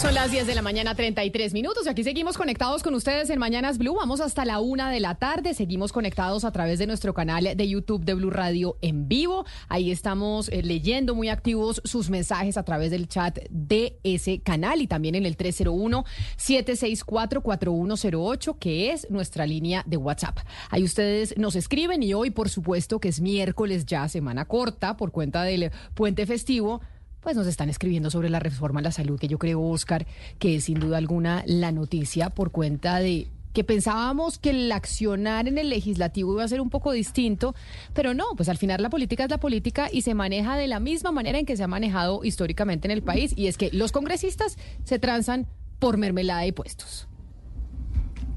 Son las 10 de la mañana, 33 minutos. Y aquí seguimos conectados con ustedes en Mañanas Blue. Vamos hasta la una de la tarde. Seguimos conectados a través de nuestro canal de YouTube de Blue Radio en vivo. Ahí estamos eh, leyendo muy activos sus mensajes a través del chat de ese canal y también en el 301-764-4108, que es nuestra línea de WhatsApp. Ahí ustedes nos escriben y hoy, por supuesto, que es miércoles ya, semana corta por cuenta del puente festivo pues nos están escribiendo sobre la reforma a la salud, que yo creo, Oscar, que es sin duda alguna la noticia por cuenta de que pensábamos que el accionar en el legislativo iba a ser un poco distinto, pero no, pues al final la política es la política y se maneja de la misma manera en que se ha manejado históricamente en el país, y es que los congresistas se transan por mermelada y puestos.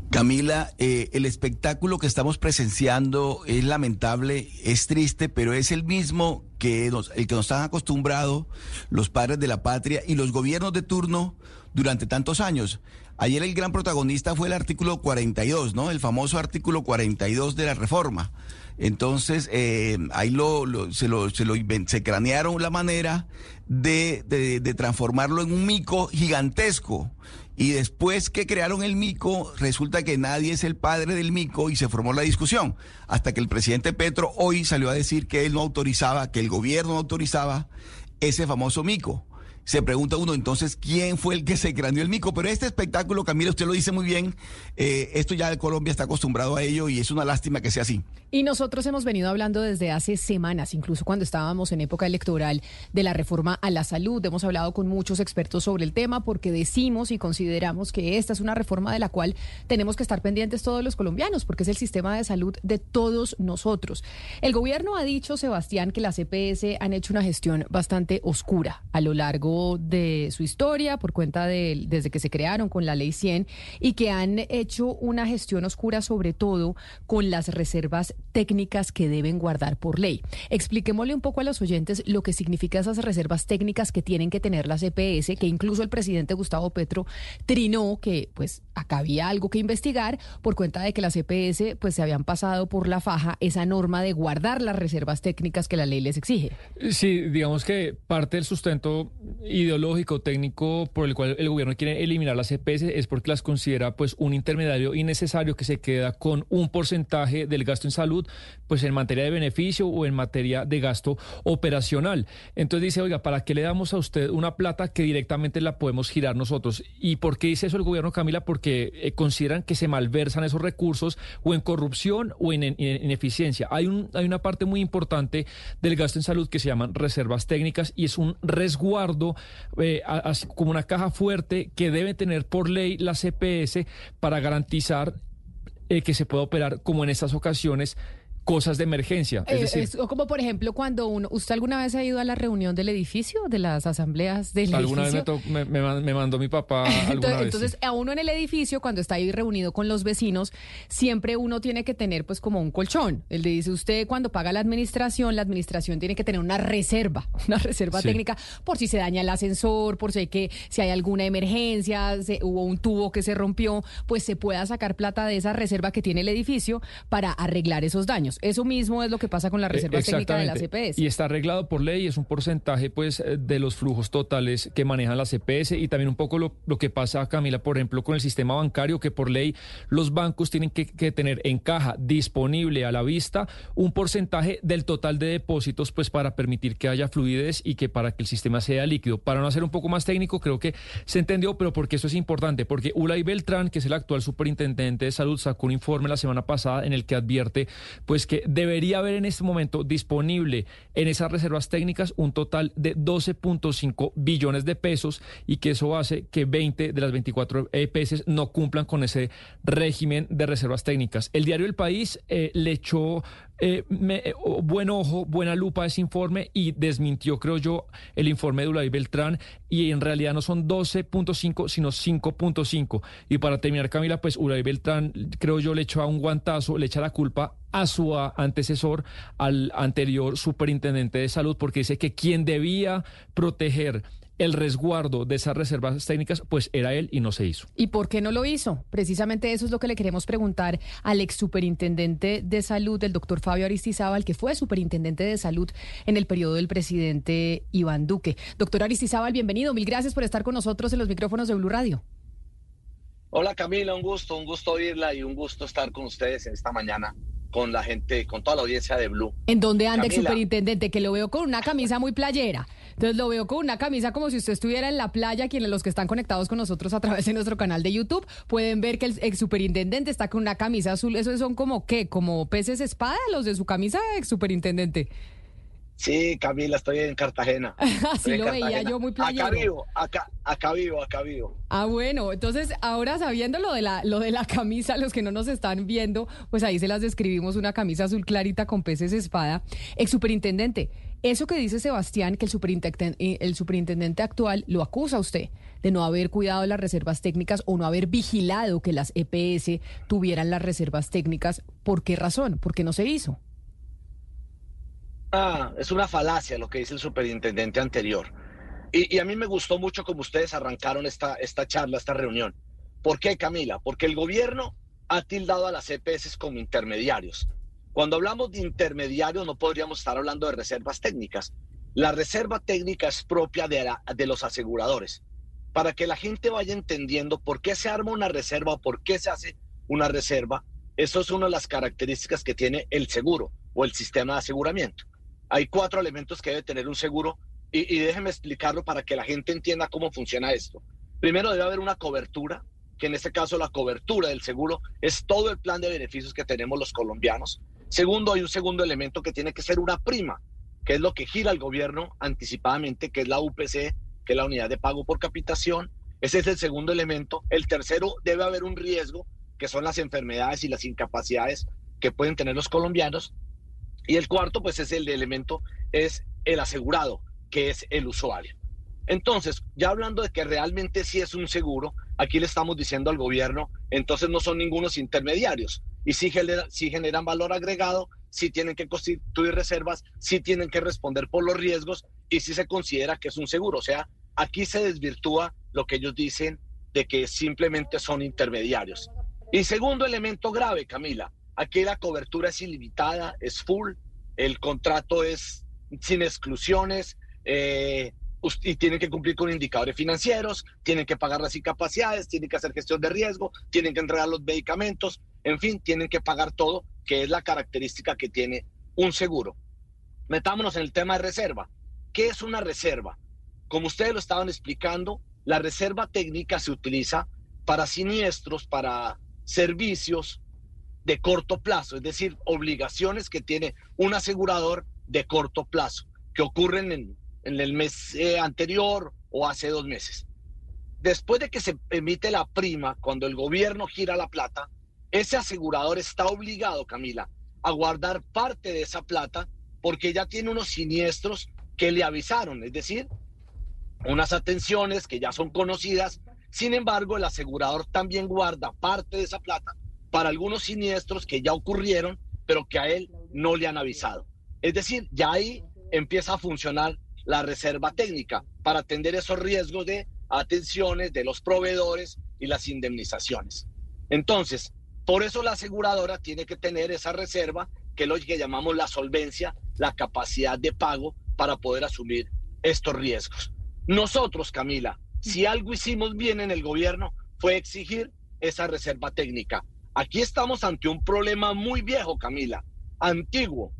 Camila, eh, el espectáculo que estamos presenciando es lamentable, es triste, pero es el mismo que el que nos han acostumbrado los padres de la patria y los gobiernos de turno durante tantos años. Ayer el gran protagonista fue el artículo 42, ¿no? El famoso artículo 42 de la reforma. Entonces, eh, ahí lo, se, lo, se, lo se cranearon la manera de, de transformarlo en un mico gigantesco y después que crearon el mico, resulta que nadie es el padre del mico y se formó la discusión. Hasta que el presidente Petro hoy salió a decir que él no autorizaba, que el gobierno no autorizaba ese famoso mico se pregunta uno entonces quién fue el que se craneó el mico. Pero este espectáculo, Camila, usted lo dice muy bien, eh, esto ya Colombia está acostumbrado a ello y es una lástima que sea así. Y nosotros hemos venido hablando desde hace semanas, incluso cuando estábamos en época electoral, de la reforma a la salud. Hemos hablado con muchos expertos sobre el tema porque decimos y consideramos que esta es una reforma de la cual tenemos que estar pendientes todos los colombianos, porque es el sistema de salud de todos nosotros. El gobierno ha dicho, Sebastián, que las EPS han hecho una gestión bastante oscura a lo largo de su historia por cuenta de desde que se crearon con la ley 100 y que han hecho una gestión oscura sobre todo con las reservas técnicas que deben guardar por ley. Expliquémosle un poco a los oyentes lo que significa esas reservas técnicas que tienen que tener las EPS, que incluso el presidente Gustavo Petro trinó que pues acá había algo que investigar por cuenta de que las EPS pues se habían pasado por la faja esa norma de guardar las reservas técnicas que la ley les exige. Sí, digamos que parte del sustento ideológico, técnico por el cual el gobierno quiere eliminar las EPS es porque las considera pues un intermediario innecesario que se queda con un porcentaje del gasto en salud pues en materia de beneficio o en materia de gasto operacional. Entonces dice, oiga, ¿para qué le damos a usted una plata que directamente la podemos girar nosotros? ¿Y por qué dice eso el gobierno, Camila? Porque eh, consideran que se malversan esos recursos o en corrupción o en, ineficiencia. Hay, un, hay una parte muy importante del gasto en salud que se llaman reservas técnicas y es un resguardo eh, como una caja fuerte que debe tener por ley la CPS para garantizar eh, que se pueda operar como en estas ocasiones cosas de emergencia. Es eh, como por ejemplo cuando uno, ¿usted alguna vez ha ido a la reunión del edificio, de las asambleas del alguna edificio? Alguna vez me, mandó mi papá. entonces, entonces a uno en el edificio, cuando está ahí reunido con los vecinos, siempre uno tiene que tener pues como un colchón. Él le dice, usted cuando paga la administración, la administración tiene que tener una reserva, una reserva técnica por si se daña el ascensor, por si hay, que, si hay alguna emergencia, hubo un tubo que se rompió, pues se pueda sacar plata de esa reserva que tiene el edificio para arreglar esos daños. Eso mismo es lo que pasa con la eh, reserva técnica de la CPS. Y está arreglado por ley, es un porcentaje pues eh, de los flujos totales que manejan la CPS y también un poco lo, lo que pasa, Camila, por ejemplo, con el sistema bancario, que por ley los bancos tienen que, tener en caja disponible a la vista un porcentaje del total de depósitos pues para permitir que haya fluidez y que para que el sistema sea líquido. Para no hacer un poco más técnico, creo que se entendió, pero porque esto es importante, porque Ulay Beltrán, que es el actual superintendente de salud, sacó un informe la semana pasada en el que advierte pues que debería haber en este momento disponible en esas reservas técnicas un total de 12.5 billones de pesos y que eso hace que 20 de las 24 EPS no cumplan con ese régimen de reservas técnicas. El diario El País eh, le echó eh, eh, buen ojo, buena lupa ese informe y desmintió, creo yo, el informe de Ulay Beltrán y en realidad no son 12.5, sino 5.5. Y para terminar, Camila, pues Ulay Beltrán, creo yo, le echó a un guantazo, le echa la culpa a su antecesor, al anterior superintendente de salud, porque dice que quien debía proteger el resguardo de esas reservas técnicas, pues era él y no se hizo. ¿Y por qué no lo hizo? Precisamente eso es lo que le queremos preguntar al ex superintendente de salud, el doctor Fabio Aristizábal, que fue superintendente de salud en el periodo del presidente Iván Duque. Doctor Aristizábal, bienvenido. Mil gracias por estar con nosotros en los micrófonos de Blue Radio. Hola Camila, un gusto, un gusto oírla y un gusto estar con ustedes en esta mañana con la gente, con toda la audiencia de Blue. ¿En dónde anda el superintendente? Que lo veo con una camisa muy playera. Entonces lo veo con una camisa como si usted estuviera en la playa. Quienes los que están conectados con nosotros a través de nuestro canal de YouTube pueden ver que el ex superintendente está con una camisa azul. ¿Esos son como qué? ¿Como peces espada los de su camisa, ex superintendente? Sí, Camila, estoy en Cartagena. Así lo veía yo muy playero. Acá vivo, acá, acá vivo, acá vivo. Ah, bueno, entonces ahora sabiendo lo de la, lo de la camisa, los que no nos están viendo, pues ahí se las describimos, una camisa azul clarita con peces espada. Ex superintendente, eso que dice Sebastián, que el superintendente, eh, el superintendente actual lo acusa a usted de no haber cuidado las reservas técnicas o no haber vigilado que las EPS tuvieran las reservas técnicas. ¿Por qué razón? ¿Por qué no se hizo? Ah, es una falacia lo que dice el superintendente anterior. Y, a mí me gustó mucho como ustedes arrancaron esta, esta charla, esta reunión. ¿Por qué, Camila? Porque el gobierno ha tildado a las EPS como intermediarios. Cuando hablamos de intermediarios no podríamos estar hablando de reservas técnicas. La reserva técnica es propia de, de los aseguradores. Para que la gente vaya entendiendo por qué se arma una reserva o por qué se hace una reserva, eso es una de las características que tiene el seguro o el sistema de aseguramiento. Hay cuatro elementos que debe tener un seguro y, déjeme explicarlo para que la gente entienda cómo funciona esto. Primero debe haber una cobertura, que en este caso la cobertura del seguro es todo el plan de beneficios que tenemos los colombianos. Segundo, hay un segundo elemento que tiene que ser una prima, que es lo que gira el gobierno anticipadamente, que es la UPC, que es la unidad de pago por capitación. Ese es el segundo elemento. El tercero, debe haber un riesgo, que son las enfermedades y las incapacidades que pueden tener los colombianos. Y el cuarto, pues es el elemento, es el asegurado, que es el usuario. Entonces, ya hablando de que realmente sí es un seguro, aquí le estamos diciendo al gobierno, entonces no son ningunos intermediarios y sí, generan valor agregado, sí tienen que constituir reservas, sí tienen que responder por los riesgos y sí se considera que es un seguro. O sea, aquí se desvirtúa lo que ellos dicen de que simplemente son intermediarios. Y segundo elemento grave, Camila, Aquí la cobertura es ilimitada, es full, el contrato es sin exclusiones eh, y tienen que cumplir con indicadores financieros, tienen que pagar las incapacidades, tienen que hacer gestión de riesgo, tienen que entregar los medicamentos, en fin, tienen que pagar todo, que es la característica que tiene un seguro. Metámonos en el tema de reserva. ¿Qué es una reserva? Como ustedes lo estaban explicando, la reserva técnica se utiliza para siniestros, para servicios, de corto plazo, es decir, obligaciones que tiene un asegurador de corto plazo, que ocurren en, el mes eh, anterior o hace dos meses. Después de que se emite la prima, cuando el gobierno gira la plata, ese asegurador está obligado, Camila, a guardar parte de esa plata porque ya tiene unos siniestros que le avisaron, es decir, unas atenciones que ya son conocidas. Sin embargo, el asegurador también guarda parte de esa plata para algunos siniestros que ya ocurrieron, pero que a él no le han avisado. Es decir, ya ahí empieza a funcionar la reserva técnica para atender esos riesgos de atenciones de los proveedores y las indemnizaciones. Entonces, por eso la aseguradora tiene que tener esa reserva, que lo que llamamos la solvencia, la capacidad de pago para poder asumir estos riesgos. Nosotros, Camila, si algo hicimos bien en el gobierno fue exigir esa reserva técnica. Aquí estamos ante un problema muy viejo, Camila, antiguo,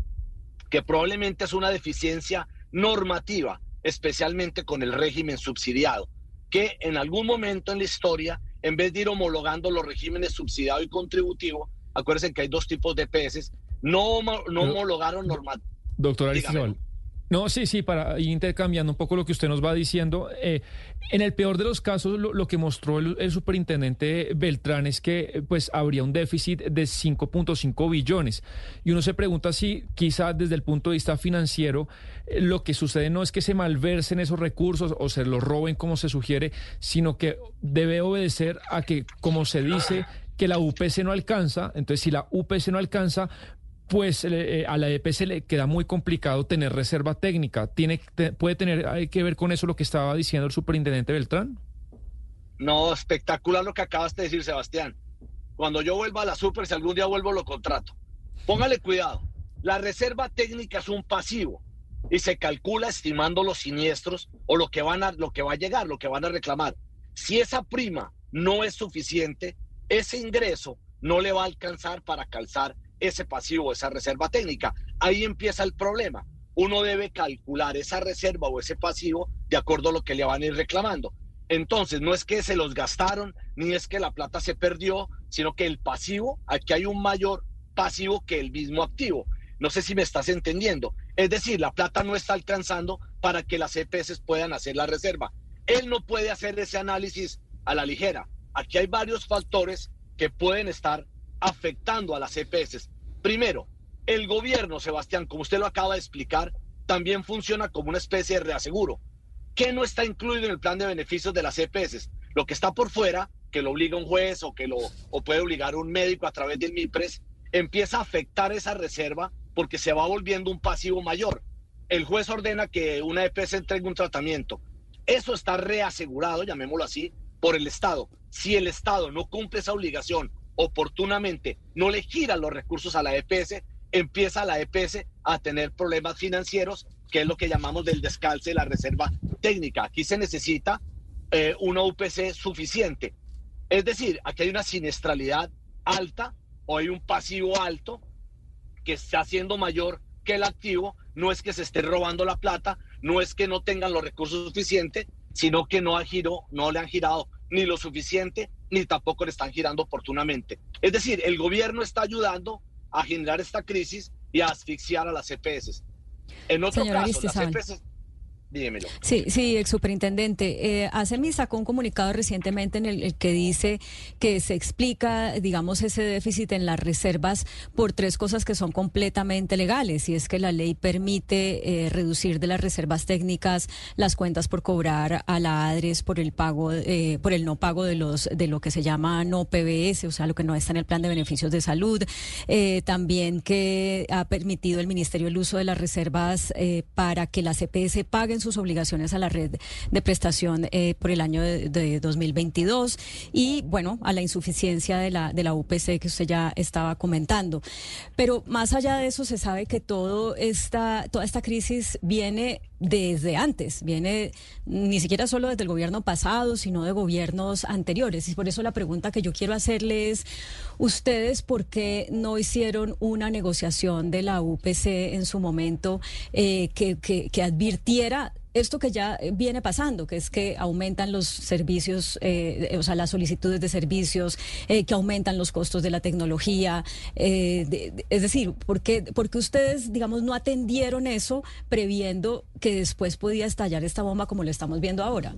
que probablemente es una deficiencia normativa, especialmente con el régimen subsidiado, que en algún momento en la historia, en vez de ir homologando los regímenes subsidiado y contributivo, acuérdense que hay dos tipos de peces, no, no homologaron normativa. Doctor no, sí, sí, para ir intercambiando un poco lo que usted nos va diciendo. Eh, en el peor de los casos, lo, que mostró el, superintendente Beltrán es que eh, pues habría un déficit de 5.5 billones. Y uno se pregunta si quizá desde el punto de vista financiero eh, lo que sucede no es que se malversen esos recursos o se los roben como se sugiere, sino que debe obedecer a que, como se dice, que la UPC no alcanza. Entonces, si la UPC no alcanza, pues eh, a la EPS le queda muy complicado tener reserva técnica. ¿Tiene, ¿Puede tener hay que ver con eso lo que estaba diciendo el superintendente Beltrán? No, espectacular lo que acabas de decir, Sebastián. Cuando yo vuelva a la super, si algún día vuelvo, lo contrato. Póngale cuidado. La reserva técnica es un pasivo y se calcula estimando los siniestros o lo que van a lo que va a llegar, lo que van a reclamar. Si esa prima no es suficiente, ese ingreso no le va a alcanzar para calzar ese pasivo, esa reserva técnica. Ahí empieza el problema. Uno debe calcular esa reserva o ese pasivo de acuerdo a lo que le van a ir reclamando. Entonces, no es que se los gastaron, ni es que la plata se perdió, sino que el pasivo, aquí hay un mayor pasivo que el mismo activo. No sé si me estás entendiendo. Es decir, la plata no está alcanzando para que las EPS puedan hacer la reserva. Él no puede hacer ese análisis a la ligera. Aquí hay varios factores que pueden estar afectando a las EPS. Primero, el gobierno, Sebastián, como usted lo acaba de explicar, también funciona como una especie de reaseguro. ¿Qué no está incluido en el plan de beneficios de las EPS? Lo que está por fuera, que lo obliga un juez o que lo puede obligar un médico a través del MIPRES, empieza a afectar esa reserva porque se va volviendo un pasivo mayor. El juez ordena que una EPS entregue un tratamiento. Eso está reasegurado, llamémoslo así, por el Estado. Si el Estado no cumple esa obligación oportunamente, no le gira los recursos a la EPS, empieza la EPS a tener problemas financieros, que es lo que llamamos del descalce de la reserva técnica. Aquí se necesita eh, una UPC suficiente. Es decir, aquí hay una siniestralidad alta o hay un pasivo alto que está siendo mayor que el activo, no es que se esté robando la plata, no es que no tengan los recursos suficientes, sino que no, ha giro, no le han girado ni lo suficiente, ni tampoco le están girando oportunamente. Es decir, el gobierno está ayudando a generar esta crisis y a asfixiar a las EPS. En otro caso, las EPS Sí, sí, ex superintendente. Eh, ACEMI sacó un comunicado recientemente en el, que dice que se explica, digamos, ese déficit en las reservas por tres cosas que son completamente legales. Y es que la ley permite eh, reducir de las reservas técnicas las cuentas por cobrar a la ADRES por el pago, eh, por el no pago de los de lo que se llama no PBS, o sea, lo que no está en el plan de beneficios de salud. Eh, también que ha permitido el Ministerio el uso de las reservas eh, para que las EPS paguen sus obligaciones a la red de prestación eh, por el año de, 2022 y, bueno, a la insuficiencia de la, de la UPC que usted ya estaba comentando. Pero más allá de eso, se sabe que todo esta, toda esta crisis viene desde antes, viene ni siquiera solo desde el gobierno pasado, sino de gobiernos anteriores. Y por eso la pregunta que yo quiero hacerle es, ¿ustedes por qué no hicieron una negociación de la UPC en su momento eh, que, que advirtiera esto que ya viene pasando, que es que aumentan los servicios, eh, o sea, las solicitudes de servicios, eh, que aumentan los costos de la tecnología. Eh, es decir, ¿por qué, porque ustedes, digamos, no atendieron eso previendo que después podía estallar esta bomba como lo estamos viendo ahora?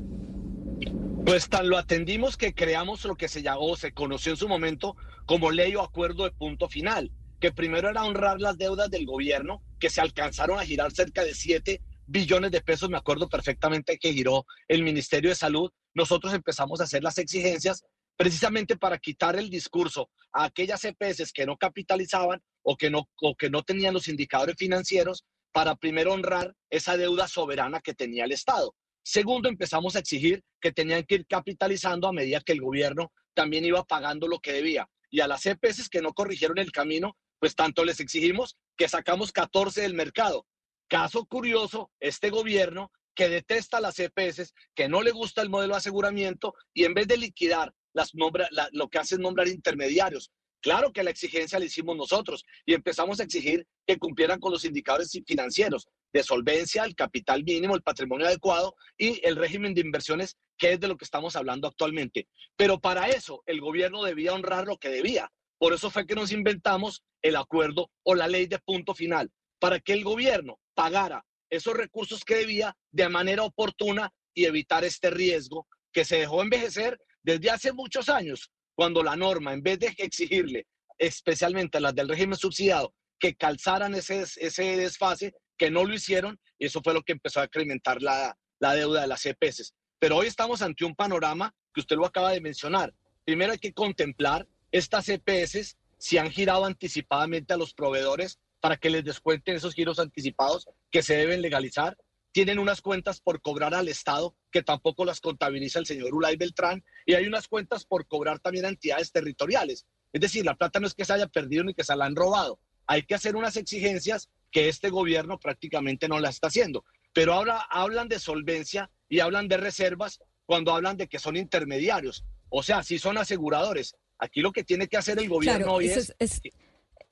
Pues tan lo atendimos que creamos lo que se llamó, se conoció en su momento como ley o acuerdo de punto final, que primero era honrar las deudas del gobierno, que se alcanzaron a girar cerca de siete billones de pesos, me acuerdo perfectamente que giró el Ministerio de Salud, nosotros empezamos a hacer las exigencias precisamente para quitar el discurso a aquellas EPS que no capitalizaban o que no, o que no tenían los indicadores financieros para primero honrar esa deuda soberana que tenía el Estado. Segundo, empezamos a exigir que tenían que ir capitalizando a medida que el gobierno también iba pagando lo que debía. Y a las EPS que no corrigieron el camino, pues tanto les exigimos que sacamos 14 del mercado. Caso curioso, este gobierno que detesta las EPS, que no le gusta el modelo de aseguramiento y en vez de liquidar las nombra, lo que hace es nombrar intermediarios. Claro que la exigencia la hicimos nosotros y empezamos a exigir que cumplieran con los indicadores financieros de solvencia, el capital mínimo, el patrimonio adecuado y el régimen de inversiones, que es de lo que estamos hablando actualmente. Pero para eso el gobierno debía honrar lo que debía. Por eso fue que nos inventamos el acuerdo o la ley de punto final, para que el gobierno pagara esos recursos que debía de manera oportuna y evitar este riesgo que se dejó envejecer desde hace muchos años, cuando la norma, en vez de exigirle, especialmente a las del régimen subsidiado, que calzaran ese, ese desfase, que no lo hicieron, y eso fue lo que empezó a incrementar la, la deuda de las EPS. Pero hoy estamos ante un panorama que usted lo acaba de mencionar. Primero hay que contemplar estas EPS si han girado anticipadamente a los proveedores para que les descuenten esos giros anticipados que se deben legalizar. Tienen unas cuentas por cobrar al Estado que tampoco las contabiliza el señor Ulay Beltrán y hay unas cuentas por cobrar también a entidades territoriales. Es decir, la plata no es que se haya perdido ni que se la han robado. Hay que hacer unas exigencias que este gobierno prácticamente no la está haciendo. Pero ahora hablan de solvencia y hablan de reservas cuando hablan de que son intermediarios. O sea, si son aseguradores. Aquí lo que tiene que hacer el gobierno hoy es,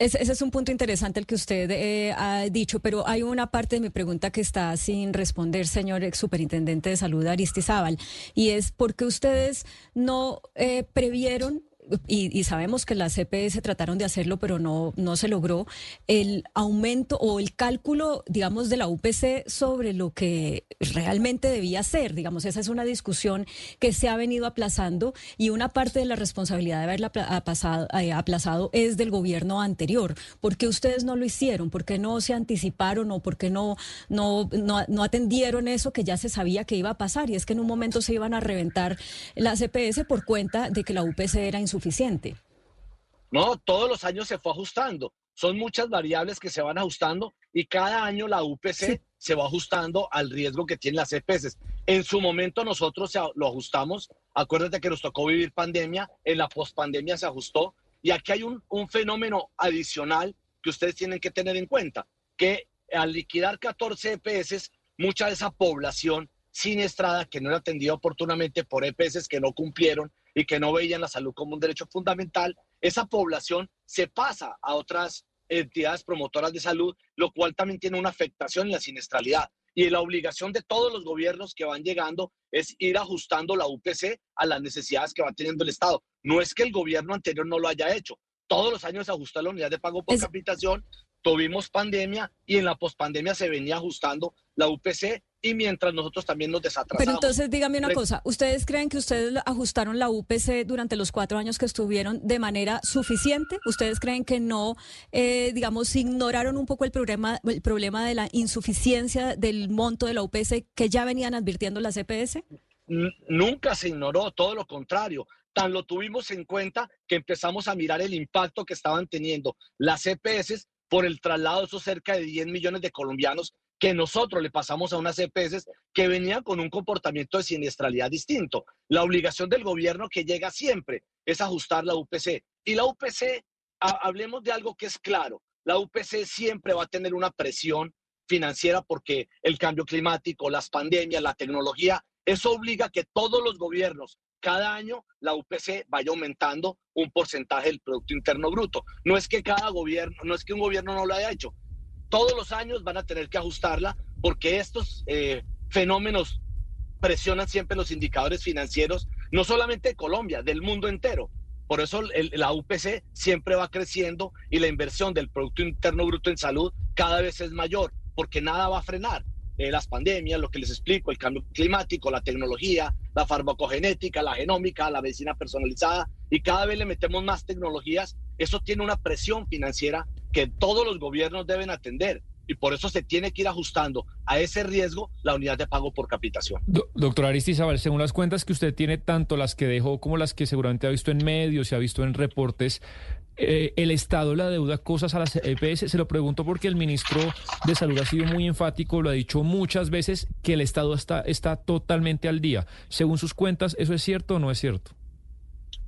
ese es un punto interesante el que usted eh, ha dicho, pero hay una parte de mi pregunta que está sin responder, señor ex superintendente de salud Aristizábal, y es por qué ustedes no eh, previeron y, sabemos que las CPS trataron de hacerlo, pero no, no se logró, el aumento o el cálculo, digamos, de la UPC sobre lo que realmente debía ser. Digamos, esa es una discusión que se ha venido aplazando y una parte de la responsabilidad de haberla aplazado, eh, aplazado es del gobierno anterior. ¿Por qué ustedes no lo hicieron? ¿Por qué no se anticiparon o por qué no, no, no, no atendieron eso que ya se sabía que iba a pasar? Y es que en un momento se iban a reventar las CPS por cuenta de que la UPC era insuficiente suficiente. No, todos los años se fue ajustando. Son muchas variables que se van ajustando y cada año la UPC se va ajustando al riesgo que tienen las EPS. En su momento nosotros lo ajustamos. Acuérdate que nos tocó vivir pandemia, en la pospandemia se ajustó. Y aquí hay un, un fenómeno adicional que ustedes tienen que tener en cuenta, que al liquidar 14 EPS, mucha de esa población siniestrada que no era atendida oportunamente por EPS que no cumplieron y que no veían la salud como un derecho fundamental, esa población se pasa a otras entidades promotoras de salud, lo cual también tiene una afectación en la siniestralidad. Y la obligación de todos los gobiernos que van llegando es ir ajustando la UPC a las necesidades que va teniendo el Estado. No es que el gobierno anterior no lo haya hecho. Todos los años se ajusta la unidad de pago por capitación, tuvimos pandemia y en la pospandemia se venía ajustando la UPC y mientras nosotros también nos desatrasamos. Pero entonces dígame una cosa, ¿ustedes creen que ustedes ajustaron la UPC durante los cuatro años que estuvieron de manera suficiente? ¿Ustedes creen que no, eh, digamos, ignoraron un poco el problema, el problema de la insuficiencia del monto de la UPC que ya venían advirtiendo las EPS? Nunca se ignoró, todo lo contrario. Tan lo tuvimos en cuenta que empezamos a mirar el impacto que estaban teniendo las EPS por el traslado de esos cerca de 10 millones de colombianos que nosotros le pasamos a unas EPS que venían con un comportamiento de siniestralidad distinto. La obligación del gobierno que llega siempre es ajustar la UPC. Y la UPC, hablemos de algo que es claro, la UPC siempre va a tener una presión financiera porque el cambio climático, las pandemias, la tecnología, eso obliga a que todos los gobiernos, cada año, la UPC vaya aumentando un porcentaje del Producto Interno Bruto. No es que cada gobierno, no es que un gobierno no lo haya hecho, todos los años van a tener que ajustarla porque estos eh, fenómenos presionan siempre los indicadores financieros, no solamente de Colombia, del mundo entero. Por eso la UPC siempre va creciendo y la inversión del Producto Interno Bruto en salud cada vez es mayor, porque nada va a frenar. Eh, las pandemias, lo que les explico, el cambio climático, la tecnología, la farmacogenética, la genómica, la medicina personalizada, y cada vez le metemos más tecnologías, eso tiene una presión financiera que todos los gobiernos deben atender y por eso se tiene que ir ajustando a ese riesgo la unidad de pago por capitación. doctor Aristizabal, según las cuentas que usted tiene, tanto las que dejó como las que seguramente ha visto en medios y ha visto en reportes, eh, ¿el Estado le deuda cosas a las EPS? Se lo pregunto porque el ministro de Salud ha sido muy enfático, lo ha dicho muchas veces, que el Estado está, está totalmente al día. Según sus cuentas, ¿eso es cierto o no es cierto?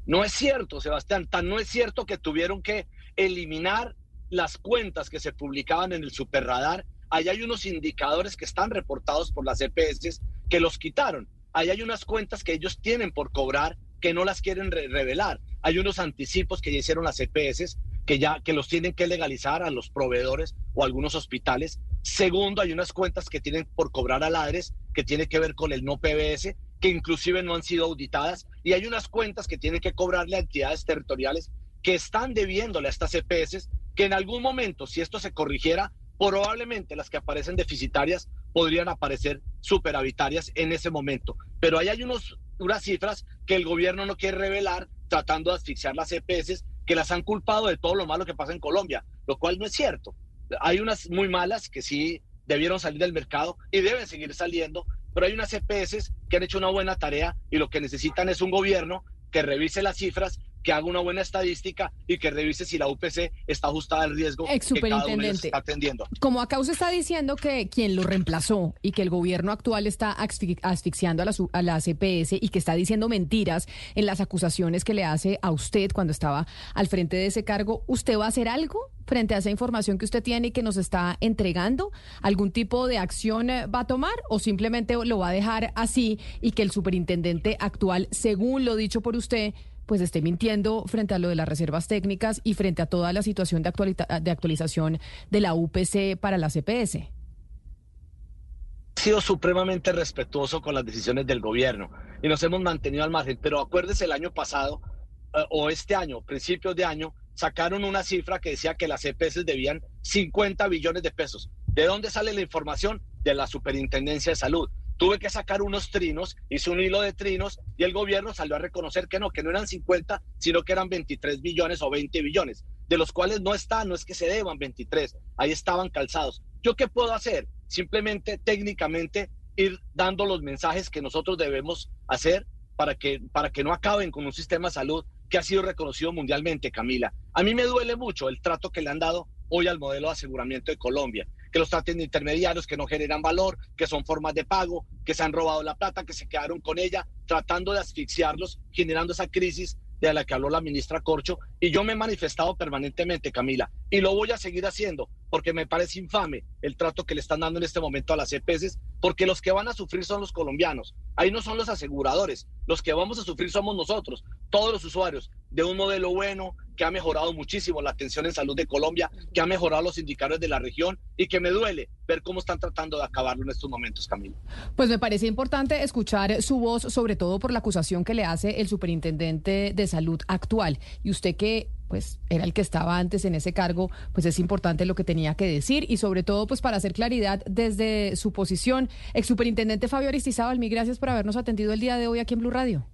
No es cierto, Sebastián. Tan no es cierto que tuvieron que eliminar las cuentas que se publicaban en el superradar, ahí hay unos indicadores que están reportados por las EPS que los quitaron. Ahí hay unas cuentas que ellos tienen por cobrar que no las quieren revelar. Hay unos anticipos que ya hicieron las EPS que ya que los tienen que legalizar a los proveedores o algunos hospitales. Segundo, hay unas cuentas que tienen por cobrar a ladres que tiene que ver con el no PBS, que inclusive no han sido auditadas. Y hay unas cuentas que tienen que cobrarle a entidades territoriales que están debiéndole a estas EPS que en algún momento, si esto se corrigiera, probablemente las que aparecen deficitarias podrían aparecer superavitarias en ese momento. Pero ahí hay unos, unas cifras que el gobierno no quiere revelar tratando de asfixiar las EPS que las han culpado de todo lo malo que pasa en Colombia, lo cual no es cierto. Hay unas muy malas que sí debieron salir del mercado y deben seguir saliendo, pero hay unas EPS que han hecho una buena tarea y lo que necesitan es un gobierno que revise las cifras que haga una buena estadística y que revise si la UPC está ajustada al riesgo Ex que cada uno está atendiendo. Como acá usted está diciendo que quien lo reemplazó y que el gobierno actual está asfi- asfixiando a la, a la CPS y que está diciendo mentiras en las acusaciones que le hace a usted cuando estaba al frente de ese cargo, ¿usted va a hacer algo frente a esa información que usted tiene y que nos está entregando? ¿Algún tipo de acción eh, va a tomar o simplemente lo va a dejar así y que el superintendente actual, según lo dicho por usted, pues esté mintiendo frente a lo de las reservas técnicas y frente a toda la situación de, de actualización de la UPC para la CPS. He sido supremamente respetuoso con las decisiones del gobierno y nos hemos mantenido al margen. Pero acuérdese, el año pasado eh, o este año, principios de año, sacaron una cifra que decía que las EPS debían 50 billones de pesos. ¿De dónde sale la información? De la Superintendencia de Salud. Tuve que sacar unos trinos, hice un hilo de trinos y el gobierno salió a reconocer que no, que no eran 50, sino que eran 23 billones o 20 billones, de los cuales no están, no es que se deban 23, ahí estaban calzados. ¿Yo qué puedo hacer? Simplemente técnicamente ir dando los mensajes que nosotros debemos hacer para que, para que no acaben con un sistema de salud que ha sido reconocido mundialmente, Camila. A mí me duele mucho el trato que le han dado hoy al modelo de aseguramiento de Colombia, que los traten de intermediarios, que no generan valor, que son formas de pago, que se han robado la plata, que se quedaron con ella, tratando de asfixiarlos, generando esa crisis de la que habló la ministra Corcho. Y yo me he manifestado permanentemente, Camila, y lo voy a seguir haciendo, porque me parece infame el trato que le están dando en este momento a las EPS, porque los que van a sufrir son los colombianos. Ahí no son los aseguradores, los que vamos a sufrir somos nosotros, todos los usuarios, de un modelo bueno que ha mejorado muchísimo la atención en salud de Colombia, que ha mejorado los indicadores de la región y que me duele ver cómo están tratando de acabarlo en estos momentos, Camila. Pues me parece importante escuchar su voz, sobre todo por la acusación que le hace el superintendente de salud actual. Y usted que pues era el que estaba antes en ese cargo, pues es importante lo que tenía que decir y sobre todo pues para hacer claridad desde su posición. Ex superintendente Fabio Aristizábal, mil gracias por habernos atendido el día de hoy aquí en Blue Radio.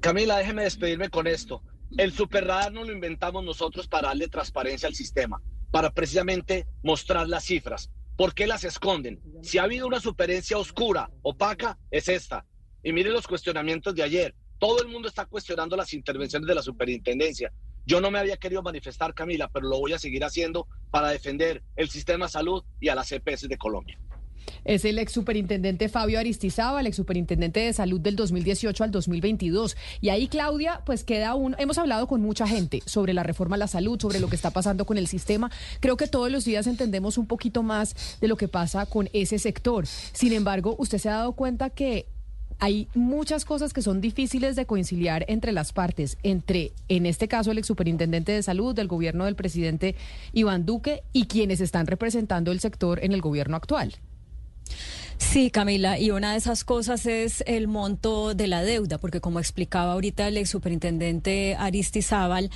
Camila, déjeme despedirme con esto. El superradar no lo inventamos nosotros para darle transparencia al sistema, para precisamente mostrar las cifras. ¿Por qué las esconden? Si ha habido una superencia oscura, opaca, es esta. Y mire los cuestionamientos de ayer. Todo el mundo está cuestionando las intervenciones de la superintendencia. Yo no me había querido manifestar, Camila, pero lo voy a seguir haciendo para defender el sistema de salud y a las EPS de Colombia. Es el ex superintendente Fabio Aristizábal, ex superintendente de salud del 2018 al 2022. Y ahí, Claudia, pues queda un. Hemos hablado con mucha gente sobre la reforma a la salud, sobre lo que está pasando con el sistema. Creo que todos los días entendemos un poquito más de lo que pasa con ese sector. Sin embargo, usted se ha dado cuenta que hay muchas cosas que son difíciles de conciliar entre las partes, entre, en este caso, el ex superintendente de salud del gobierno del presidente Iván Duque y quienes están representando el sector en el gobierno actual. Sí, Camila, y una de esas cosas es el monto de la deuda, porque como explicaba ahorita el ex superintendente Aristizábal,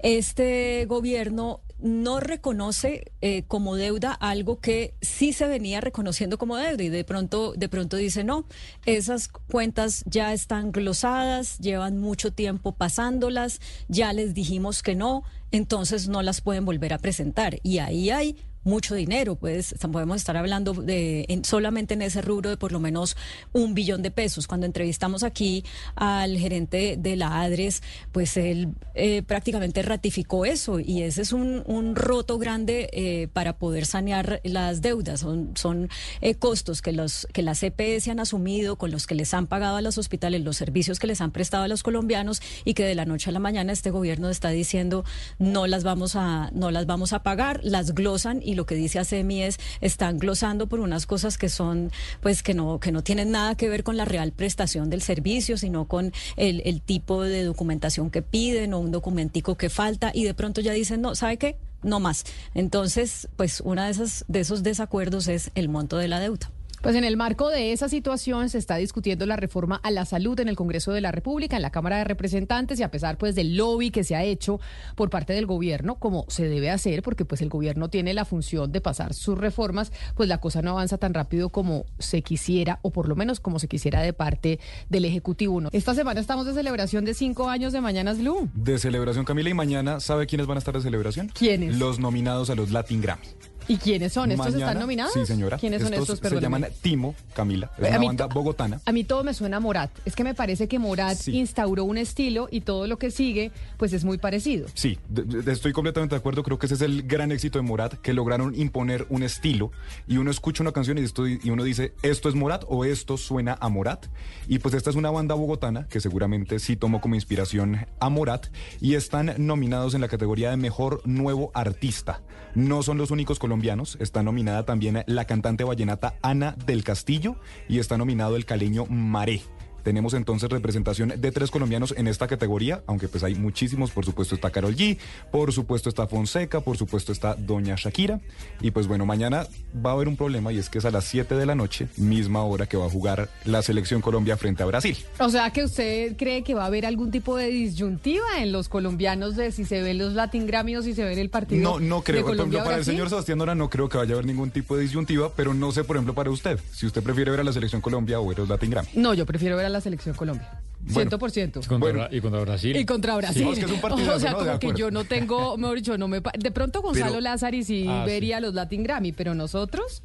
este gobierno no reconoce eh, como deuda algo que sí se venía reconociendo como deuda y de pronto de pronto dice no esas cuentas ya están glosadas llevan mucho tiempo pasándolas ya les dijimos que no entonces no las pueden volver a presentar y ahí hay mucho dinero, pues podemos estar hablando de en, solamente en ese rubro de por lo menos un billón de pesos. Cuando entrevistamos aquí al gerente de la ADRES, pues él eh, prácticamente ratificó eso y ese es un, un roto grande eh, para poder sanear las deudas. Son, son eh, costos que, los, que las CPS han asumido, con los que les han pagado a los hospitales, los servicios que les han prestado a los colombianos y que de la noche a la mañana este gobierno está diciendo no las vamos a, no las vamos a pagar, las glosan y lo que dice ACEMI es están glosando por unas cosas que son pues que no que no tienen nada que ver con la real prestación del servicio sino con el, el tipo de documentación que piden o un documentico que falta y de pronto ya dicen no sabe qué no más entonces pues una de esas de esos desacuerdos es el monto de la deuda pues en el marco de esa situación se está discutiendo la reforma a la salud en el Congreso de la República, en la Cámara de Representantes y a pesar pues del lobby que se ha hecho por parte del gobierno, como se debe hacer, porque pues el gobierno tiene la función de pasar sus reformas, pues la cosa no avanza tan rápido como se quisiera o por lo menos como se quisiera de parte del Ejecutivo. Esta semana estamos de celebración de cinco años de Mañanas Blue. De celebración, Camila, y mañana, ¿sabe quiénes van a estar de celebración? ¿Quiénes? Los nominados a los Latin Grammy. ¿Y quiénes son? ¿Estos están nominados? Sí, señora. ¿Quiénes son estos? Se llaman Timo, Camila. Es A una banda bogotana. A mí todo me suena a Morat. Es que me parece que Morat Sí. instauró un estilo y todo lo que sigue, pues es muy parecido. Sí, de- de- estoy completamente de acuerdo. Creo que ese es el gran éxito de Morat, que lograron imponer un estilo. Y uno escucha una canción y, esto- y uno dice, ¿esto es Morat o esto suena a Morat? Y pues esta es una banda bogotana que seguramente sí tomó como inspiración a Morat y están nominados en la categoría de Mejor Nuevo Artista. No son los únicos colombianos, está nominada también la cantante vallenata Ana del Castillo y está nominado el caleño Maré. Tenemos entonces representación de tres colombianos en esta categoría, aunque pues hay muchísimos, por supuesto está Carol G, por supuesto está Fonseca, por supuesto está Doña Shakira. Y pues bueno, mañana va a haber un problema y es que es a las 7 de la noche, misma hora que va a jugar la selección Colombia frente a Brasil. O sea, que usted cree que va a haber algún tipo de disyuntiva en los colombianos de si se ven los Latin Grammy o si se ven el partido. No, no de creo. Por ejemplo, para el señor Sebastián Nora no creo que vaya a haber ningún tipo de disyuntiva, pero no sé, por ejemplo, para usted, si usted prefiere ver a la selección Colombia o ver los Latin Grammy. No, yo prefiero ver a la selección Colombia. Bueno. 100%. Contra Bueno. Bra- y contra Brasil. Y contra Brasil. Es que es un partidazo, o sea, como que yo no tengo, mejor dicho, no me de pronto Gonzalo Pero- Lázari sí Ah, sí. vería los Latin Grammy, pero nosotros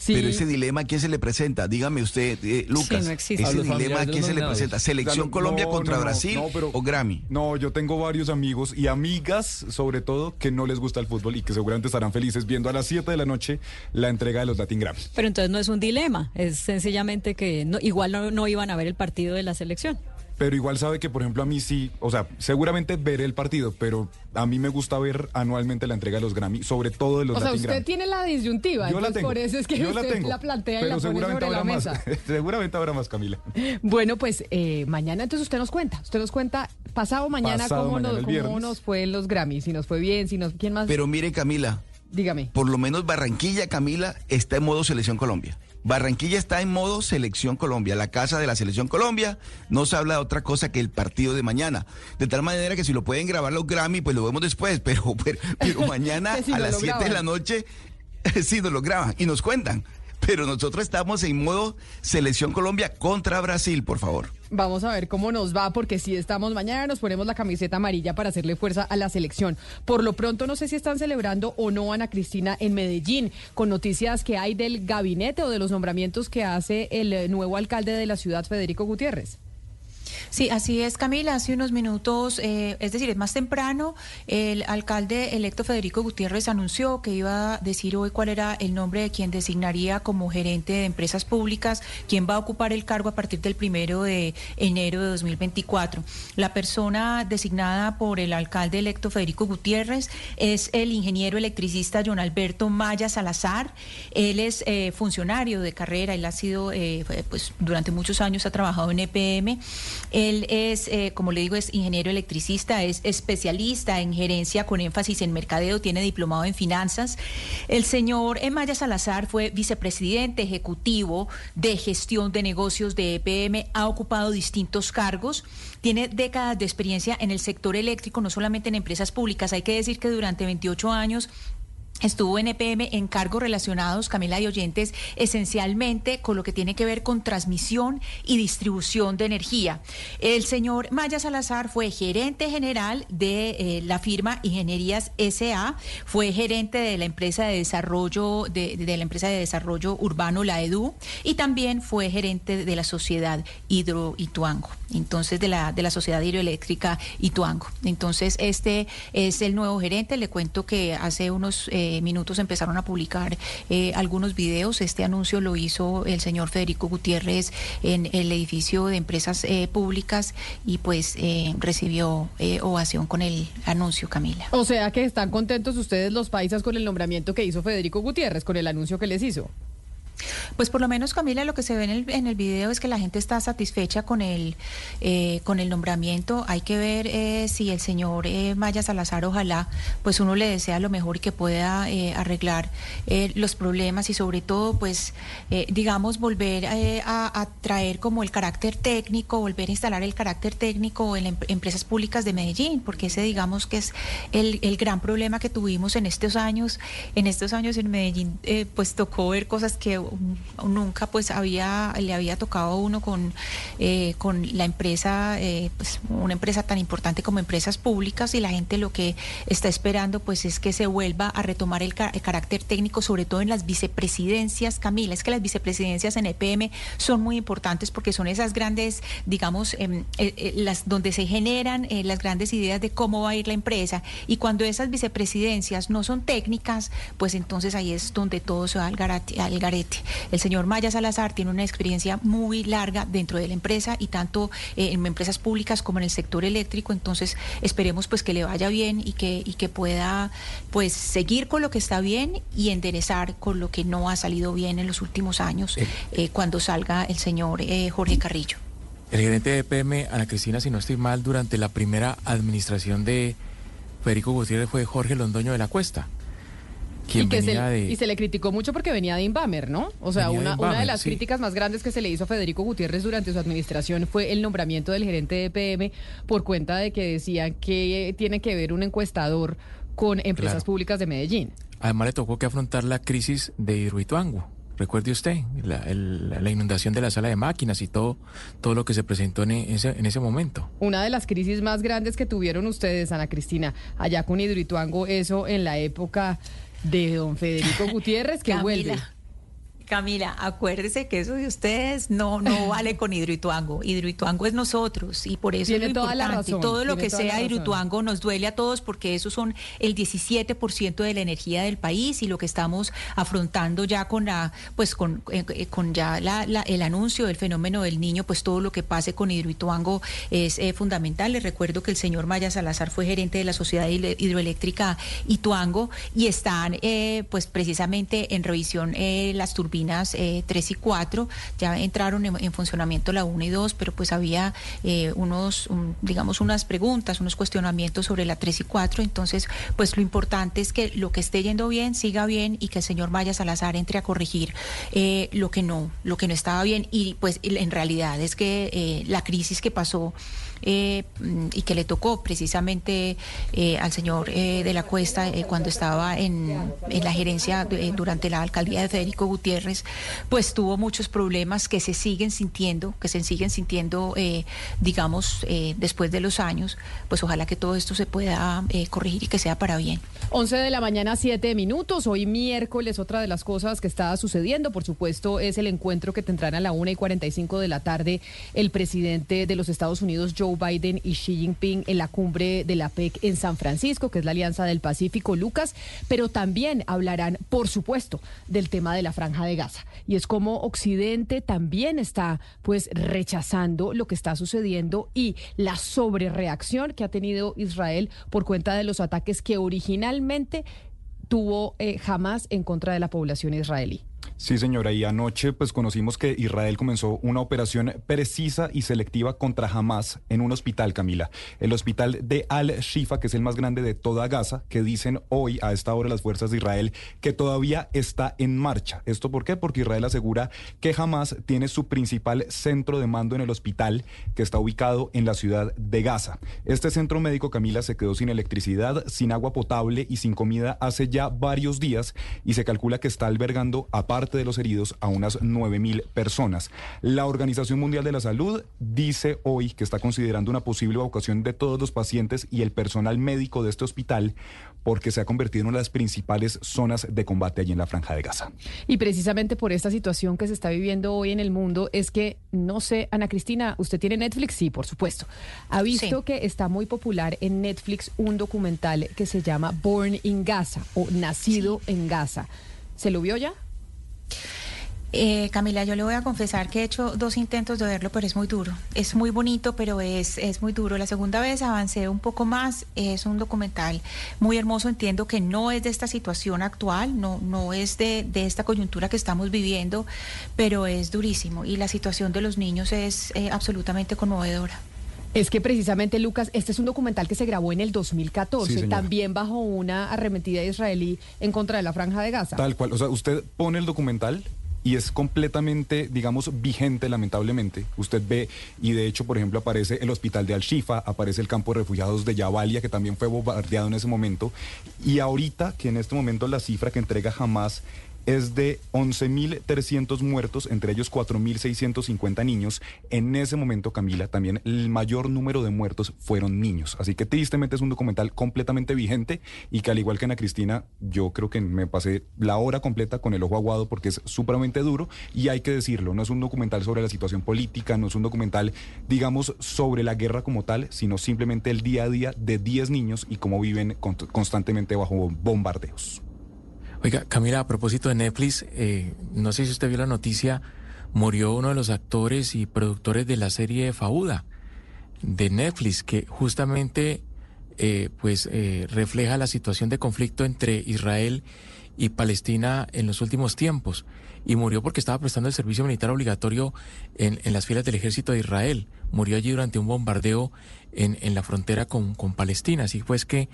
sí. Pero ese dilema, ¿a quién se le presenta? Dígame usted, eh, Lucas. no existe. Ese dilema, ¿a familiares de quién se le presenta? ¿Selección Claro, Colombia no, contra no, Brasil no, pero- o Grammy? No, yo tengo varios amigos y amigas, sobre todo, que no les gusta el fútbol y que seguramente estarán felices viendo a las 7 de la noche la entrega de los Latin Grammy. Pero entonces no es un dilema, es sencillamente que no- igual no, no iban a ver el partido de la selección. Pero igual sabe que, por ejemplo, a mí sí, o sea, seguramente veré el partido, pero a mí me gusta ver anualmente la entrega de los Grammy, sobre todo de los o sea, Latin usted Grammy. tiene la disyuntiva, Yo la tengo. por eso es que yo usted la, tengo, la plantea y pero la pone seguramente sobre la habrá mesa. más. seguramente habrá más, Camila. Bueno, pues eh, mañana entonces usted nos cuenta, usted nos cuenta pasado mañana Pasado cómo, mañana, nos, cómo nos fue en los Grammy, si nos fue bien, si nos quién más. Pero mire, Camila, Dígame. por lo menos Barranquilla, Camila, está en modo selección Colombia. Barranquilla está en modo selección Colombia, la casa de la selección Colombia. No se habla de otra cosa que el partido de mañana. De tal manera que si lo pueden grabar los Grammy, pues lo vemos después. Pero, pero, pero mañana si a las lo 7 de la noche, sí nos lo graban y nos cuentan. Pero nosotros estamos en modo selección Colombia contra Brasil, por favor. Vamos a ver cómo nos va, porque si estamos mañana, nos ponemos la camiseta amarilla para hacerle fuerza a la selección. Por lo pronto, no sé si están celebrando o no Ana Cristina en Medellín, con noticias que hay del gabinete o de los nombramientos que hace el nuevo alcalde de la ciudad, Federico Gutiérrez. Sí, así es, Camila. Hace unos minutos, eh, es decir, es más temprano, el alcalde electo Federico Gutiérrez anunció que iba a decir hoy cuál era el nombre de quien designaría como gerente de empresas públicas, quien va a ocupar el cargo a partir del primero de enero de 2024. La persona designada por el alcalde electo Federico Gutiérrez es el ingeniero electricista John Alberto Maya Salazar. Él es eh, funcionario de carrera, él ha sido, eh, pues durante muchos años ha trabajado en EPM. Él es, eh, como le digo, es ingeniero electricista, es especialista en gerencia con énfasis en mercadeo, tiene diplomado en finanzas. El señor Emaya Salazar fue vicepresidente ejecutivo de gestión de negocios de EPM, ha ocupado distintos cargos, tiene décadas de experiencia en el sector eléctrico, no solamente en empresas públicas. Hay que decir que durante 28 años Estuvo en EPM en cargos relacionados, Camila y oyentes, esencialmente con lo que tiene que ver con transmisión y distribución de energía. El señor Maya Salazar fue gerente general de eh, la firma Ingenierías SA, fue gerente de la empresa de desarrollo de, la empresa de desarrollo urbano La Edu y también fue gerente de la sociedad Hidro Ituango, entonces de la de la sociedad hidroeléctrica Ituango. Entonces este es el nuevo gerente. Le cuento que hace unos eh, minutos empezaron a publicar eh, algunos videos. Este anuncio lo hizo el señor Federico Gutiérrez en el edificio de empresas eh, públicas y pues eh, recibió eh, ovación con el anuncio, Camila. O sea que están contentos ustedes los paisas con el nombramiento que hizo Federico Gutiérrez, con el anuncio que les hizo. Pues por lo menos, Camila, lo que se ve en el, en el video es que la gente está satisfecha con el, eh, con el nombramiento. Hay que ver eh, si el señor eh, Maya Salazar, ojalá, pues uno le desea lo mejor y que pueda eh, arreglar eh, los problemas y sobre todo, pues, eh, digamos, volver a, traer como el carácter técnico, volver a instalar el carácter técnico en las em- empresas públicas de Medellín, porque ese, digamos, que es el, el gran problema que tuvimos en estos años. En estos años en Medellín, pues tocó ver cosas que nunca pues había le había tocado a uno con, eh, con la empresa, eh, pues una empresa tan importante como empresas públicas y la gente lo que está esperando pues es que se vuelva a retomar el, carácter técnico, sobre todo en las vicepresidencias, Camila, es que las vicepresidencias en EPM son muy importantes porque son esas grandes, digamos, em, las donde se generan las grandes ideas de cómo va a ir la empresa y cuando esas vicepresidencias no son técnicas, pues entonces ahí es donde todo se va. Al garete. El señor Maya Salazar tiene una experiencia muy larga dentro de la empresa y tanto eh, en empresas públicas como en el sector eléctrico, entonces esperemos pues que le vaya bien y que, y que pueda pues seguir con lo que está bien y enderezar con lo que no ha salido bien en los últimos años eh. Eh, cuando salga el señor Jorge Carrillo. El gerente de EPM, Ana Cristina, si no estoy mal, durante la primera administración de Federico Gutiérrez fue Jorge Londoño de la Cuesta. Y, se, y se le criticó mucho porque venía de Inbamer, ¿no? O sea, una, de, una de las críticas más grandes que se le hizo a Federico Gutiérrez durante su administración fue el nombramiento del gerente de EPM por cuenta de que decían que tiene que ver un encuestador con empresas públicas de Medellín. Además le tocó que afrontar la crisis de Hidroituango. Recuerde usted la, inundación de la sala de máquinas y todo, todo lo que se presentó en ese, en ese momento. Una de las crisis más grandes que tuvieron ustedes, Ana Cristina, allá con Hidroituango, eso en la época de don Federico Gutiérrez, que vuelve. Camila, acuérdese que eso de ustedes no, no vale con Hidroituango. Hidroituango es nosotros y por eso tiene es lo toda importante. La razón, todo lo que sea Hidroituango nos duele a todos porque esos son el 17% de la energía del país y lo que estamos afrontando ya con la, pues con, eh, eh, con ya la, el anuncio del fenómeno del niño, pues todo lo que pase con Hidroituango es eh, fundamental. Les recuerdo que el señor Maya Salazar fue gerente de la Sociedad Hidroeléctrica Ituango y están pues precisamente en revisión las turbinas 3 eh, y 4, ya entraron en, funcionamiento la 1 y 2, pero pues había eh, unos, digamos, unas preguntas, unos cuestionamientos sobre la 3 y 4, entonces pues lo importante es que lo que esté yendo bien siga bien y que el señor Maya Salazar entre a corregir eh, lo que no, lo que no estaba bien. Y pues en realidad es que la crisis que pasó eh, y que le tocó precisamente al señor eh, de la Cuesta cuando estaba en, en la gerencia durante la alcaldía de Federico Gutiérrez, pues tuvo muchos problemas que se siguen sintiendo, que se siguen sintiendo, digamos, después de los años, pues ojalá que todo esto se pueda corregir y que sea para bien. 11 de la mañana, 7 minutos. Hoy miércoles, otra de las cosas que está sucediendo, por supuesto, es el encuentro que tendrán a la 1 y 45 de la tarde el presidente de los Estados Unidos, Joe Biden y Xi Jinping en la cumbre de la PEC en San Francisco, que es la Alianza del Pacífico, Lucas, pero también hablarán, por supuesto, del tema de la franja de Gaza. Y es como Occidente también está pues rechazando lo que está sucediendo y la sobrereacción que ha tenido Israel por cuenta de los ataques que originalmente tuvo eh, jamás en contra de la población israelí. Sí, señora, y anoche pues conocimos que Israel comenzó una operación precisa y selectiva contra Hamas en un hospital, Camila. El hospital de Al-Shifa, que es el más grande de toda Gaza, que dicen hoy a esta hora las fuerzas de Israel que todavía está en marcha. ¿Esto por qué? Porque Israel asegura que Hamas tiene su principal centro de mando en el hospital que está ubicado en la ciudad de Gaza. Este centro médico, Camila, se quedó sin electricidad, sin agua potable y sin comida hace ya varios días y se calcula que está albergando aparte de los heridos a unas 9.000 personas. La Organización Mundial de la Salud dice hoy que está considerando una posible evacuación de todos los pacientes y el personal médico de este hospital porque se ha convertido en una de las principales zonas de combate allí en la franja de Gaza. Y precisamente por esta situación que se está viviendo hoy en el mundo es que, no sé, Ana Cristina, ¿usted tiene Netflix? Sí, por supuesto. Ha visto que está muy popular en Netflix un documental que se llama Born in Gaza o Nacido en Gaza. ¿Se lo vio ya? Eh, Camila, yo le voy a confesar que he hecho dos intentos de verlo, pero es muy duro. Es muy bonito, pero es, es muy duro. La segunda vez avancé un poco más. Es un documental muy hermoso. Entiendo que no es de esta situación actual, no, no es de, esta coyuntura que estamos viviendo, pero es durísimo. Y la situación de los niños es eh, absolutamente conmovedora. Es que precisamente, Lucas, este es un documental que se grabó en el 2014, también bajo una arremetida israelí en contra de la franja de Gaza. Tal cual, o sea, usted pone el documental y es completamente, digamos, vigente, lamentablemente. Usted ve, y de hecho, por ejemplo, aparece el hospital de Al-Shifa, aparece el campo de refugiados de Yabalia, que también fue bombardeado en ese momento, y ahorita, que en este momento la cifra que entrega jamás es de 11.300 muertos, entre ellos 4.650 niños. En ese momento, Camila, también el mayor número de muertos fueron niños. Así que tristemente es un documental completamente vigente y que al igual que Ana Cristina, yo creo que me pasé la hora completa con el ojo aguado porque es supremamente duro y hay que decirlo, no es un documental sobre la situación política, no es un documental, digamos, sobre la guerra como tal, sino simplemente el día a día de 10 niños y cómo viven constantemente bajo bombardeos. Oiga, Camila, a propósito de Netflix, eh, no sé si usted vio la noticia, murió uno de los actores y productores de la serie Fauda de Netflix, que justamente eh, pues eh, refleja la situación de conflicto entre Israel y Palestina en los últimos tiempos. Y murió porque estaba prestando el servicio militar obligatorio en, en las filas del ejército de Israel. Murió allí durante un bombardeo en, en la frontera con, con Palestina. Así pues que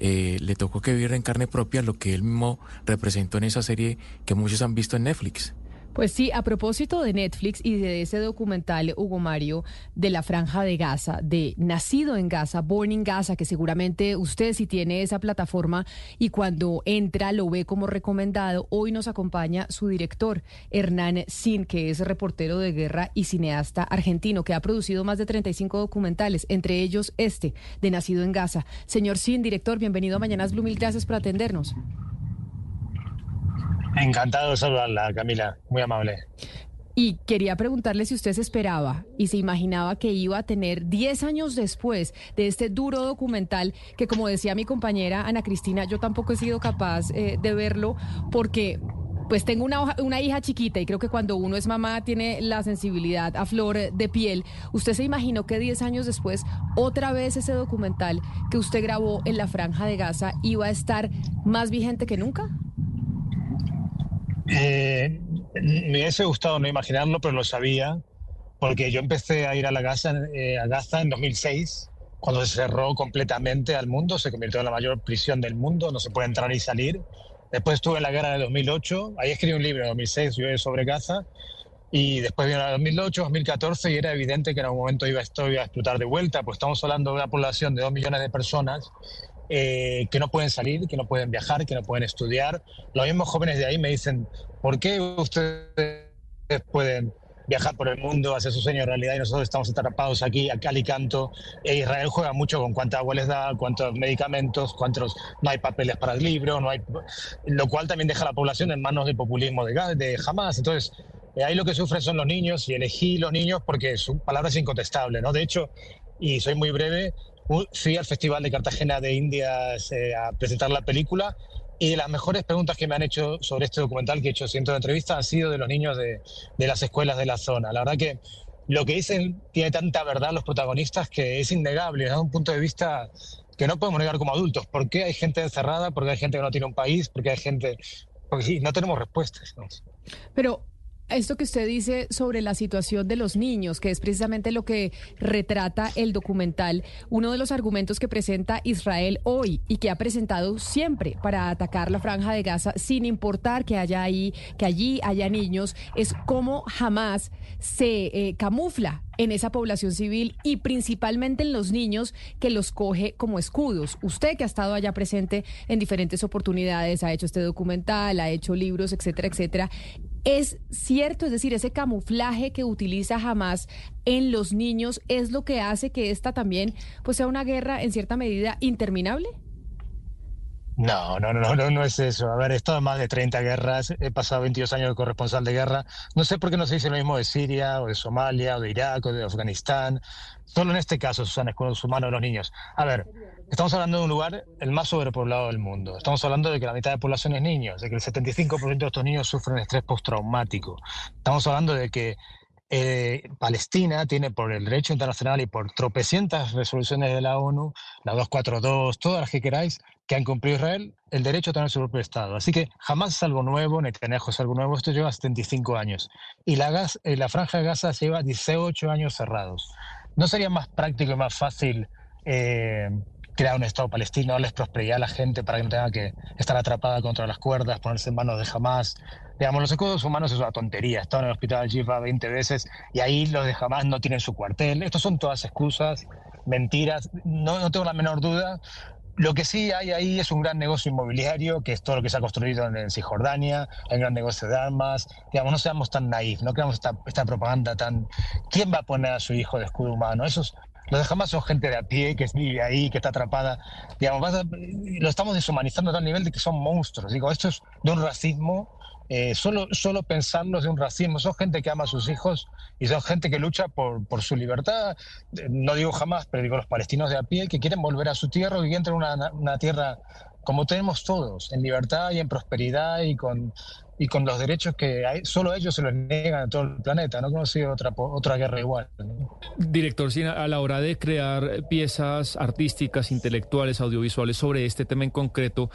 eh, le tocó que vivir en carne propia lo que él mismo representó en esa serie que muchos han visto en Netflix. Pues sí, a propósito de Netflix y de ese documental, Hugo Mario, de la Franja de Gaza, de Nacido en Gaza, Born in Gaza, que seguramente usted si tiene esa plataforma y cuando entra lo ve como recomendado, hoy nos acompaña su director, Hernán Sin, que es reportero de guerra y cineasta argentino, que ha producido más de 35 documentales, entre ellos este, de Nacido en Gaza. Señor Sin, director, bienvenido a Mañanas Blue, mil gracias por atendernos. Encantado de saludarla, Camila. Muy amable. Y quería preguntarle si usted se esperaba y se imaginaba que iba a tener 10 años después de este duro documental que, como decía mi compañera Ana Cristina, yo tampoco he sido capaz eh, de verlo porque pues tengo una, una hija chiquita y creo que cuando uno es mamá tiene la sensibilidad a flor de piel. ¿Usted se imaginó que 10 años después otra vez ese documental que usted grabó en la franja de Gaza iba a estar más vigente que nunca? Eh, me hubiese gustado no imaginarlo, pero lo sabía, porque yo empecé a ir a la Gaza, eh, a Gaza en 2006, cuando se cerró completamente al mundo, se convirtió en la mayor prisión del mundo, no se puede entrar y salir. Después estuve en la guerra de 2008, ahí escribí un libro en 2006 sobre Gaza, y después vino la 2008, 2014, y era evidente que en algún momento iba, esto iba a explotar de vuelta, pues estamos hablando de una población de dos millones de personas eh, que no pueden salir, que no pueden viajar, que no pueden estudiar. Los mismos jóvenes de ahí me dicen, ¿por qué ustedes pueden viajar por el mundo, hacer su sueño realidad y nosotros estamos atrapados aquí, a cal y canto? E Israel juega mucho con cuánta agua les da, cuántos medicamentos, cuántos no hay papeles para el libro, no hay, lo cual también deja a la población en manos del populismo de, de Hamas. Entonces, eh, ahí lo que sufren son los niños y elegí los niños porque su palabra es incontestable, ¿no? De hecho, y soy muy breve, fui al Festival de Cartagena de Indias eh, a presentar la película y de las mejores preguntas que me han hecho sobre este documental, que he hecho cientos de entrevistas, han sido de los niños de, de las escuelas de la zona. La verdad que lo que dicen tiene tanta verdad los protagonistas que es innegable desde un punto de vista que no podemos negar como adultos. ¿Por qué hay gente encerrada? ¿Por qué hay gente que no tiene un país? ¿Por qué hay gente...? Porque sí, no tenemos respuestas. Pero esto que usted dice sobre la situación de los niños, que es precisamente lo que retrata el documental, uno de los argumentos que presenta Israel hoy y que ha presentado siempre para atacar la franja de Gaza, sin importar que haya ahí, que allí haya niños, es cómo jamás se eh, camufla en esa población civil y principalmente en los niños que los coge como escudos. Usted que ha estado allá presente en diferentes oportunidades, ha hecho este documental, ha hecho libros, etcétera, etcétera. ¿Es cierto? Es decir, ese camuflaje que utiliza Hamas en los niños es lo que hace que esta también pues, sea una guerra en cierta medida interminable? No, no, no, no, no es eso. A ver, he estado más de 30 guerras, he pasado 22 años de corresponsal de guerra. No sé por qué no se dice lo mismo de Siria, o de Somalia, o de Irak, o de Afganistán. Solo en este caso, Susana, con los humanos de los niños. A ver, estamos hablando de un lugar el más sobrepoblado del mundo. Estamos hablando de que la mitad de la población es niños, de que el 75% de estos niños sufren estrés postraumático. Estamos hablando de que eh, Palestina tiene por el derecho internacional y por tropecientas resoluciones de la ONU, la 242, todas las que queráis, que han cumplido Israel, el derecho a tener su propio Estado. Así que jamás es algo nuevo, Netanyahu es algo nuevo, esto lleva 75 años. Y la, gas, eh, la franja de Gaza lleva 18 años cerrados. ¿No sería más práctico y más fácil eh, crear un Estado palestino, darles prosperidad a la gente para que no tenga que estar atrapada contra las cuerdas, ponerse en manos de Hamas? Digamos, los escudos humanos es una tontería. Están en el hospital Jifa 20 veces y ahí los de Hamas no tienen su cuartel. Estos son todas excusas, mentiras. No, no tengo la menor duda. Lo que sí hay ahí es un gran negocio inmobiliario, que es todo lo que se ha construido en, Cisjordania, hay un gran negocio de armas, digamos, no seamos tan naif, no creamos esta, esta propaganda tan... ¿Quién va a poner a su hijo de escudo humano? Esos, los jamás son gente de a pie que vive ahí, que está atrapada. Digamos, lo estamos deshumanizando a tal nivel de que son monstruos. Digo, esto es de un racismo eh, solo, solo pensarlos de un racismo. Son gente que ama a sus hijos y son gente que lucha por, por su libertad. Eh, no digo jamás, pero digo los palestinos de a pie que quieren volver a su tierra y entrar en una, una tierra como tenemos todos, en libertad y en prosperidad y con, y con los derechos que hay, solo ellos se los niegan a todo el planeta. No he conocido otra, otra guerra igual. Director, a la hora de crear piezas artísticas, intelectuales, audiovisuales sobre este tema en concreto,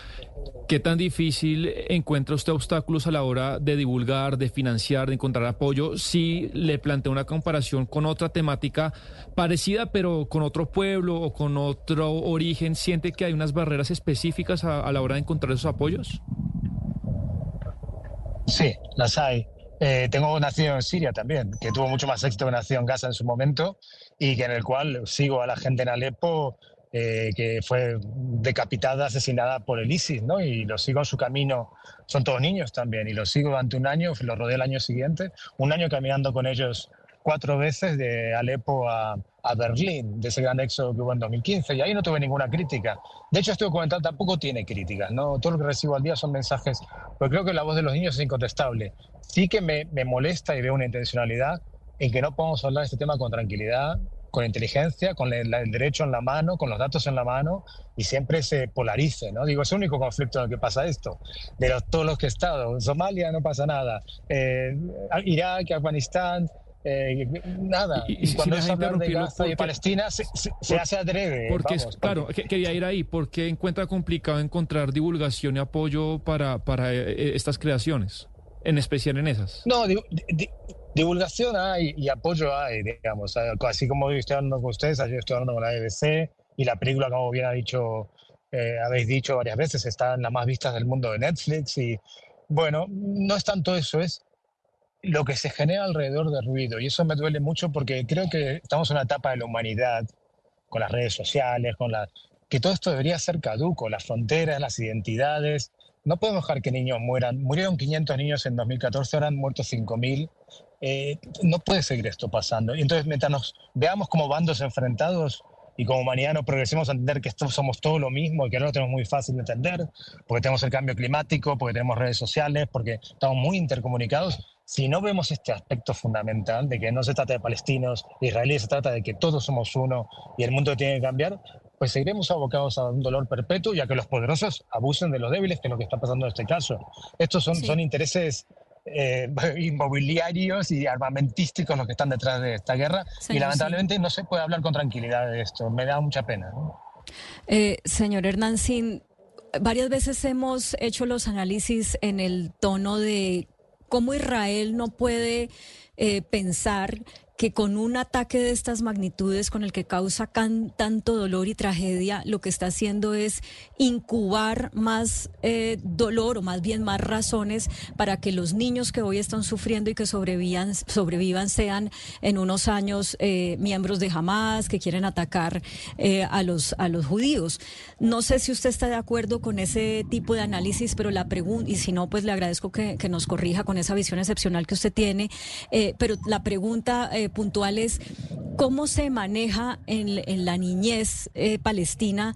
¿qué tan difícil encuentra usted obstáculos a la hora de divulgar, de financiar, de encontrar apoyo? Si le plantea una comparación con otra temática parecida, pero con otro pueblo o con otro origen, ¿siente que hay unas barreras específicas a la hora de encontrar esos apoyos? Sí, las hay. Eh, tengo nacido en Siria también, que tuvo mucho más éxito que nacido en Gaza en su momento y que en el cual sigo a la gente en Alepo eh, que fue decapitada, asesinada por el ISIS, ¿no? Y los sigo en su camino, son todos niños también, y los sigo durante un año, los rodeé el año siguiente, un año caminando con ellos cuatro veces de Alepo a, Berlín, de ese gran éxodo que hubo en 2015, y ahí no tuve ninguna crítica. De hecho, este documental tampoco tiene críticas, ¿no? Todo lo que recibo al día son mensajes, pero creo que la voz de los niños es incontestable. Sí que me, me molesta y veo una intencionalidad en que no podamos hablar de este tema con tranquilidad, con inteligencia, con el, derecho en la mano, con los datos en la mano, y siempre se polarice, ¿no? Digo, es el único conflicto en el que pasa esto. De todos los que he estado, Somalia no pasa nada, eh, Irak, Afganistán, eh, nada. Y, cuando se habla de Gaza y Palestina, se, hace adrede. Porque, claro, quería ir ahí, porque encuentra complicado encontrar divulgación y apoyo para, para eh, eh, estas creaciones, en especial en esas. No, divulgación hay y apoyo hay, digamos. Así como estoy hablando con ustedes, ayer estoy hablando con la BBC y la película, como bien ha dicho, habéis dicho varias veces, está en las más vistas del mundo de Netflix y bueno, no es tanto eso, es lo que se genera alrededor del ruido. Y eso me duele mucho porque creo que estamos en una etapa de la humanidad, con las redes sociales, con la, que todo esto debería ser caduco, las fronteras, las identidades. No podemos dejar que niños mueran. Murieron 500 niños en 2014, ahora han muerto 5.000. Eh, no puede seguir esto pasando. Y entonces, mientras nos veamos como bandos enfrentados y como humanidad no progresemos a entender que somos todo lo mismo y que no lo tenemos muy fácil de entender, porque tenemos el cambio climático, porque tenemos redes sociales, porque estamos muy intercomunicados, si no vemos este aspecto fundamental de que no se trata de palestinos, israelíes, se trata de que todos somos uno y el mundo tiene que cambiar, pues seguiremos abocados a un dolor perpetuo y a que los poderosos abusen de los débiles, que es lo que está pasando en este caso. Estos son, son intereses eh, inmobiliarios y armamentísticos los que están detrás de esta guerra y lamentablemente no se puede hablar con tranquilidad de esto. Me da mucha pena. Eh, señor Hernán varias veces hemos hecho los análisis en el tono de cómo Israel no puede eh, pensar que con un ataque de estas magnitudes, con el que causa tanto dolor y tragedia, lo que está haciendo es incubar más eh, dolor o más bien más razones para que los niños que hoy están sufriendo y que sobrevivan, sobrevivan sean en unos años eh, miembros de Hamas que quieren atacar eh, a, los, a los judíos. No sé si usted está de acuerdo con ese tipo de análisis, pero la pregunta, y si no, pues le agradezco que, que, nos corrija con esa visión excepcional que usted tiene, pero la pregunta puntuales, ¿cómo se maneja en, la niñez eh, palestina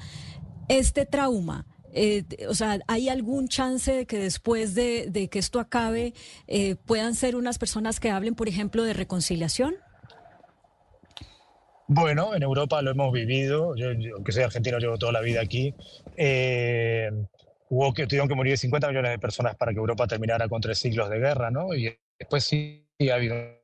este trauma? Eh, o sea, ¿hay algún chance de que después de, que esto acabe eh, puedan ser unas personas que hablen, por ejemplo, de reconciliación? Bueno, en Europa lo hemos vivido. Yo, aunque soy argentino, llevo toda la vida aquí. hubo que tuvieron que morir 50 millones de personas para que Europa terminara con tres siglos de guerra, ¿no? Y después sí ha habido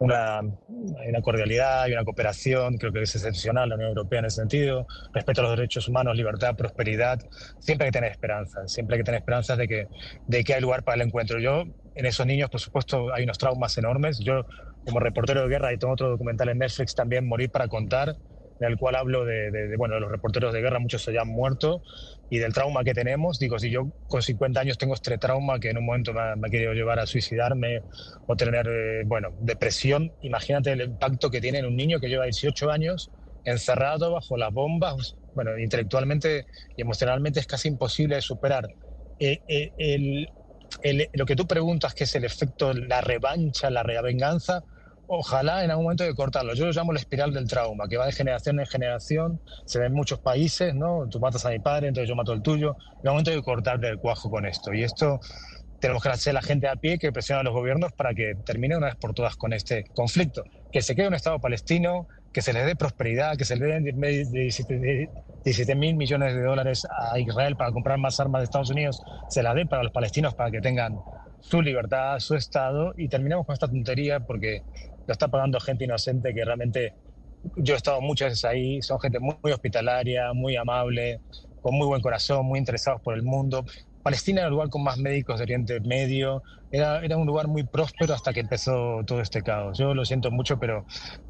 una, una, cordialidad y una cooperación, creo que es excepcional la Unión Europea en ese sentido, respeto a los derechos humanos, libertad, prosperidad, siempre hay que tener esperanza, siempre hay que tener esperanzas de que, de que hay lugar para el encuentro. Yo, en esos niños, por supuesto, hay unos traumas enormes. Yo, como reportero de guerra, y tengo otro documental en Netflix también, Morir para contar, en el cual hablo de, bueno, de los reporteros de guerra, muchos se han muerto, y del trauma que tenemos. Digo, si yo con 50 años tengo este trauma que en un momento me ha, querido llevar a suicidarme o tener, eh, bueno, depresión, imagínate el impacto que tiene en un niño que lleva 18 años encerrado bajo las bombas. Bueno, intelectualmente y emocionalmente es casi imposible de superar. Eh, eh, el, lo que tú preguntas, que es el efecto, la revancha, la revenganza, ojalá en algún momento de cortarlo. Yo lo llamo la espiral del trauma, que va de generación en generación, se ve en muchos países, ¿no? Tú matas a mi padre, entonces yo mato al tuyo. En algún momento de cortar del cuajo con esto. Y esto tenemos que hacer la gente a pie que presiona a los gobiernos para que termine una vez por todas con este conflicto. Que se quede un Estado palestino, que se le dé prosperidad, que se le den 17 mil millones de dólares a Israel para comprar más armas de Estados Unidos, se la dé para los palestinos para que tengan su libertad, su Estado, y terminamos con esta tontería porque lo está pagando gente inocente que realmente yo he estado muchas veces ahí, son gente muy, hospitalaria, muy amable, con muy buen corazón, muy interesados por el mundo. Palestina era el lugar con más médicos de Oriente Medio, era, era un lugar muy próspero hasta que empezó todo este caos. Yo lo siento mucho, pero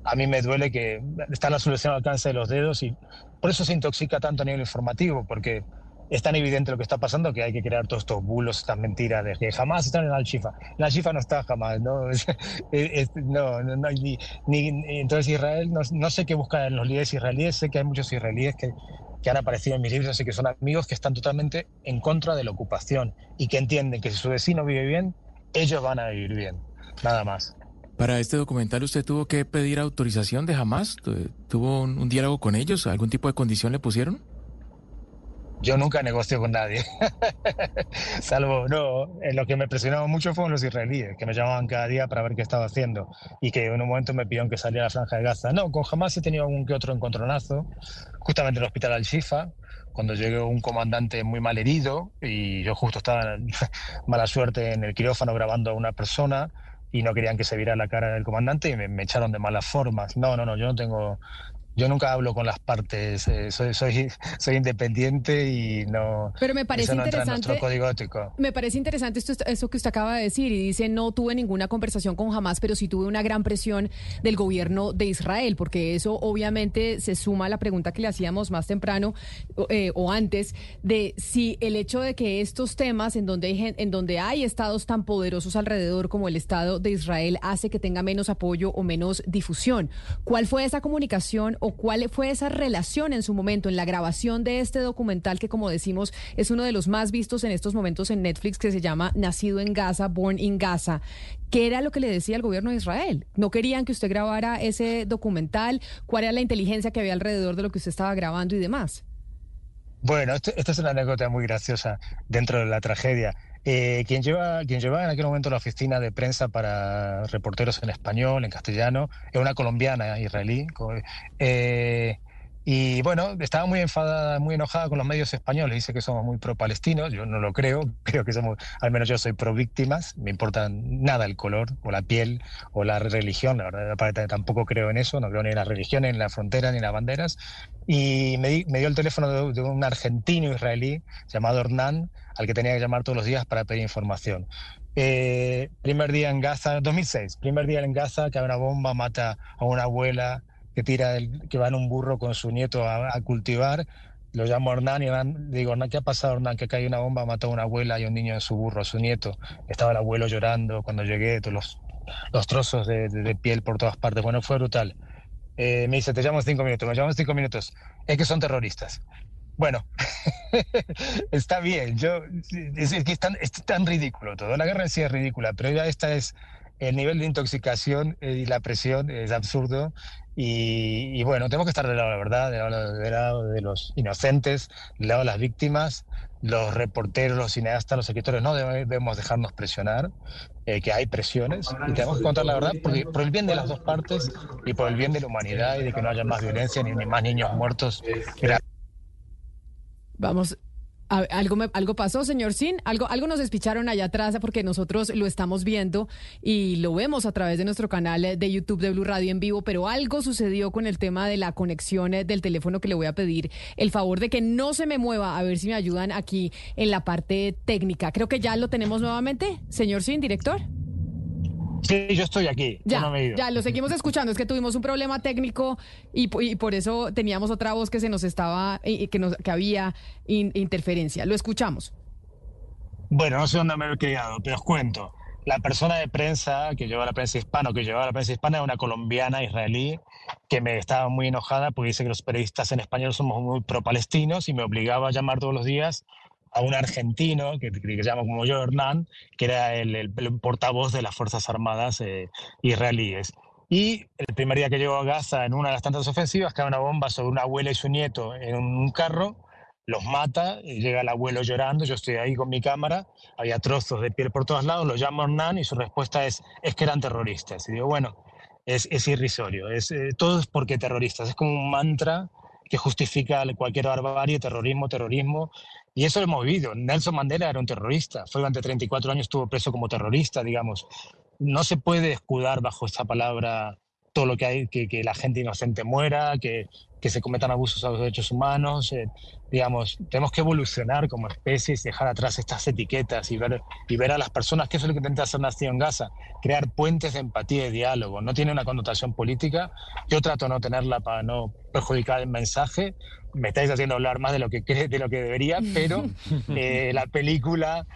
a mí me duele que está la solución al alcance de los dedos y por eso se intoxica tanto a nivel informativo, porque es tan evidente lo que está pasando que hay que crear todos estos bulos, estas mentiras de que jamás están en Al-Shifa. En Al-Shifa no está jamás, ¿no? no, no, ni, ni, entonces Israel, no, no, sé qué buscan los líderes israelíes, sé que hay muchos israelíes que que han aparecido en mis libros y que son amigos que están totalmente en contra de la ocupación y que entienden que si su vecino vive bien, ellos van a vivir bien. Nada más. Para este documental usted tuvo que pedir autorización de Hamas, tuvo un, un diálogo con ellos, algún tipo de condición le pusieron. Yo nunca negocio con nadie. Salvo, no, lo que me presionaba mucho fueron los israelíes, que me llamaban cada día para ver qué estaba haciendo y que en un momento me pidieron que saliera a la franja de Gaza. No, con jamás he tenido algún que otro encontronazo, justamente en el hospital Al-Shifa, cuando llegó un comandante muy mal herido y yo justo estaba mala suerte en el quirófano grabando a una persona y no querían que se viera la cara del comandante y me, me, echaron de malas formas. No, no, no, yo no tengo yo nunca hablo con las partes, eh, soy, soy, soy independiente y no. Pero me parece interesante. código ético. Me parece interesante esto, eso que usted acaba de decir y dice no tuve ninguna conversación con Hamas, pero sí tuve una gran presión del gobierno de Israel, porque eso obviamente se suma a la pregunta que le hacíamos más temprano eh, o antes de si el hecho de que estos temas en donde hay, en donde hay estados tan poderosos alrededor como el Estado de Israel hace que tenga menos apoyo o menos difusión. ¿Cuál fue esa comunicación? O cuál fue esa relación en su momento en la grabación de este documental que, como decimos, es uno de los más vistos en estos momentos en Netflix, que se llama Nacido en Gaza, Born in Gaza. ¿Qué era lo que le decía el gobierno de Israel? ¿No querían que usted grabara ese documental? ¿Cuál era la inteligencia que había alrededor de lo que usted estaba grabando y demás? Bueno, esta es una anécdota muy graciosa dentro de la tragedia. Eh, quien, lleva, quien llevaba en aquel momento la oficina de prensa para reporteros en español, en castellano, es una colombiana israelí. Eh, y bueno, estaba muy enfadada, muy enojada con los medios españoles. Dice que somos muy pro-palestinos. Yo no lo creo. Creo que somos, al menos yo soy pro-víctimas. Me importa nada el color, o la piel, o la religión. La verdad, tampoco creo en eso. No creo ni en la religión, ni en la frontera, ni en las banderas. Y me, me dio el teléfono de, un argentino israelí llamado Hernán, al que tenía que llamar todos los días para pedir información. Eh, primer día en Gaza, 2006, primer día en Gaza, que una bomba, mata a una abuela que tira el, que va en un burro con su nieto a, cultivar. Lo llamo a Hernán y Hernán, digo, Hernán, ¿qué ha pasado, Hernán? Que cae una bomba, mató a una abuela y un niño en su burro, a su nieto. Estaba el abuelo llorando cuando llegué, todos los, los trozos de, piel por todas partes. Bueno, fue brutal. Eh, me dice, te llamo cinco minutos, me llamo cinco minutos. Es que son terroristas. Bueno, está bien, yo, es, que es tan, es tan ridículo todo. La guerra en sí es ridícula, pero ya esta es el nivel de intoxicación eh, y la presión es absurdo y, bueno, tenemos que estar del lado de la verdad, del lado, de los inocentes, del lado de las víctimas, los reporteros, los cineastas, los escritores, no debemos dejarnos presionar, eh, que hay presiones y tenemos que contar la verdad por, por, el bien de las dos partes y por el bien de la humanidad y de que no haya más violencia ni, ni más niños muertos. Vamos algo, algo pasó, señor Sin, algo, algo nos despicharon allá atrás porque nosotros lo estamos viendo y lo vemos a través de nuestro canal de YouTube de Blue Radio en vivo, pero algo sucedió con el tema de la conexión del teléfono que le voy a pedir el favor de que no se me mueva, a ver si me ayudan aquí en la parte técnica. Creo que ya lo tenemos nuevamente, señor Sin, director. Sí, yo estoy aquí. Ya, ya lo seguimos escuchando. Es que tuvimos un problema técnico y, por eso teníamos otra voz que se nos estaba, y que, nos, que había interferencia. Lo escuchamos. Bueno, no sé dónde me he quedado, pero os cuento. La persona de prensa que lleva la prensa hispana, que llevaba la prensa hispana, es una colombiana israelí que me estaba muy enojada porque dice que los periodistas en español somos muy pro-palestinos y me obligaba a llamar todos los días a un argentino que, que se llama como yo, Hernán, que era el, portavoz de las Fuerzas Armadas eh, israelíes. Y el primer día que llegó a Gaza, en una de las tantas ofensivas, cae una bomba sobre una abuela y su nieto en un carro, los mata, y llega el abuelo llorando, yo estoy ahí con mi cámara, había trozos de piel por todos lados, lo llamo Hernán y su respuesta es, es que eran terroristas. Y digo, bueno, es, es irrisorio, es, eh, todo es porque terroristas, es como un mantra que justifica cualquier barbarie, terrorismo, terrorismo, y eso lo hemos vivido. Nelson Mandela era un terrorista, fue durante 34 años, estuvo preso como terrorista, digamos. No se puede escudar bajo esta palabra todo lo que hay, que, que la gente inocente muera, que, que se cometan abusos a los derechos humanos. eh, digamos, tenemos que evolucionar como especies, dejar atrás estas etiquetas y ver, y ver a las personas, que eso es lo que intenta hacer Nación Gaza, crear puentes de empatía y diálogo. No tiene una connotación política, yo trato de no tenerla para no perjudicar el mensaje. Me estáis haciendo hablar más de lo que, de lo que debería, pero eh, la película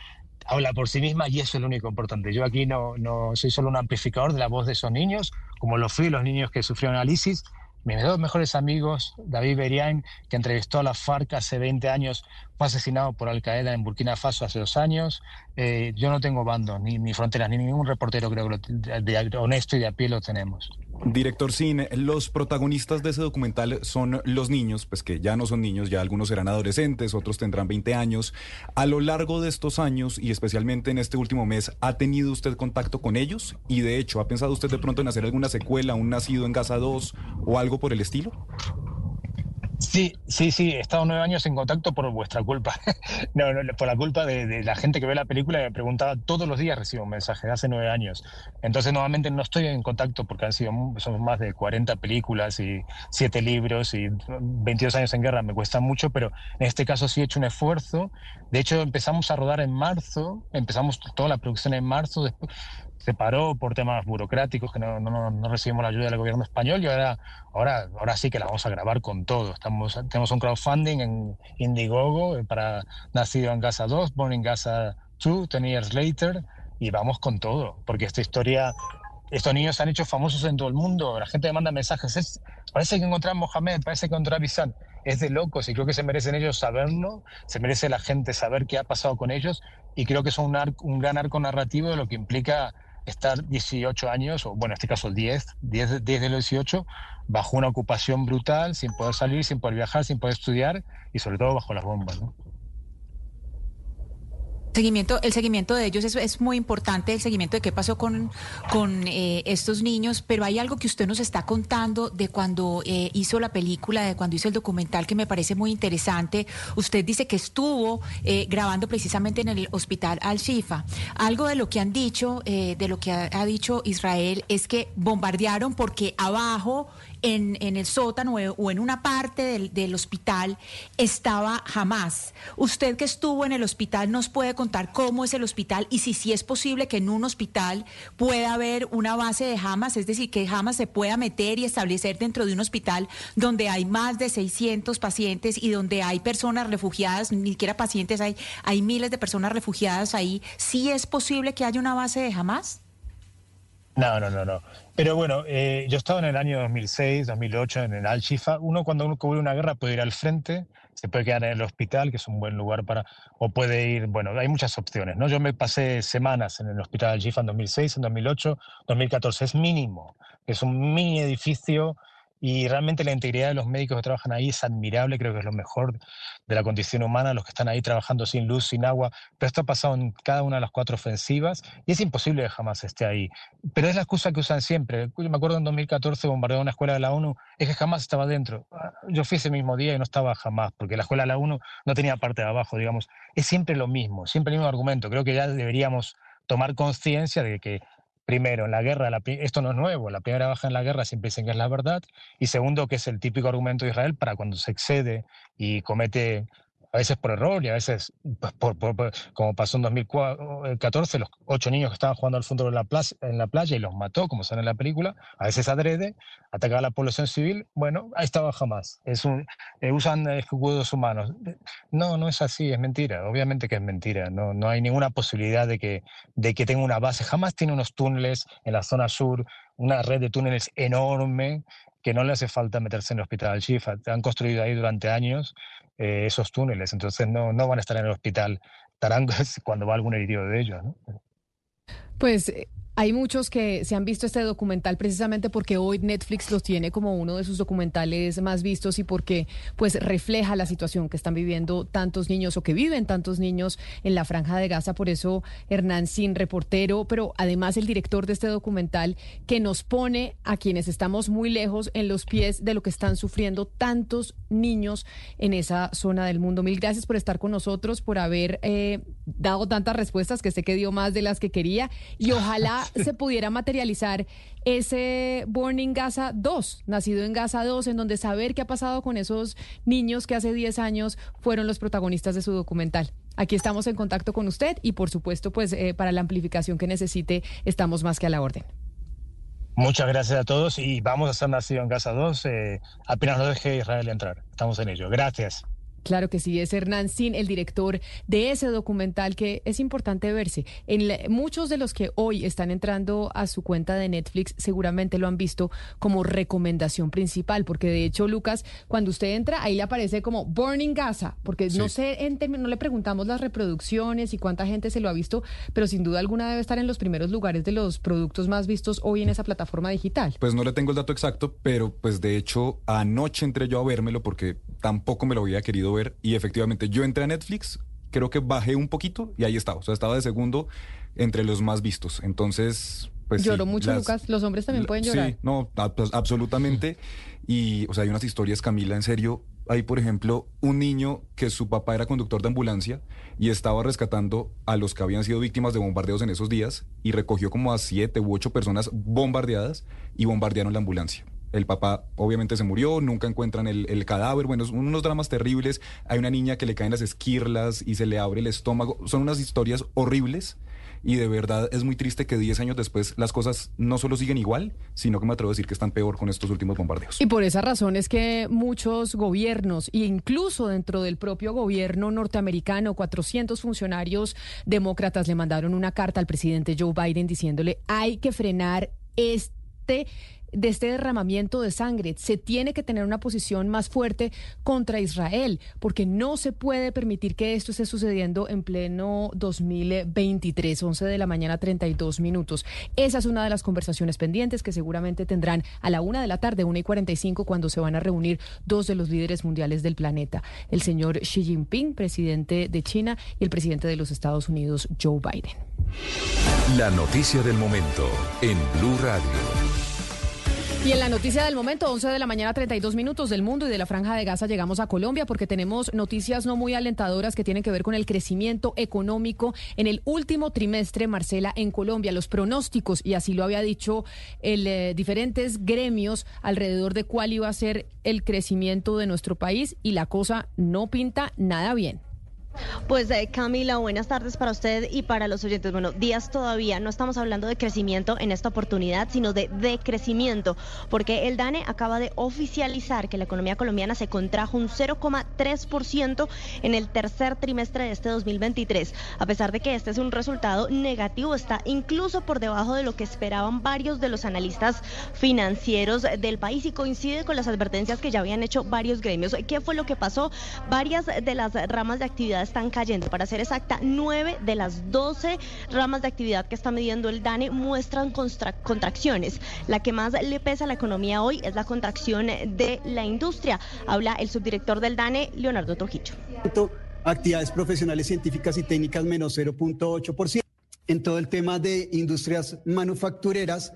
habla por sí misma y eso es lo único importante. Yo aquí no, no soy solo un amplificador de la voz de esos niños, como lo fui los niños que sufrieron al ISIS. Mis dos mejores amigos, David Beriain, que entrevistó a la FARC hace 20 años, fue asesinado por Al Qaeda en Burkina Faso hace dos años. Eh, yo no tengo bandos, ni, ni fronteras, ni ningún reportero creo que lo- de honesto y de a pie lo tenemos. Director Cine, los protagonistas de ese documental son los niños, pues que ya no son niños, ya algunos serán adolescentes, otros tendrán 20 años. A lo largo de estos años y especialmente en este último mes, ¿ha tenido usted contacto con ellos? Y de hecho, ¿ha pensado usted de pronto en hacer alguna secuela, un nacido en Gaza 2 o algo por el estilo? Sí, sí, sí, he estado nueve años en contacto por vuestra culpa. no, no, por la culpa de, de la gente que ve la película y me preguntaba todos los días recibo un mensaje, hace nueve años. Entonces, normalmente no estoy en contacto porque han sido son más de 40 películas y siete libros y 22 años en guerra, me cuesta mucho, pero en este caso sí he hecho un esfuerzo. De hecho, empezamos a rodar en marzo, empezamos toda la producción en marzo, después se paró por temas burocráticos que no, recibimos la ayuda del gobierno español y ahora, ahora, ahora sí que la vamos a grabar con todo. Estamos, tenemos un crowdfunding en Indiegogo eh, para Nacido en Gaza 2, Born in Gaza 2, 10 Years Later, y vamos con todo, porque esta historia, estos niños se han hecho famosos en todo el mundo, la gente me manda mensajes, "Es- parece que encontré a Mohamed, parece que encontré a Bisan, es de locos y creo que se merecen ellos saberlo, se merece la gente saber qué ha pasado con ellos y creo que son un, ar- un gran arco narrativo de lo que implica estar 18 años, o bueno, en este caso 10, 10, de- 10 de los 18, bajo una ocupación brutal, sin poder salir, sin poder viajar, sin poder estudiar y sobre todo bajo las bombas. ¿no? Seguimiento, el seguimiento de ellos es, es muy importante, el seguimiento de qué pasó con, con eh, estos niños, pero hay algo que usted nos está contando de cuando eh, hizo la película, de cuando hizo el documental que me parece muy interesante. Usted dice que estuvo eh, grabando precisamente en el hospital Al-Shifa. Algo de lo que han dicho, eh, de lo que ha, ha dicho Israel, es que bombardearon porque abajo en, en el sótano o- en una parte del, del hospital estaba Hamas. Usted que estuvo en el hospital nos puede contar cómo es el hospital y si sí es posible que en un hospital pueda haber una base de Hamas, es decir, que Hamas se pueda meter y establecer dentro de un hospital donde hay más de 600 pacientes y donde hay personas refugiadas, ni siquiera pacientes, hay, hay miles de personas refugiadas ahí. ¿Sí es posible que haya una base de Hamas? No, no, no, no. Pero bueno, eh, yo estaba en el año 2006, 2008 en el Al-Shifa. Uno cuando uno cubre una guerra puede ir al frente, se puede quedar en el hospital, que es un buen lugar para, o puede ir, bueno, hay muchas opciones, ¿no? Yo me pasé semanas en el hospital Al-Shifa en 2006, en 2008, 2014, es mínimo, es un mini edificio y realmente la integridad de los médicos que trabajan ahí es admirable, creo que es lo mejor de la condición humana, los que están ahí trabajando sin luz, sin agua, pero esto ha pasado en cada una de las cuatro ofensivas y es imposible que jamás esté ahí. Pero es la excusa que usan siempre. Yo me acuerdo en 2014 bombardeó una escuela de la ONU, es que jamás estaba dentro. Yo fui ese mismo día y no estaba jamás, porque la escuela de la ONU no tenía parte de abajo, digamos. Es siempre lo mismo, siempre el mismo argumento. Creo que ya deberíamos tomar conciencia de que Primero, en la guerra, la esto no es nuevo, la primera baja en la guerra siempre dicen que es la verdad, y segundo, que es el típico argumento de Israel para cuando se excede y comete, a veces por error y a veces, pues, por, por- por- como pasó en 2014, los ocho niños que estaban jugando al fondo de la plaza, en la playa y los mató, como sale en la película, a veces adrede, atacaba a la población civil, bueno, ahí estaba jamás, es un, eh, usan escudos humanos. No, no es así, es mentira, obviamente que es mentira, no, no hay ninguna posibilidad de que, de que tenga una base, jamás tiene unos túneles en la zona sur, una red de túneles enorme que no le hace falta meterse en el hospital al Shifa. Han construido ahí durante años eh, esos túneles, entonces no, no van a estar en el hospital estarán cuando va algún herido de ellos. ¿no? Pues hay muchos que se han visto este documental precisamente porque hoy Netflix los tiene como uno de sus documentales más vistos y porque pues refleja la situación que están viviendo tantos niños o que viven tantos niños en la franja de Gaza. Por eso Hernán Sin, reportero, pero además el director de este documental que nos pone a quienes estamos muy lejos en los pies de lo que están sufriendo tantos niños en esa zona del mundo. Mil gracias por estar con nosotros, por haber eh, dado tantas respuestas que sé que dio más de las que quería y ojalá se pudiera materializar ese Born in Gaza 2, nacido en Gaza 2, en donde saber qué ha pasado con esos niños que hace 10 años fueron los protagonistas de su documental. Aquí estamos en contacto con usted y por supuesto, pues eh, para la amplificación que necesite, estamos más que a la orden. Muchas gracias a todos y vamos a ser nacido en Gaza 2 eh, apenas no deje Israel entrar. Estamos en ello. Gracias. Claro que sí, es Hernán Sin, el director de ese documental que es importante verse. En muchos de los que hoy están entrando a su cuenta de Netflix seguramente lo han visto como recomendación principal, porque de hecho, Lucas, cuando usted entra, ahí le aparece como Burning Gaza, porque no sé, en no le preguntamos las reproducciones y cuánta gente se lo ha visto, pero sin duda alguna debe estar en los primeros lugares de los productos más vistos hoy en esa plataforma digital. Pues no le tengo el dato exacto, pero pues de hecho anoche entré yo a vérmelo porque tampoco me lo había querido ver y efectivamente yo entré a Netflix, creo que bajé un poquito y ahí estaba, o sea, estaba de segundo entre los más vistos. Entonces, pues... Lloró mucho, Lucas. Los hombres también pueden llorar. Sí, no, pues, absolutamente. Y, o sea, hay unas historias, Camila, en serio. Hay, por ejemplo, un niño que su papá era conductor de ambulancia y estaba rescatando a los que habían sido víctimas de bombardeos en esos días y recogió como a siete u ocho personas bombardeadas y bombardearon la ambulancia. El papá obviamente se murió, nunca encuentran el, cadáver. Bueno, son unos dramas terribles. Hay una niña que le caen las esquirlas y se le abre el estómago. Son unas historias horribles y de verdad es muy triste que 10 años después las cosas no solo siguen igual, sino que me atrevo a decir que están peor con estos últimos bombardeos. Y por esa razón es que muchos gobiernos, e incluso dentro del propio gobierno norteamericano, 400 funcionarios demócratas le mandaron una carta al presidente Joe Biden diciéndole hay que frenar este de este derramamiento de sangre. Se tiene que tener una posición más fuerte contra Israel, porque no se puede permitir que esto esté sucediendo en pleno 2023, 11 de la mañana, 32 minutos. Esa es una de las conversaciones pendientes que seguramente tendrán a la una de la tarde, una y 45, cuando se van a reunir dos de los líderes mundiales del planeta, el señor Xi Jinping, presidente de China, y el presidente de los Estados Unidos, Joe Biden. La noticia del momento en Blue Radio. Y en la noticia del momento, 11 de la mañana, 32 minutos del mundo y de la franja de Gaza, llegamos a Colombia porque tenemos noticias no muy alentadoras que tienen que ver con el crecimiento económico en el último trimestre, Marcela, en Colombia. Los pronósticos, y así lo había dicho el eh, diferentes gremios alrededor de cuál iba a ser el crecimiento de nuestro país y la cosa no pinta nada bien. Pues eh, Camila, buenas tardes para usted y para los oyentes. Bueno, días todavía, no estamos hablando de crecimiento en esta oportunidad, sino de decrecimiento, porque el DANE acaba de oficializar que la economía colombiana se contrajo un 0,3% en el tercer trimestre de este 2023. A pesar de que este es un resultado negativo, está incluso por debajo de lo que esperaban varios de los analistas financieros del país y coincide con las advertencias que ya habían hecho varios gremios. ¿Qué fue lo que pasó? Varias de las ramas de actividad están cayendo. Para ser exacta, nueve de las doce ramas de actividad que está midiendo el DANE muestran contracciones. La que más le pesa a la economía hoy es la contracción de la industria. Habla el subdirector del DANE, Leonardo Trujillo. Actividades profesionales, científicas y técnicas menos 0.8%. En todo el tema de industrias manufactureras,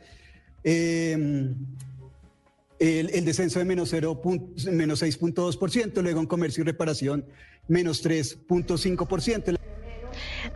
eh, el, descenso de menos, menos 6.2%, luego en comercio y reparación menos 3.5%.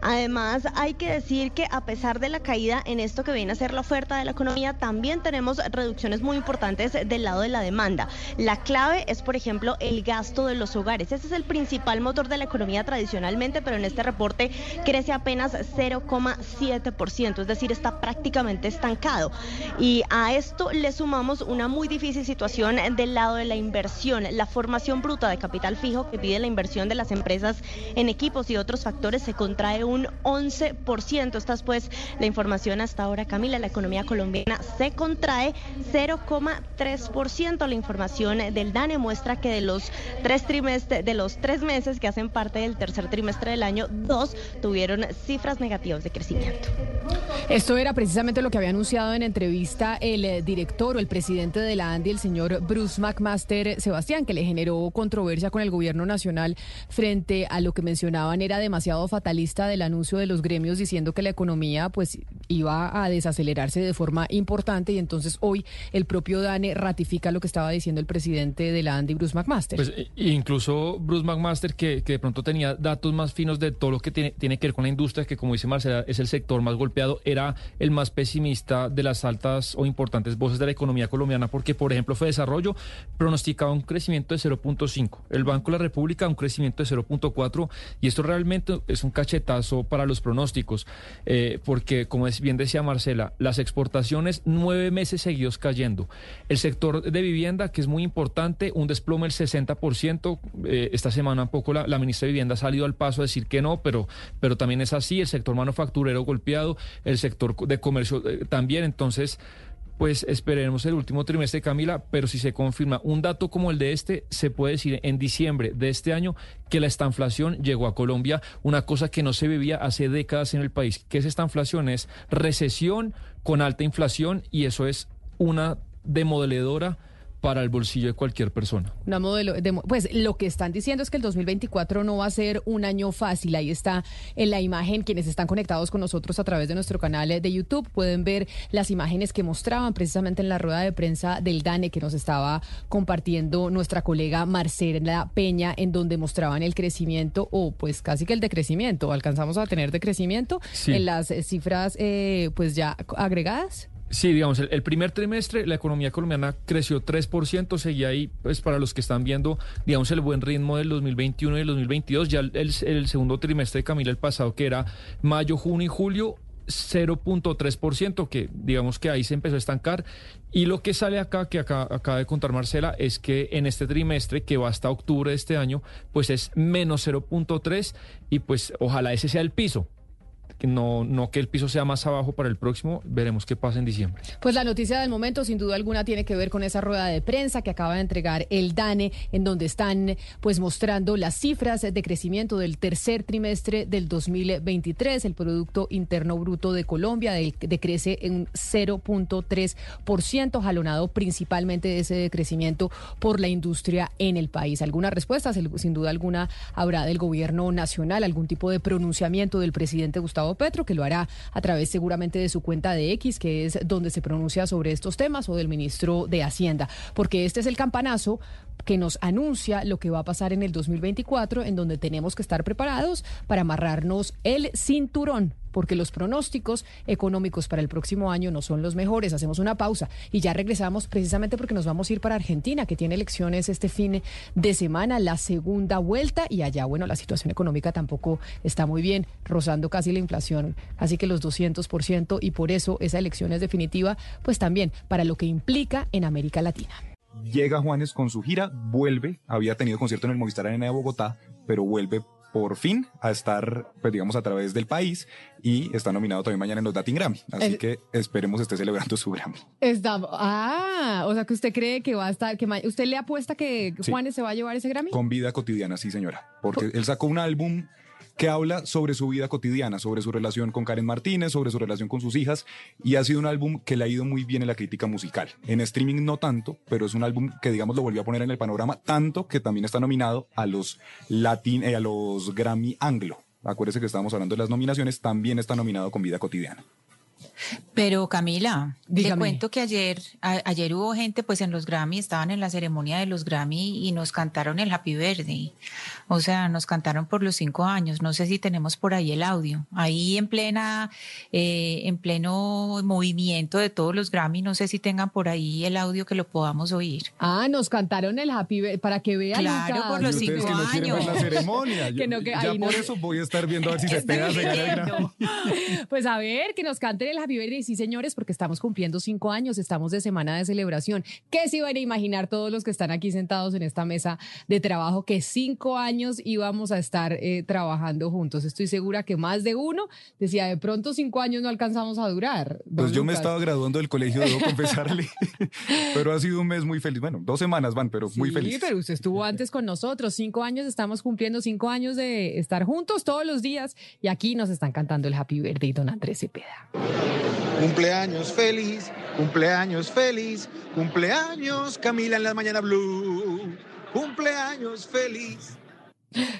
Además, hay que decir que a pesar de la caída en esto que viene a ser la oferta de la economía, también tenemos reducciones muy importantes del lado de la demanda. La clave es, por ejemplo, el gasto de los hogares. Ese es el principal motor de la economía tradicionalmente, pero en este reporte crece apenas 0,7%, es decir, está prácticamente estancado. Y a esto le sumamos una muy difícil situación del lado de la inversión. La formación bruta de capital fijo que pide la inversión de las empresas en equipos y otros factores se contrae un 11%. Esta es pues la información hasta ahora, Camila. La economía colombiana se contrae 0,3%. La información del DANE muestra que de los tres trimestres, de los tres meses que hacen parte del tercer trimestre del año, dos tuvieron cifras negativas de crecimiento. Esto era precisamente lo que había anunciado en entrevista el eh, director o el presidente de la ANDI, el señor Bruce McMaster Sebastián, que le generó controversia con el gobierno nacional frente a lo que mencionaban era demasiado fatalista del anuncio de los gremios diciendo que la economía pues iba a desacelerarse de forma importante y entonces hoy el propio DANE ratifica lo que estaba diciendo el presidente de la ANDI, Bruce McMaster. Pues incluso Bruce McMaster que, que, de pronto tenía datos más finos de todo lo que tiene, tiene que ver con la industria, que como dice Marcela es el sector más golpeado, era el más pesimista de las altas o importantes voces de la economía colombiana, porque por ejemplo fue desarrollo pronosticaba un crecimiento de 0.5, el Banco de la República un crecimiento de 0.4 y esto realmente es un cachetazo para los pronósticos, eh, porque como bien decía Marcela, las exportaciones nueve meses seguidos cayendo, el sector de vivienda que es muy importante, un desplome del 60%, eh, esta semana un poco la, la ministra de Vivienda ha salido al paso a decir que no, pero, pero también es así, el sector manufacturero golpeado, el sector de comercio eh, también. Entonces, pues esperemos el último trimestre, Camila, pero si se confirma un dato como el de este, se puede decir en diciembre de este año que la estanflación llegó a Colombia, una cosa que no se vivía hace décadas en el país. ¿Qué es esta inflación? Es recesión con alta inflación y eso es una demodeledora para el bolsillo de cualquier persona. Una modelo pues lo que están diciendo es que el 2024 no va a ser un año fácil. Ahí está en la imagen quienes están conectados con nosotros a través de nuestro canal de YouTube pueden ver las imágenes que mostraban precisamente en la rueda de prensa del DANE que nos estaba compartiendo nuestra colega Marcela Peña en donde mostraban el crecimiento o pues casi que el decrecimiento. Alcanzamos a tener decrecimiento en las cifras eh, pues ya agregadas. Sí, digamos, el, primer trimestre la economía colombiana creció 3%, seguía ahí, pues para los que están viendo, digamos, el buen ritmo del 2021 y el 2022, ya el, segundo trimestre de Camila el pasado, que era mayo, junio y julio, 0.3%, que digamos que ahí se empezó a estancar. Y lo que sale acá, que acá, acaba de contar Marcela, es que en este trimestre, que va hasta octubre de este año, pues es menos 0.3 y pues ojalá ese sea el piso no, no que el piso sea más abajo para el próximo, veremos qué pasa en diciembre. Pues la noticia del momento, sin duda alguna, tiene que ver con esa rueda de prensa que acaba de entregar el DANE, en donde están pues mostrando las cifras de crecimiento del tercer trimestre del 2023. El Producto Interno Bruto de Colombia decrece en 0.3%, jalonado principalmente de ese decrecimiento por la industria en el país. ¿Alguna respuesta? Sin duda alguna habrá del gobierno nacional, algún tipo de pronunciamiento del presidente Gustavo Petro, que lo hará a través seguramente de su cuenta de X, que es donde se pronuncia sobre estos temas, o del ministro de Hacienda, porque este es el campanazo que nos anuncia lo que va a pasar en el 2024, en donde tenemos que estar preparados para amarrarnos el cinturón porque los pronósticos económicos para el próximo año no son los mejores. Hacemos una pausa y ya regresamos precisamente porque nos vamos a ir para Argentina, que tiene elecciones este fin de semana, la segunda vuelta, y allá, bueno, la situación económica tampoco está muy bien, rozando casi la inflación, así que los 200%, y por eso esa elección es definitiva, pues también para lo que implica en América Latina. Llega Juanes con su gira, vuelve, había tenido concierto en el Movistar Arena de Bogotá, pero vuelve por fin a estar, pues digamos, a través del país y está nominado también mañana en los Latin Grammy. Así que esperemos esté celebrando su Grammy. Está, ah, o sea que usted cree que va a estar, que usted le apuesta que Juanes se va a llevar ese Grammy. Con vida cotidiana, sí señora, porque él sacó un álbum que habla sobre su vida cotidiana, sobre su relación con Karen Martínez, sobre su relación con sus hijas, y ha sido un álbum que le ha ido muy bien en la crítica musical. En streaming no tanto, pero es un álbum que, digamos, lo volvió a poner en el panorama, tanto que también está nominado a los, Latin, eh, a los Grammy Anglo. Acuérdese que estábamos hablando de las nominaciones, también está nominado con Vida Cotidiana. Pero Camila, le cuento que ayer, ayer hubo gente pues en los Grammy, estaban en la ceremonia de los Grammy y nos cantaron el Happy Birthday. O sea, nos cantaron por los cinco años. No sé si tenemos por ahí el audio. Ahí en plena, eh, en pleno movimiento de todos los Grammy, no sé si tengan por ahí el audio que lo podamos oír. Ah, nos cantaron el Happy Birthday para que vean. Claro, por los cinco años. la ceremonia. ya por eso voy a estar viendo a ver si se pega Pues a ver, que nos canten el Happy Happy Birthday. Sí, señores, porque estamos cumpliendo cinco años, estamos de semana de celebración. ¿Qué se iban a imaginar todos los que están aquí sentados en esta mesa de trabajo que cinco años íbamos a estar eh, trabajando juntos? Estoy segura que más de uno decía, de pronto cinco años no alcanzamos a durar. Pues yo me estaba graduando del colegio, debo confesarle, pero ha sido un mes muy feliz. Bueno, dos semanas van, pero muy feliz. Sí, pero usted estuvo antes con nosotros, cinco años, estamos cumpliendo cinco años de estar juntos todos los días y aquí nos están cantando el Happy Birthday, don Andrés Cepeda. Cumpleaños feliz, cumpleaños feliz, cumpleaños Camila en la mañana blue, cumpleaños feliz.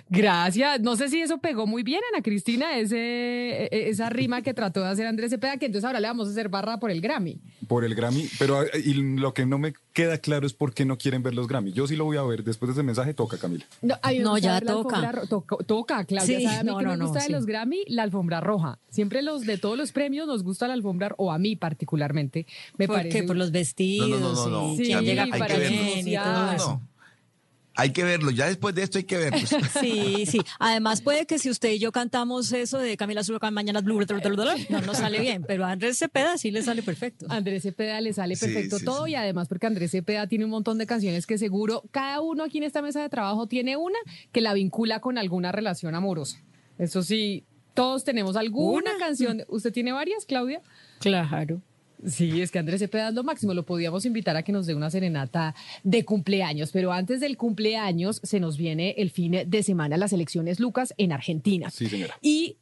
Gracias. No sé si eso pegó muy bien, Ana Cristina, ese, e, e, esa rima que trató de hacer Andrés Cepeda, que entonces ahora le vamos a hacer barra por el Grammy. Por el Grammy, pero y lo que no me queda claro es por qué no quieren ver los Grammy. Yo sí lo voy a ver. Después de ese mensaje, toca, Camila. No, ya toca. toca, Claudia. Sí, ¿Sabe a mí que me gusta de los Grammy? La alfombra roja. Siempre los de todos los premios nos gusta la alfombra, o a mí particularmente, me ¿Por parece. Qué? Por los vestidos. No, no, no, no. Sí, llega para bien y todo eso. Hay que verlo, ya después de esto hay que verlo. Sí, sí. Además puede que si usted y yo cantamos eso de Camila Zuluaga mañana Blue, no nos sale bien, pero a Andrés Cepeda sí le sale perfecto. Andrés Cepeda le sale perfecto todo y además porque Andrés Cepeda tiene un montón de canciones que seguro cada uno aquí en esta mesa de trabajo tiene una que la vincula con alguna relación amorosa. Eso sí, todos tenemos alguna canción. ¿Usted tiene varias, Claudia? Claro. Sí, es que Andrés Cepeda es lo máximo. Lo podíamos invitar a que nos dé una serenata de cumpleaños, pero antes del cumpleaños se nos viene el fin de semana las elecciones Lucas en Argentina. Sí, señora. Y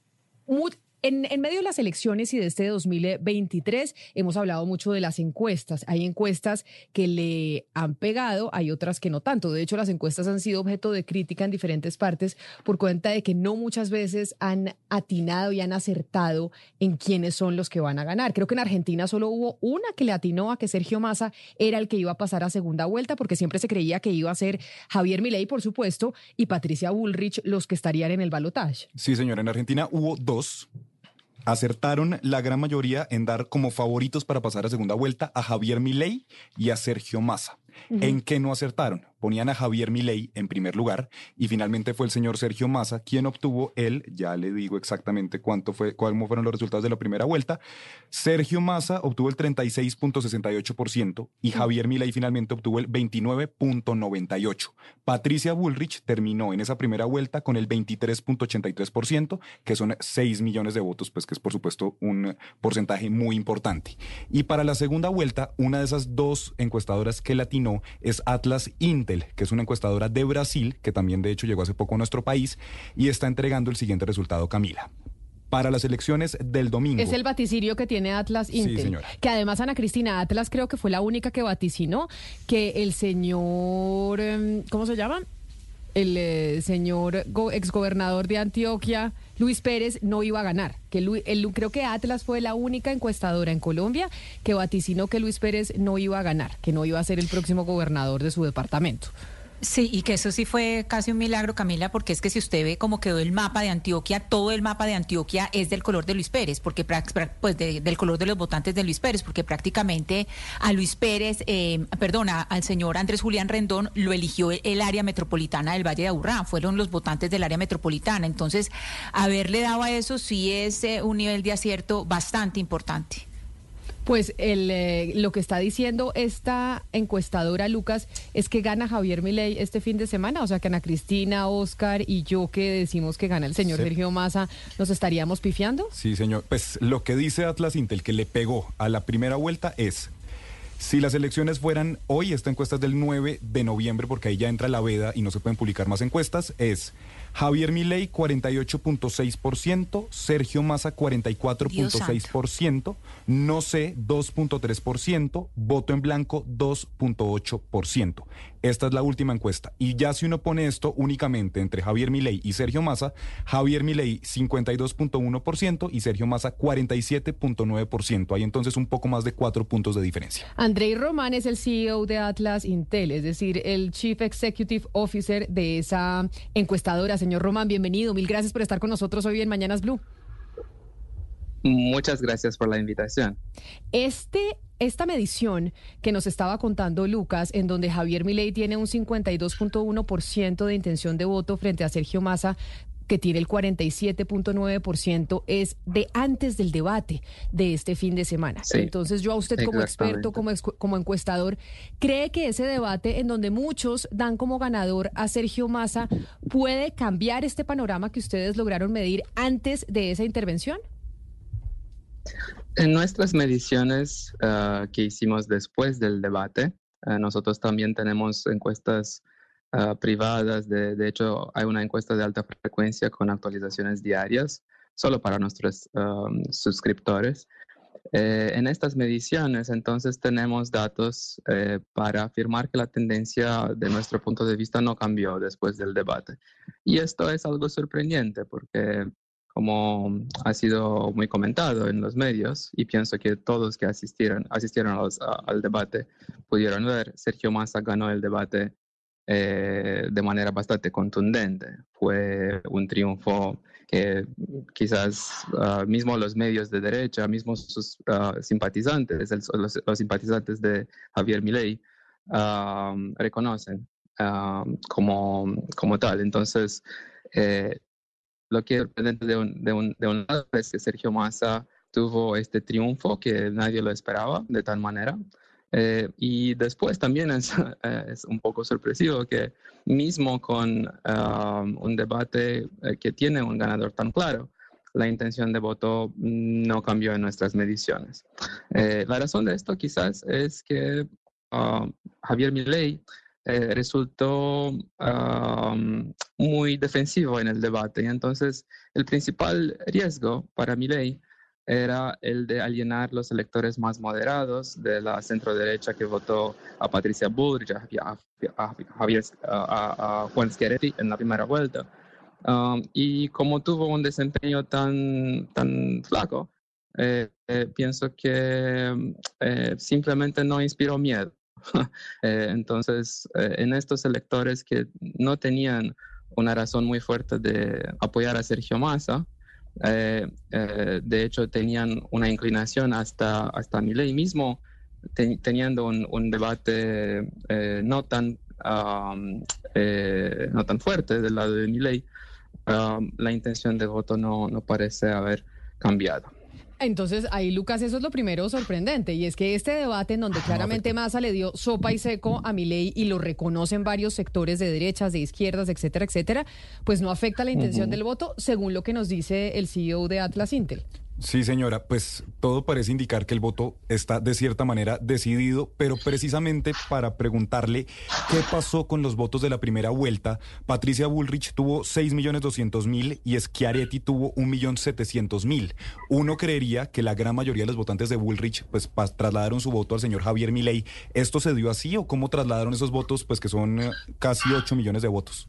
en, medio de las elecciones y de este 2023 hemos hablado mucho de las encuestas. Hay encuestas que le han pegado, hay otras que no tanto. De hecho, las encuestas han sido objeto de crítica en diferentes partes por cuenta de que no muchas veces han atinado y han acertado en quiénes son los que van a ganar. Creo que en Argentina solo hubo una que le atinó a que Sergio Massa era el que iba a pasar a segunda vuelta porque siempre se creía que iba a ser Javier Milei, por supuesto, y Patricia Bullrich los que estarían en el balotaje. Sí, señora, en Argentina hubo dos acertaron la gran mayoría en dar como favoritos para pasar a segunda vuelta a Javier Milei y a Sergio Massa. ¿En qué no acertaron? Ponían a Javier Milei en primer lugar y finalmente fue el señor Sergio Massa quien obtuvo él, ya le digo exactamente cuánto fue, cuáles fueron los resultados de la primera vuelta. Sergio Massa obtuvo el 36.68% y Javier Milei finalmente obtuvo el 29.98. Patricia Bullrich terminó en esa primera vuelta con el 23.83%, que son 6 millones de votos, pues que es por supuesto un porcentaje muy importante. Y para la segunda vuelta, una de esas dos encuestadoras que es Atlas Intel, que es una encuestadora de Brasil, que también de hecho llegó hace poco a nuestro país, y está entregando el siguiente resultado, Camila para las elecciones del domingo. Es el vaticirio que tiene Atlas Intel. Sí, señora. Que además Ana Cristina Atlas creo que fue la única que vaticinó que el señor, em, ¿cómo se llama? El eh, señor exgobernador de Antioquia, Luis Pérez no iba a ganar. Que creo que Atlas fue la única encuestadora en Colombia que vaticinó que Luis Pérez no iba a ganar, que no iba a ser el próximo gobernador de su departamento. Sí, y que eso sí fue casi un milagro, Camila, porque es que si usted ve cómo quedó el mapa de Antioquia, todo el mapa de Antioquia es del color de Luis Pérez, porque pues del color de los votantes de Luis Pérez, porque prácticamente a Luis Pérez, eh, al señor Andrés Julián Rendón lo eligió el área metropolitana del Valle de Aburrá, fueron los votantes del área metropolitana. Entonces, haberle dado a eso sí es eh, un nivel de acierto bastante importante. Pues el, eh, lo que está diciendo esta encuestadora, Lucas, es que gana Javier Milei este fin de semana. O sea, que Ana Cristina, Oscar y yo que decimos que gana el señor Sergio Massa, ¿nos estaríamos pifiando? Sí, señor. Pues lo que dice Atlas Intel, que le pegó a la primera vuelta, es si las elecciones fueran hoy, esta encuesta es del 9 de noviembre, porque ahí ya entra la veda y no se pueden publicar más encuestas, es Javier Milei 48.6%, Sergio Massa 44.6%, no sé 2.3%, voto en blanco 2.8%. Esta es la última encuesta. Y ya si uno pone esto únicamente entre Javier Milei y Sergio Massa, Javier Milei 52.1% y Sergio Massa 47.9%. Hay entonces un poco más de cuatro puntos de diferencia. Andrei Román es el CEO de Atlas Intel, es decir, el Chief Executive Officer de esa encuestadora. Señor Román, bienvenido. Mil gracias por estar con nosotros hoy en Mañanas Blue. Muchas gracias por la invitación. Este, esta medición que nos estaba contando Lucas, en donde Javier Milei tiene un 52.1% de intención de voto frente a Sergio Massa, que tiene el 47.9%, es de antes del debate de este fin de semana. Entonces yo a usted como experto, como, como encuestador, ¿cree que ese debate en donde muchos dan como ganador a Sergio Massa puede cambiar este panorama que ustedes lograron medir antes de esa intervención? En nuestras mediciones ah, que hicimos después del debate, ah, nosotros también tenemos encuestas ah, privadas. De, de, hecho, hay una encuesta de alta frecuencia con actualizaciones diarias, solo para nuestros suscriptores. Eh, en estas mediciones, entonces, tenemos datos eh, para afirmar que la tendencia de nuestro punto de vista no cambió después del debate. Y esto es algo sorprendente porque como ha sido muy comentado en los medios, y pienso que todos que asistieron, asistieron al debate pudieron ver, Sergio Massa ganó el debate eh, de manera bastante contundente. Fue un triunfo que quizás uh, mismo los medios de derecha, mismo sus uh, simpatizantes, el, los, los, simpatizantes de Javier Milei, uh, reconocen como, como tal. Entonces, eh, lo que sorprendente de un, de, un, de un lado es que Sergio Massa tuvo este triunfo que nadie lo esperaba de tal manera. Eh, y después también es, eh, es, un poco sorpresivo que mismo con um, un debate eh, que tiene un ganador tan claro, la intención de voto no cambió en nuestras mediciones. Eh, la razón de esto quizás es que uh, Javier Milei eh, resultó muy defensivo en el debate. Y entonces, el principal riesgo para mi ley era el de alienar los electores más moderados de la centro derecha que votó a Patricia Bullrich, a, a, Juan Schiaretti en la primera vuelta. y como tuvo un desempeño tan, tan flaco, eh, eh, pienso que simplemente no inspiró miedo. Eh, entonces, eh, en estos electores que no tenían una razón muy fuerte de apoyar a Sergio Massa, eh, de hecho tenían una inclinación hasta, hasta ley mismo, teniendo un, debate no, tan, no tan fuerte del lado de Milei, la intención de voto no, no parece haber cambiado. Entonces, ahí, Lucas, eso es lo primero sorprendente, y es que este debate en donde ah, claramente Massa le dio sopa y seco a mi ley y lo reconocen varios sectores de derechas, de izquierdas, etcétera, etcétera, pues no afecta la intención del voto, según lo que nos dice el CEO de Atlas Intel. Sí, señora, pues todo parece indicar que el voto está de cierta manera decidido, pero precisamente para preguntarle qué pasó con los votos de la primera vuelta, Patricia Bullrich tuvo 6.200.000 y Schiaretti tuvo 1.700.000. Uno creería que la gran mayoría de los votantes de Bullrich pues trasladaron su voto al señor Javier Milei. ¿Esto se dio así o cómo trasladaron esos votos pues que son eh, casi 8 millones de votos?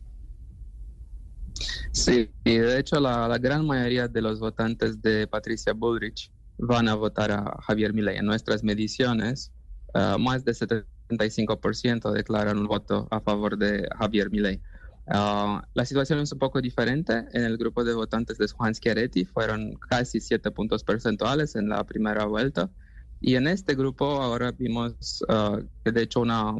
Sí, y de hecho la, gran mayoría de los votantes de Patricia Bullrich van a votar a Javier Milei. En nuestras mediciones, uh, más del 75% declaran un voto a favor de Javier Milei. Uh, la situación es un poco diferente. En el grupo de votantes de Juan Schiaretti fueron casi 7 puntos percentuales en la primera vuelta. Y en este grupo ahora vimos uh, que de hecho una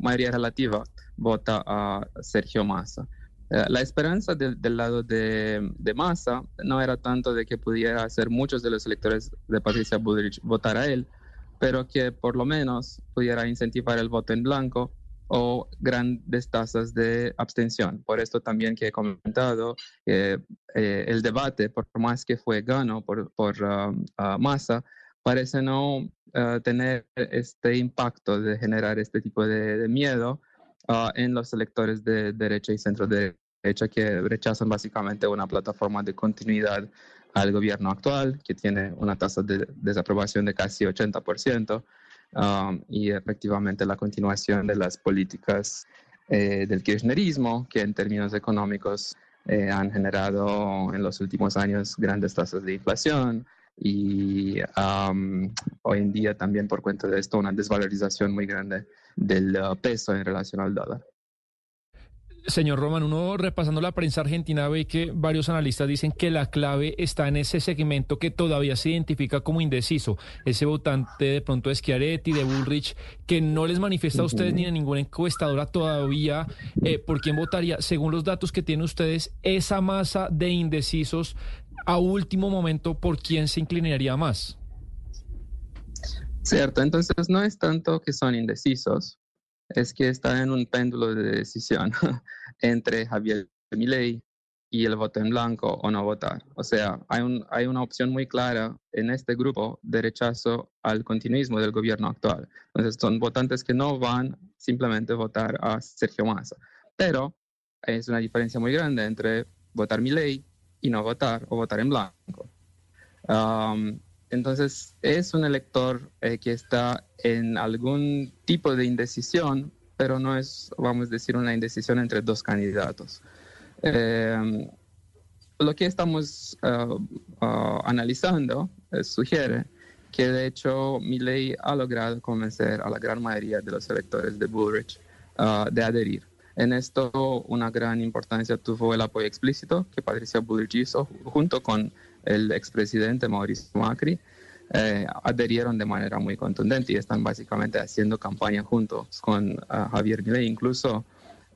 mayoría relativa vota a Sergio Massa. Eh, la esperanza del lado de, de, Massa no era tanto de que pudiera hacer muchos de los electores de Patricia Bullrich votar a él, pero que por lo menos pudiera incentivar el voto en blanco o grandes tasas de abstención. Por esto también que he comentado, eh, el debate, por más que fue gano por, por um, Massa, parece no uh, tener este impacto de generar este tipo de miedo Ah, en los electores de derecha y centro derecha que rechazan básicamente una plataforma de continuidad al gobierno actual, que tiene una tasa de desaprobación de casi 80%, um, y efectivamente la continuación de las políticas eh, del kirchnerismo, que en términos económicos eh, han generado en los últimos años grandes tasas de inflación, y um, hoy en día también por cuenta de esto una desvalorización muy grande del uh, peso en relación al dólar. Señor Roman, uno repasando la prensa argentina ve que varios analistas dicen que la clave está en ese segmento que todavía se identifica como indeciso, ese votante de pronto de Schiaretti, de Bullrich, que no les manifiesta a ustedes ni a ninguna encuestadora todavía eh, por quién votaría. Según los datos que tienen ustedes, esa masa de indecisos a último momento, ¿por quién se inclinaría más? Cierto, entonces no es tanto que son indecisos, es que están en un péndulo de decisión entre Javier Milei y el voto en blanco o no votar. O sea, hay, un, hay una opción muy clara en este grupo de rechazo al continuismo del gobierno actual. Entonces, son votantes que no van simplemente a votar a Sergio Massa. Pero es una diferencia muy grande entre votar Milei y no votar o votar en blanco. Entonces, es un elector eh, que está en algún tipo de indecisión, pero no es, vamos a decir, una indecisión entre dos candidatos. Eh, lo que estamos uh, uh, analizando eh, sugiere que de hecho ley ha logrado convencer a la gran mayoría de los electores de Bullrich de adherir. En esto una gran importancia tuvo el apoyo explícito que Patricia Bullrich hizo junto con el expresidente Mauricio Macri, eh, adherieron de manera muy contundente y están básicamente haciendo campaña juntos con ah, Javier Milei, incluso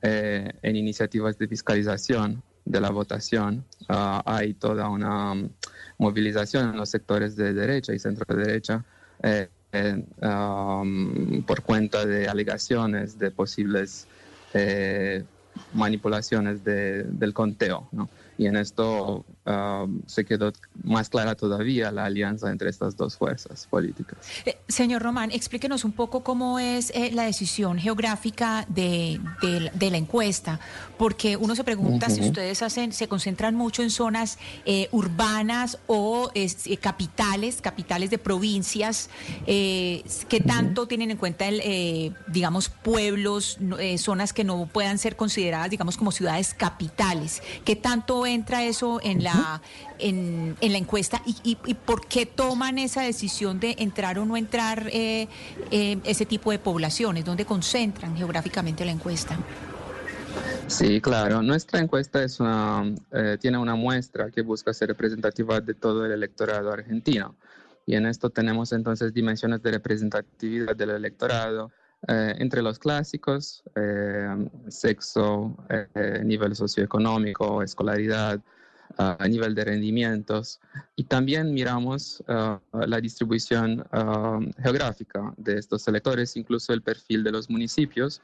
eh, en iniciativas de fiscalización de la votación. Ah, hay toda una mm, movilización en los sectores de derecha y centro de derecha eh, um, por cuenta de alegaciones de posibles manipulaciones del conteo. Y en esto um, se quedó más clara todavía la alianza entre estas dos fuerzas políticas. Eh, señor Román, explíquenos un poco cómo es eh, la decisión geográfica de, la encuesta, porque uno se pregunta si ustedes hacen, se concentran mucho en zonas eh, urbanas o capitales, capitales de provincias, que tanto tienen en cuenta, el, digamos, pueblos, zonas que no puedan ser consideradas, digamos, como ciudades capitales, que tanto entra eso en la, en, la encuesta y, por qué toman esa decisión de entrar o no entrar eh, eh, ese tipo de poblaciones? ¿Dónde concentran geográficamente la encuesta? Sí, claro. Nuestra encuesta es una, eh, tiene una muestra que busca ser representativa de todo el electorado argentino. Y en esto tenemos entonces dimensiones de representatividad del electorado, eh, entre los clásicos, eh, sexo, eh, nivel socioeconómico, escolaridad, a nivel de rendimientos. Y también miramos la distribución geográfica de estos electores, incluso el perfil de los municipios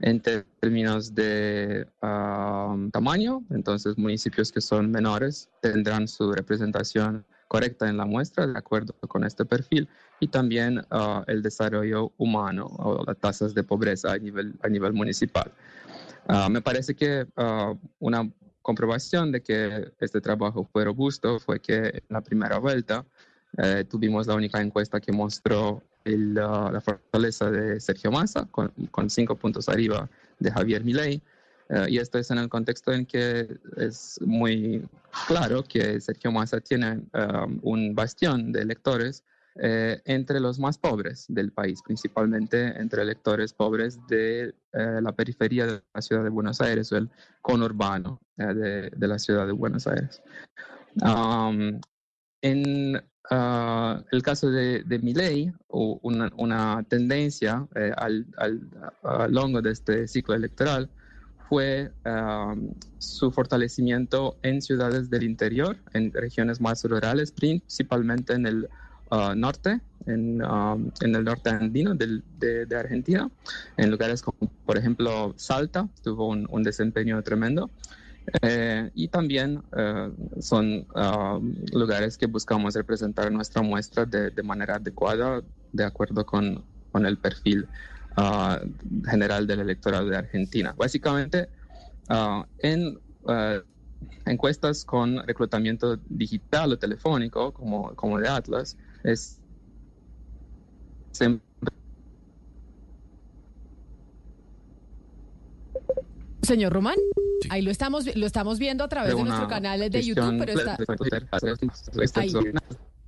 en términos de tamaño. Entonces, municipios que son menores tendrán su representación correcta en la muestra de acuerdo con este perfil y también ah, el desarrollo humano o las tasas de pobreza a nivel, a nivel municipal. Ah, me parece que ah, una comprobación de que este trabajo fue robusto fue que en la primera vuelta eh, tuvimos la única encuesta que mostró la fortaleza de Sergio Massa con, con, cinco puntos arriba de Javier Milei. Eh, y esto es en el contexto en que es muy claro que Sergio Massa tiene un bastión de electores eh, entre los más pobres del país, principalmente entre electores pobres de eh, la periferia de la ciudad de Buenos Aires o el conurbano de, la ciudad de Buenos Aires. en ah, el caso de, de una tendencia al, al, a lo largo de este ciclo electoral fue su fortalecimiento en ciudades del interior, en regiones más rurales, principalmente en el uh, norte, en, en, el norte andino de, de, Argentina, en lugares como, por ejemplo, Salta, tuvo un, desempeño tremendo. Eh, y también eh, son lugares que buscamos representar nuestra muestra de, de manera adecuada, de acuerdo con, con el perfil Ah, general del electorado de Argentina. Básicamente, ah, en ah, encuestas con reclutamiento digital o telefónico, como, como de Atlas, es Señor Román, ahí lo estamos, lo estamos viendo a través de, nuestro canal de YouTube, pero está...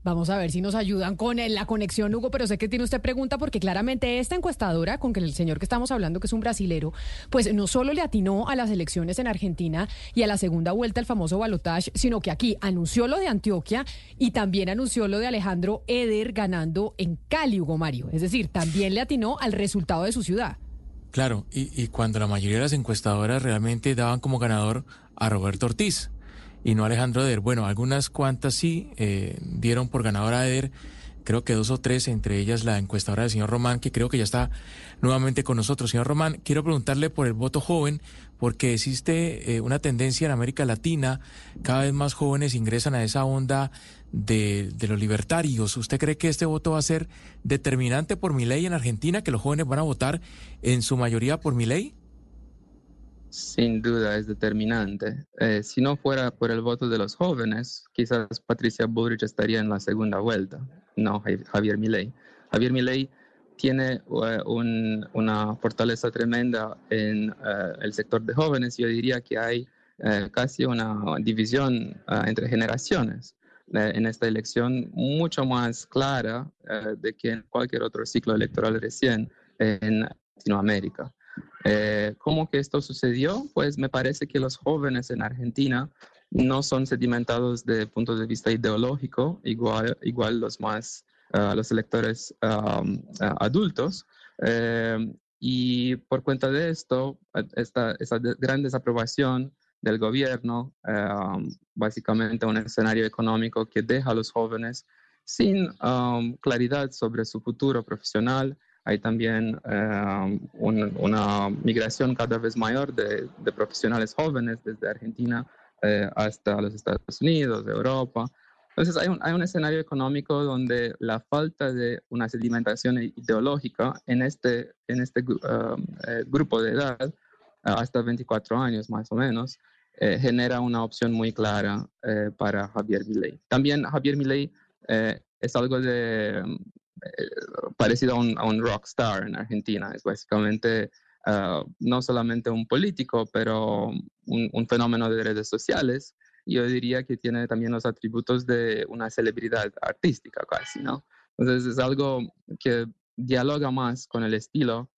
Vamos a ver si nos ayudan con la conexión, Hugo, pero sé que tiene usted pregunta porque claramente esta encuestadora, con que el señor que estamos hablando, que es un brasilero, pues no solo le atinó a las elecciones en Argentina y a la segunda vuelta el famoso balotage, sino que aquí anunció lo de Antioquia y también anunció lo de Alejandro Eder ganando en Cali, Hugo Mario. Es decir, también le atinó al resultado de su ciudad. Claro, y, y cuando la mayoría de las encuestadoras realmente daban como ganador a Roberto Ortiz y no Alejandro Eder. Bueno, algunas cuantas sí eh, dieron por ganadora a Eder, creo que dos o tres, entre ellas la encuestadora del señor Román, que creo que ya está nuevamente con nosotros. Señor Román, quiero preguntarle por el voto joven, porque existe eh, una tendencia en América Latina, cada vez más jóvenes ingresan a esa onda de, de, los libertarios. ¿Usted cree que este voto va a ser determinante por mi ley en Argentina, que los jóvenes van a votar en su mayoría por mi ley? Sin duda es determinante. Eh, si no fuera por el voto de los jóvenes, quizás Patricia Bullrich estaría en la segunda vuelta, no Javier Milei. Javier Milei tiene un, una fortaleza tremenda en uh, el sector de jóvenes. Yo diría que hay casi una división entre generaciones en esta elección mucho más clara de que en cualquier otro ciclo electoral recién en Latinoamérica. Eh, ¿Cómo que esto sucedió? Pues me parece que los jóvenes en Argentina no son sedimentados desde el punto de vista ideológico, igual, igual los más, uh, los electores um, adultos. Eh, y por cuenta de esto, esta, esa gran desaprobación del gobierno, um, básicamente un escenario económico que deja a los jóvenes sin um, claridad sobre su futuro profesional, hay también eh, una migración cada vez mayor de, profesionales jóvenes desde Argentina eh, hasta los Estados Unidos, Europa. Entonces hay un, hay un, escenario económico donde la falta de una sedimentación ideológica en este, en este eh, grupo de edad, hasta 24 años más o menos, genera una opción muy clara para Javier Milei. También Javier Milei es algo de, eh, parecido a un, a un rockstar en Argentina. Es básicamente uh, no solamente un político, pero un, un, fenómeno de redes sociales. Yo diría que tiene también los atributos de una celebridad artística casi, ¿no? Entonces es algo que dialoga más con el estilo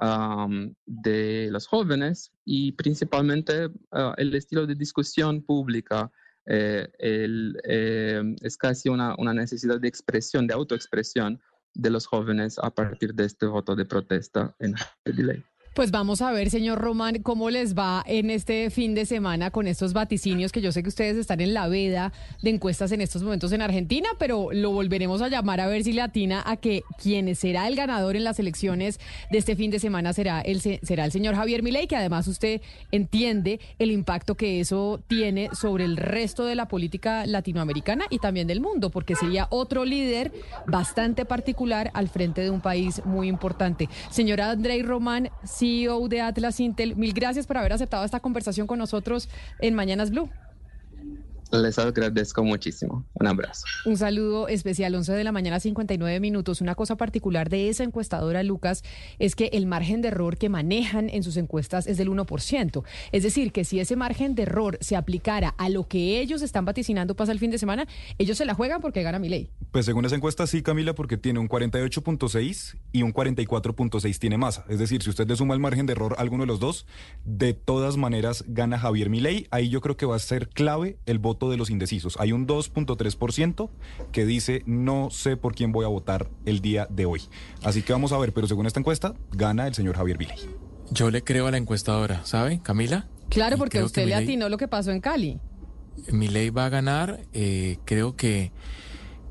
um, de los jóvenes y principalmente uh, el estilo de discusión pública eh, el, eh, es casi una, necesidad de expresión, de autoexpresión de los jóvenes a partir de este voto de protesta en el ley. Pues vamos a ver, señor Román, cómo les va en este fin de semana con estos vaticinios que yo sé que ustedes están en la veda de encuestas en estos momentos en Argentina, pero lo volveremos a llamar a ver si le atina a que quien será el ganador en las elecciones de este fin de semana será el, será el señor Javier Milei, que además usted entiende el impacto que eso tiene sobre el resto de la política latinoamericana y también del mundo, porque sería otro líder bastante particular al frente de un país muy importante. Señora Andrei Román, si CEO de Atlas Intel. Mil gracias por haber aceptado esta conversación con nosotros en Mañanas Blue. Les agradezco muchísimo. Un abrazo. Un saludo especial, 11 de la mañana, 59 minutos. Una cosa particular de esa encuestadora, Lucas, es que el margen de error que manejan en sus encuestas es del 1%. Es decir, que si ese margen de error se aplicara a lo que ellos están vaticinando pasa el fin de semana, ellos se la juegan porque gana mi ley. Pues según esa encuesta, sí, Camila, porque tiene un 48.6 y un 44.6 tiene masa. Es decir, si usted le suma el margen de error a alguno de los dos, de todas maneras gana Javier Milei. Ahí yo creo que va a ser clave el voto de los indecisos. Hay un 2.3% que dice no sé por quién voy a votar el día de hoy. Así que vamos a ver, pero según esta encuesta, gana el señor Javier Viley. Yo le creo a la encuestadora, ¿sabe, Camila? Claro, porque usted le atinó lo que pasó en Cali. Milei va a ganar, eh, creo que,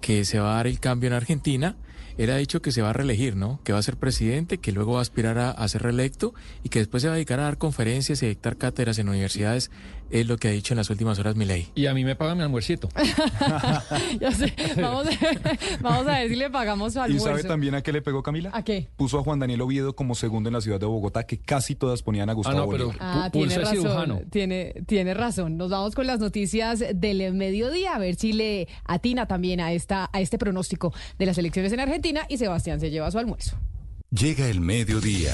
que se va a dar el cambio en Argentina él ha dicho que se va a reelegir, ¿no? Que va a ser presidente, que luego va a aspirar a, ser reelecto y que después se va a dedicar a dar conferencias y dictar cátedras en universidades. Es lo que ha dicho en las últimas horas mi ley. Y a mí me pagan mi almuercito. ya sé. Vamos, a ver si le pagamos su almuerzo. ¿Y sabe también a qué le pegó Camila? ¿A qué? Puso a Juan Daniel Oviedo como segundo en la ciudad de Bogotá, que casi todas ponían a Gustavo ah, no, pero ah, tiene razón. Tiene, tiene razón. Nos vamos con las noticias del mediodía, a ver si le atina también a, esta, a este pronóstico de las elecciones en Argentina y Sebastián se lleva su almuerzo. Llega el mediodía.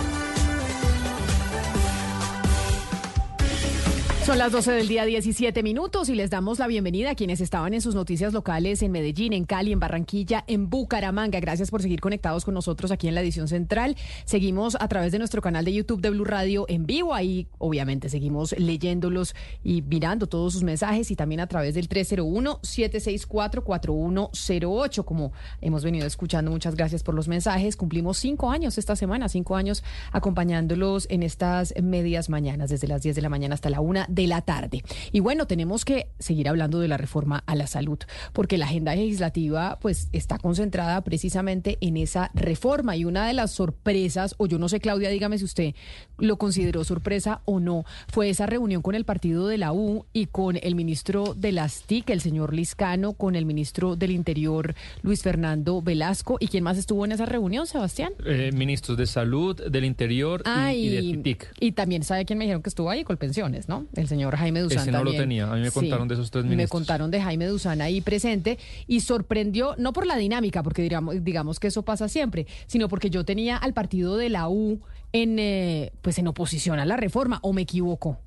Son las 12 del día 17 minutos y les damos la bienvenida a quienes estaban en sus noticias locales en Medellín, en Cali, en Barranquilla, en Bucaramanga. Gracias por seguir conectados con nosotros aquí en la edición central. Seguimos a través de nuestro canal de YouTube de Blue Radio en vivo. Ahí obviamente seguimos leyéndolos y mirando todos sus mensajes y también a través del 301-764-4108. Como hemos venido escuchando, muchas gracias por los mensajes. Cumplimos cinco años esta semana, cinco años acompañándolos en estas medias mañanas, desde las 10 de la mañana hasta la una de la tarde. Y bueno, tenemos que seguir hablando de la reforma a la salud, porque la agenda legislativa pues está concentrada precisamente en esa reforma y una de las sorpresas, o yo no sé Claudia, dígame si usted lo consideró sorpresa o no, fue esa reunión con el partido de la U y con el ministro de las TIC, el señor Liscano, con el ministro del Interior, Luis Fernando Velasco. ¿Y quién más estuvo en esa reunión, Sebastián? Eh, ministros de Salud, del Interior Ah, y, y y, de TIC. y también sabe quién me dijeron que estuvo ahí, Colpensiones, ¿no? El señor Jaime Duzán. Ese no lo también. tenía. A mí me contaron de esos tres Me ministros. contaron de Jaime Duzán ahí presente y sorprendió, no por la dinámica, porque digamos, digamos que eso pasa siempre, sino porque yo tenía al partido de la U en, eh, pues en oposición a la reforma, ¿o me equivoco?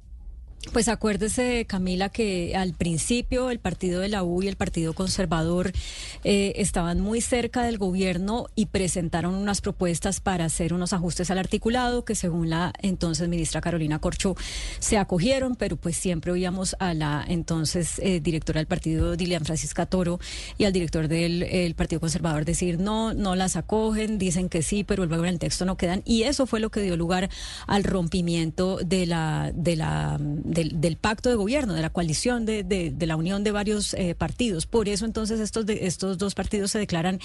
Pues acuérdese, Camila, que al principio el partido de la U y el Partido Conservador eh, estaban muy cerca del gobierno y presentaron unas propuestas para hacer unos ajustes al articulado que según la entonces ministra Carolina Corcho se acogieron, pero pues siempre oíamos a la entonces eh, directora del partido, Dilian Francisca Toro, y al director del el Partido Conservador decir no, no las acogen, dicen que sí, pero luego en el texto no quedan. Y eso fue lo que dio lugar al rompimiento de la, de la del, del pacto de gobierno, de la coalición, de, de, de la unión de varios eh, partidos. Por eso entonces estos, de, estos dos partidos se declaran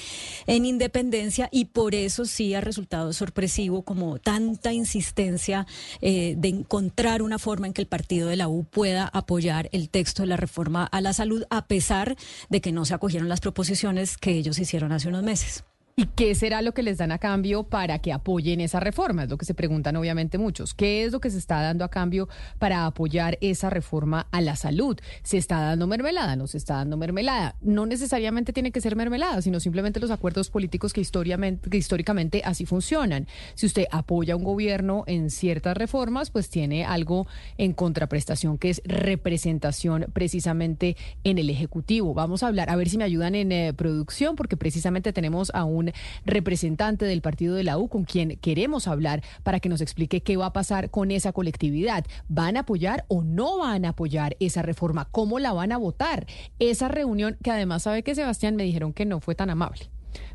en independencia y por eso sí ha resultado sorpresivo como tanta insistencia eh, de encontrar una forma en que el partido de la U pueda apoyar el texto de la reforma a la salud, a pesar de que no se acogieron las proposiciones que ellos hicieron hace unos meses. ¿Y qué será lo que les dan a cambio para que apoyen esa reforma? Es lo que se preguntan obviamente muchos. ¿Qué es lo que se está dando a cambio para apoyar esa reforma a la salud? ¿Se está dando mermelada? ¿No se está dando mermelada? No necesariamente tiene que ser mermelada, sino simplemente los acuerdos políticos que, históricamente, así funcionan. Si usted apoya a un gobierno en ciertas reformas, pues tiene algo en contraprestación que es representación precisamente en el Ejecutivo. Vamos a hablar, a ver si me ayudan en eh, producción, porque precisamente tenemos a un representante del partido de la U con quien queremos hablar para que nos explique qué va a pasar con esa colectividad. ¿Van a apoyar o no van a apoyar esa reforma? ¿Cómo la van a votar? Esa reunión que además sabe que Sebastián me dijeron que no fue tan amable.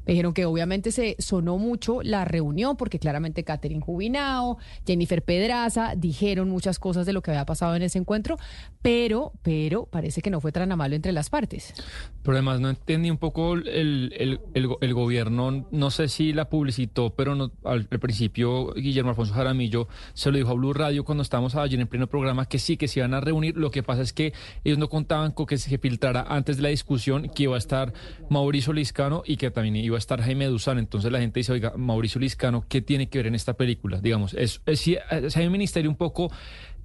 Me dijeron que obviamente se sonó mucho la reunión porque claramente Catherine Jubinao, Jennifer Pedraza dijeron muchas cosas de lo que había pasado en ese encuentro, pero, pero parece que no fue tan amable entre las partes. Pero además no entendí un poco el, el, el, gobierno, no sé si la publicitó, pero no, al, al, principio Guillermo Alfonso Jaramillo se lo dijo a Blue Radio cuando estábamos allí en pleno programa que sí, que se iban a reunir. Lo que pasa es que ellos no contaban con que se filtrara antes de la discusión que iba a estar Mauricio Liscano y que también iba a estar Jaime Duzán. Entonces la gente dice, oiga, Mauricio Liscano, ¿qué tiene que ver en esta película? Digamos, es, es, es hay un ministerio un poco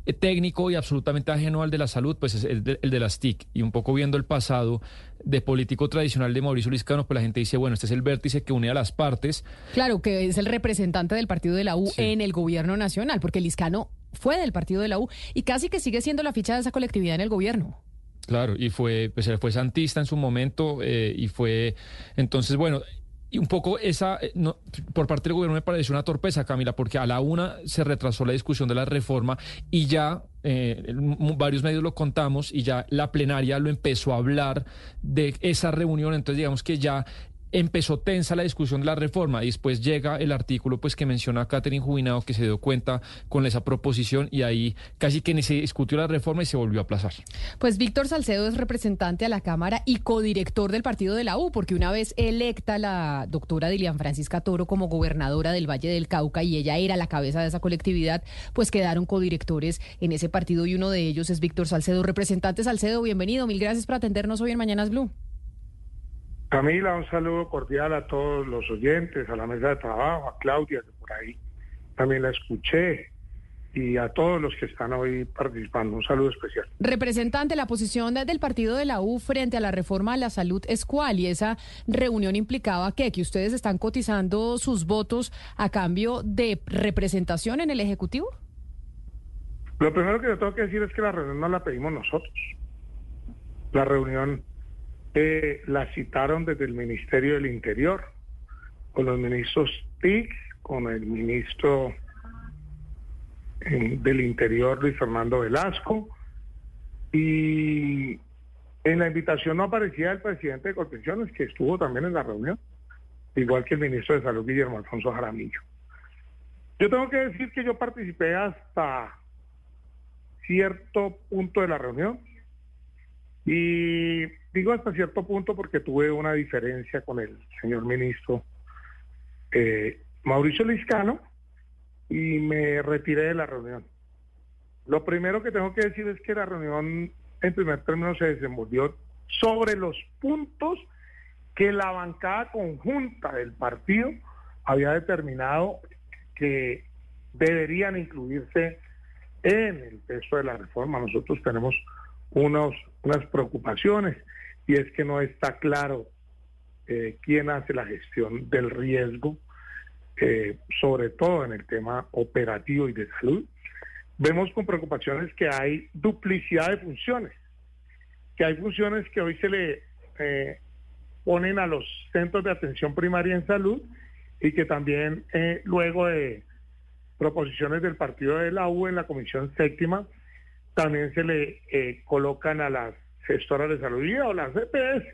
eh, técnico y absolutamente ajeno al de la salud, pues es el de, el de las TIC. Y un poco viendo el pasado de político tradicional de Mauricio Liscano, pues la gente dice, bueno, este es el vértice que une a las partes. Claro, que es el representante del partido de la U sí. en el gobierno nacional, porque Liscano fue del partido de la U y casi que sigue siendo la ficha de esa colectividad en el gobierno. Claro, y fue, pues fue santista en su momento eh, y fue, entonces, bueno, y un poco esa, eh, no, por parte del gobierno me pareció una torpeza, Camila, porque a la una se retrasó la discusión de la reforma y ya eh, varios medios lo contamos y ya la plenaria lo empezó a hablar de esa reunión, entonces digamos que ya empezó tensa la discusión de la reforma y después llega el artículo pues que menciona a Catherine Jubinado que se dio cuenta con esa proposición y ahí casi que ni se discutió la reforma y se volvió a aplazar. Pues Víctor Salcedo es representante a la Cámara y codirector del partido de la U porque una vez electa la doctora Dilian Francisca Toro como gobernadora del Valle del Cauca y ella era la cabeza de esa colectividad, pues quedaron codirectores en ese partido y uno de ellos es Víctor Salcedo. Representante Salcedo, bienvenido, mil gracias por atendernos hoy en Mañanas Blue. Camila, un saludo cordial a todos los oyentes, a la mesa de trabajo, a Claudia, que por ahí también la escuché, y a todos los que están hoy participando. Un saludo especial. Representante, la posición del partido de la U frente a la reforma a la salud es cuál, y esa reunión implicaba que, que ustedes están cotizando sus votos a cambio de representación en el Ejecutivo. Lo primero que yo tengo que decir es que la reunión no la pedimos nosotros. La reunión eh, la citaron desde el Ministerio del Interior, con los ministros TIC, con el ministro eh, del Interior, Luis Fernando Velasco, y en la invitación no aparecía el presidente de Contenciones, que estuvo también en la reunión, igual que el ministro de Salud, Guillermo Alfonso Jaramillo. Yo tengo que decir que yo participé hasta cierto punto de la reunión y digo hasta cierto punto porque tuve una diferencia con el señor ministro eh, Mauricio Liscano y me retiré de la reunión. Lo primero que tengo que decir es que la reunión en primer término se desenvolvió sobre los puntos que la bancada conjunta del partido había determinado que deberían incluirse en el texto de la reforma. Nosotros tenemos unos, unas preocupaciones y es que no está claro eh, quién hace la gestión del riesgo, eh, sobre todo en el tema operativo y de salud. Vemos con preocupaciones que hay duplicidad de funciones, que hay funciones que hoy se le eh, ponen a los centros de atención primaria en salud y que también luego de proposiciones del partido de la U en la comisión séptima, también se le colocan a las gestoras de salud o las EPS,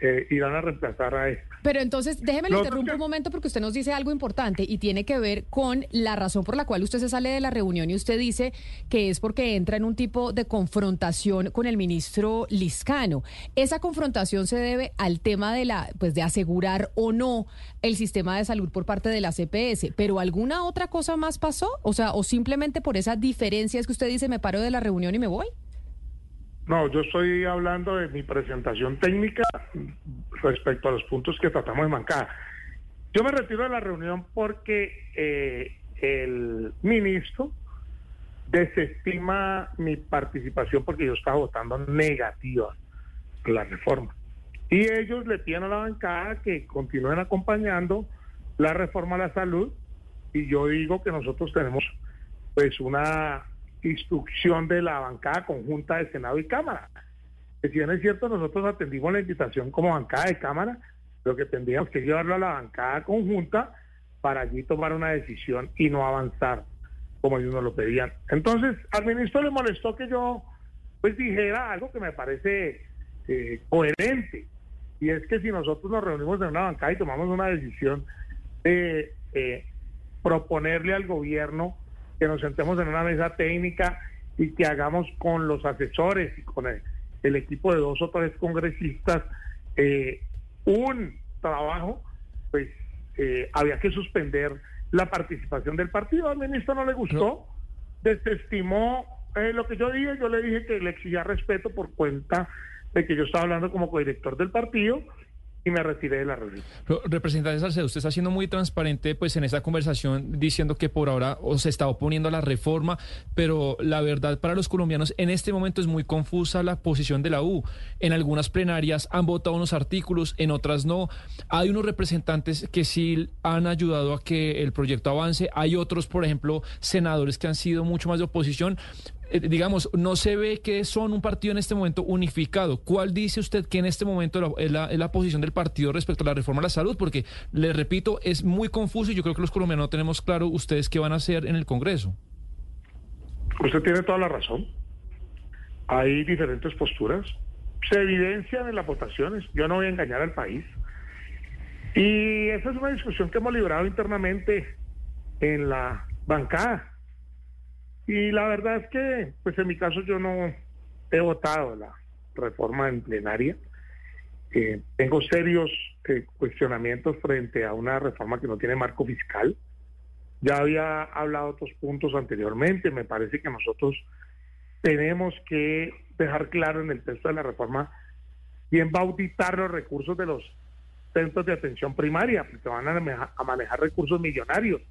eh, irán a reemplazar a esto. Pero entonces, déjeme le interrumpo un momento porque usted nos dice algo importante y tiene que ver con la razón por la cual usted se sale de la reunión y usted dice que es porque entra en un tipo de confrontación con el ministro Liscano. Esa confrontación se debe al tema de la, pues de asegurar o no el sistema de salud por parte de la CPS, pero alguna otra cosa más pasó, o sea, o simplemente por esa diferencia es que usted dice me paro de la reunión y me voy. No, yo estoy hablando de mi presentación técnica respecto a los puntos que tratamos de mancar. Yo me retiro de la reunión porque eh, el ministro desestima mi participación porque yo estaba votando negativa la reforma. Y ellos le piden a la bancada que continúen acompañando la reforma a la salud y yo digo que nosotros tenemos pues una instrucción de la bancada conjunta de Senado y Cámara. Que si bien es cierto, nosotros atendimos la invitación como bancada de Cámara, lo que tendríamos que llevarlo a la bancada conjunta para allí tomar una decisión y no avanzar como ellos nos lo pedían. Entonces, al ministro le molestó que yo pues dijera algo que me parece eh, coherente, y es que si nosotros nos reunimos en una bancada y tomamos una decisión de eh, proponerle al gobierno que nos sentemos en una mesa técnica y que hagamos con los asesores y con el, equipo de dos o tres congresistas eh, un trabajo, pues eh, había que suspender la participación del partido. Al ministro no le gustó, desestimó eh, lo que yo dije, yo le dije que le exigía respeto por cuenta de que yo estaba hablando como codirector del partido y me retiré de la reunión. Representante Salcedo, usted está siendo muy transparente pues en esta conversación diciendo que por ahora se está oponiendo a la reforma, pero la verdad para los colombianos en este momento es muy confusa la posición de la U. En algunas plenarias han votado unos artículos, en otras no. Hay unos representantes que sí han ayudado a que el proyecto avance, hay otros, por ejemplo, senadores que han sido mucho más de oposición. Eh, digamos, no se ve que son un partido en este momento unificado. ¿Cuál dice usted que en este momento es la, es la, posición del partido respecto a la reforma a la salud? Porque, le repito, es muy confuso y yo creo que los colombianos no tenemos claro ustedes qué van a hacer en el Congreso. Usted tiene toda la razón. Hay diferentes posturas. Se evidencian en las votaciones. Yo no voy a engañar al país. Y esa es una discusión que hemos librado internamente en la bancada y la verdad es que, pues en mi caso yo no he votado la reforma en plenaria. Eh, tengo serios eh, cuestionamientos frente a una reforma que no tiene marco fiscal. Ya había hablado otros puntos anteriormente. Me parece que nosotros tenemos que dejar claro en el texto de la reforma quién va los recursos de los centros de atención primaria, porque van a manejar recursos millonarios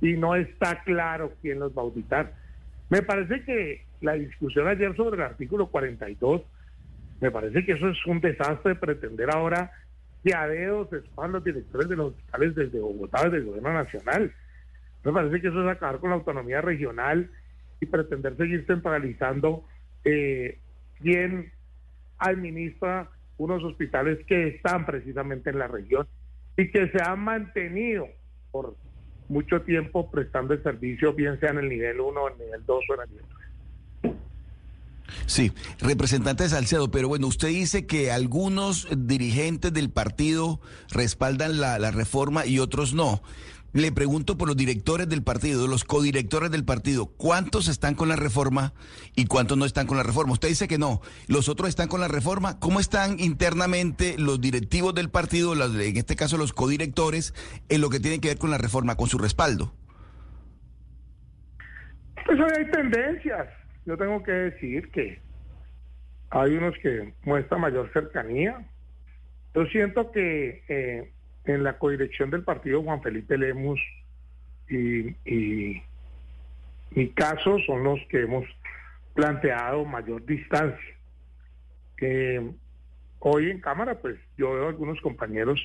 y no está claro quién los va a auditar. Me parece que la discusión ayer sobre el artículo 42, me parece que eso es un desastre pretender ahora que a dedos se los directores de los hospitales desde Bogotá, desde el gobierno nacional. Me parece que eso es acabar con la autonomía regional y pretender seguir centralizando eh, quién administra unos hospitales que están precisamente en la región y que se han mantenido por mucho tiempo prestando el servicio, bien sea en el nivel 1, en el nivel 2 o en el nivel 3. Sí, representante Salcedo, pero bueno, usted dice que algunos dirigentes del partido respaldan la, la reforma y otros no. Le pregunto por los directores del partido, los codirectores del partido, ¿cuántos están con la reforma y cuántos no están con la reforma? Usted dice que no, los otros están con la reforma. ¿Cómo están internamente los directivos del partido, en este caso los codirectores, en lo que tiene que ver con la reforma, con su respaldo? Pues hay tendencias. Yo tengo que decir que hay unos que muestran mayor cercanía. Yo siento que eh, en la codirección del partido Juan Felipe Lemus y, mi caso son los que hemos planteado mayor distancia. Eh, hoy en Cámara, pues yo veo algunos compañeros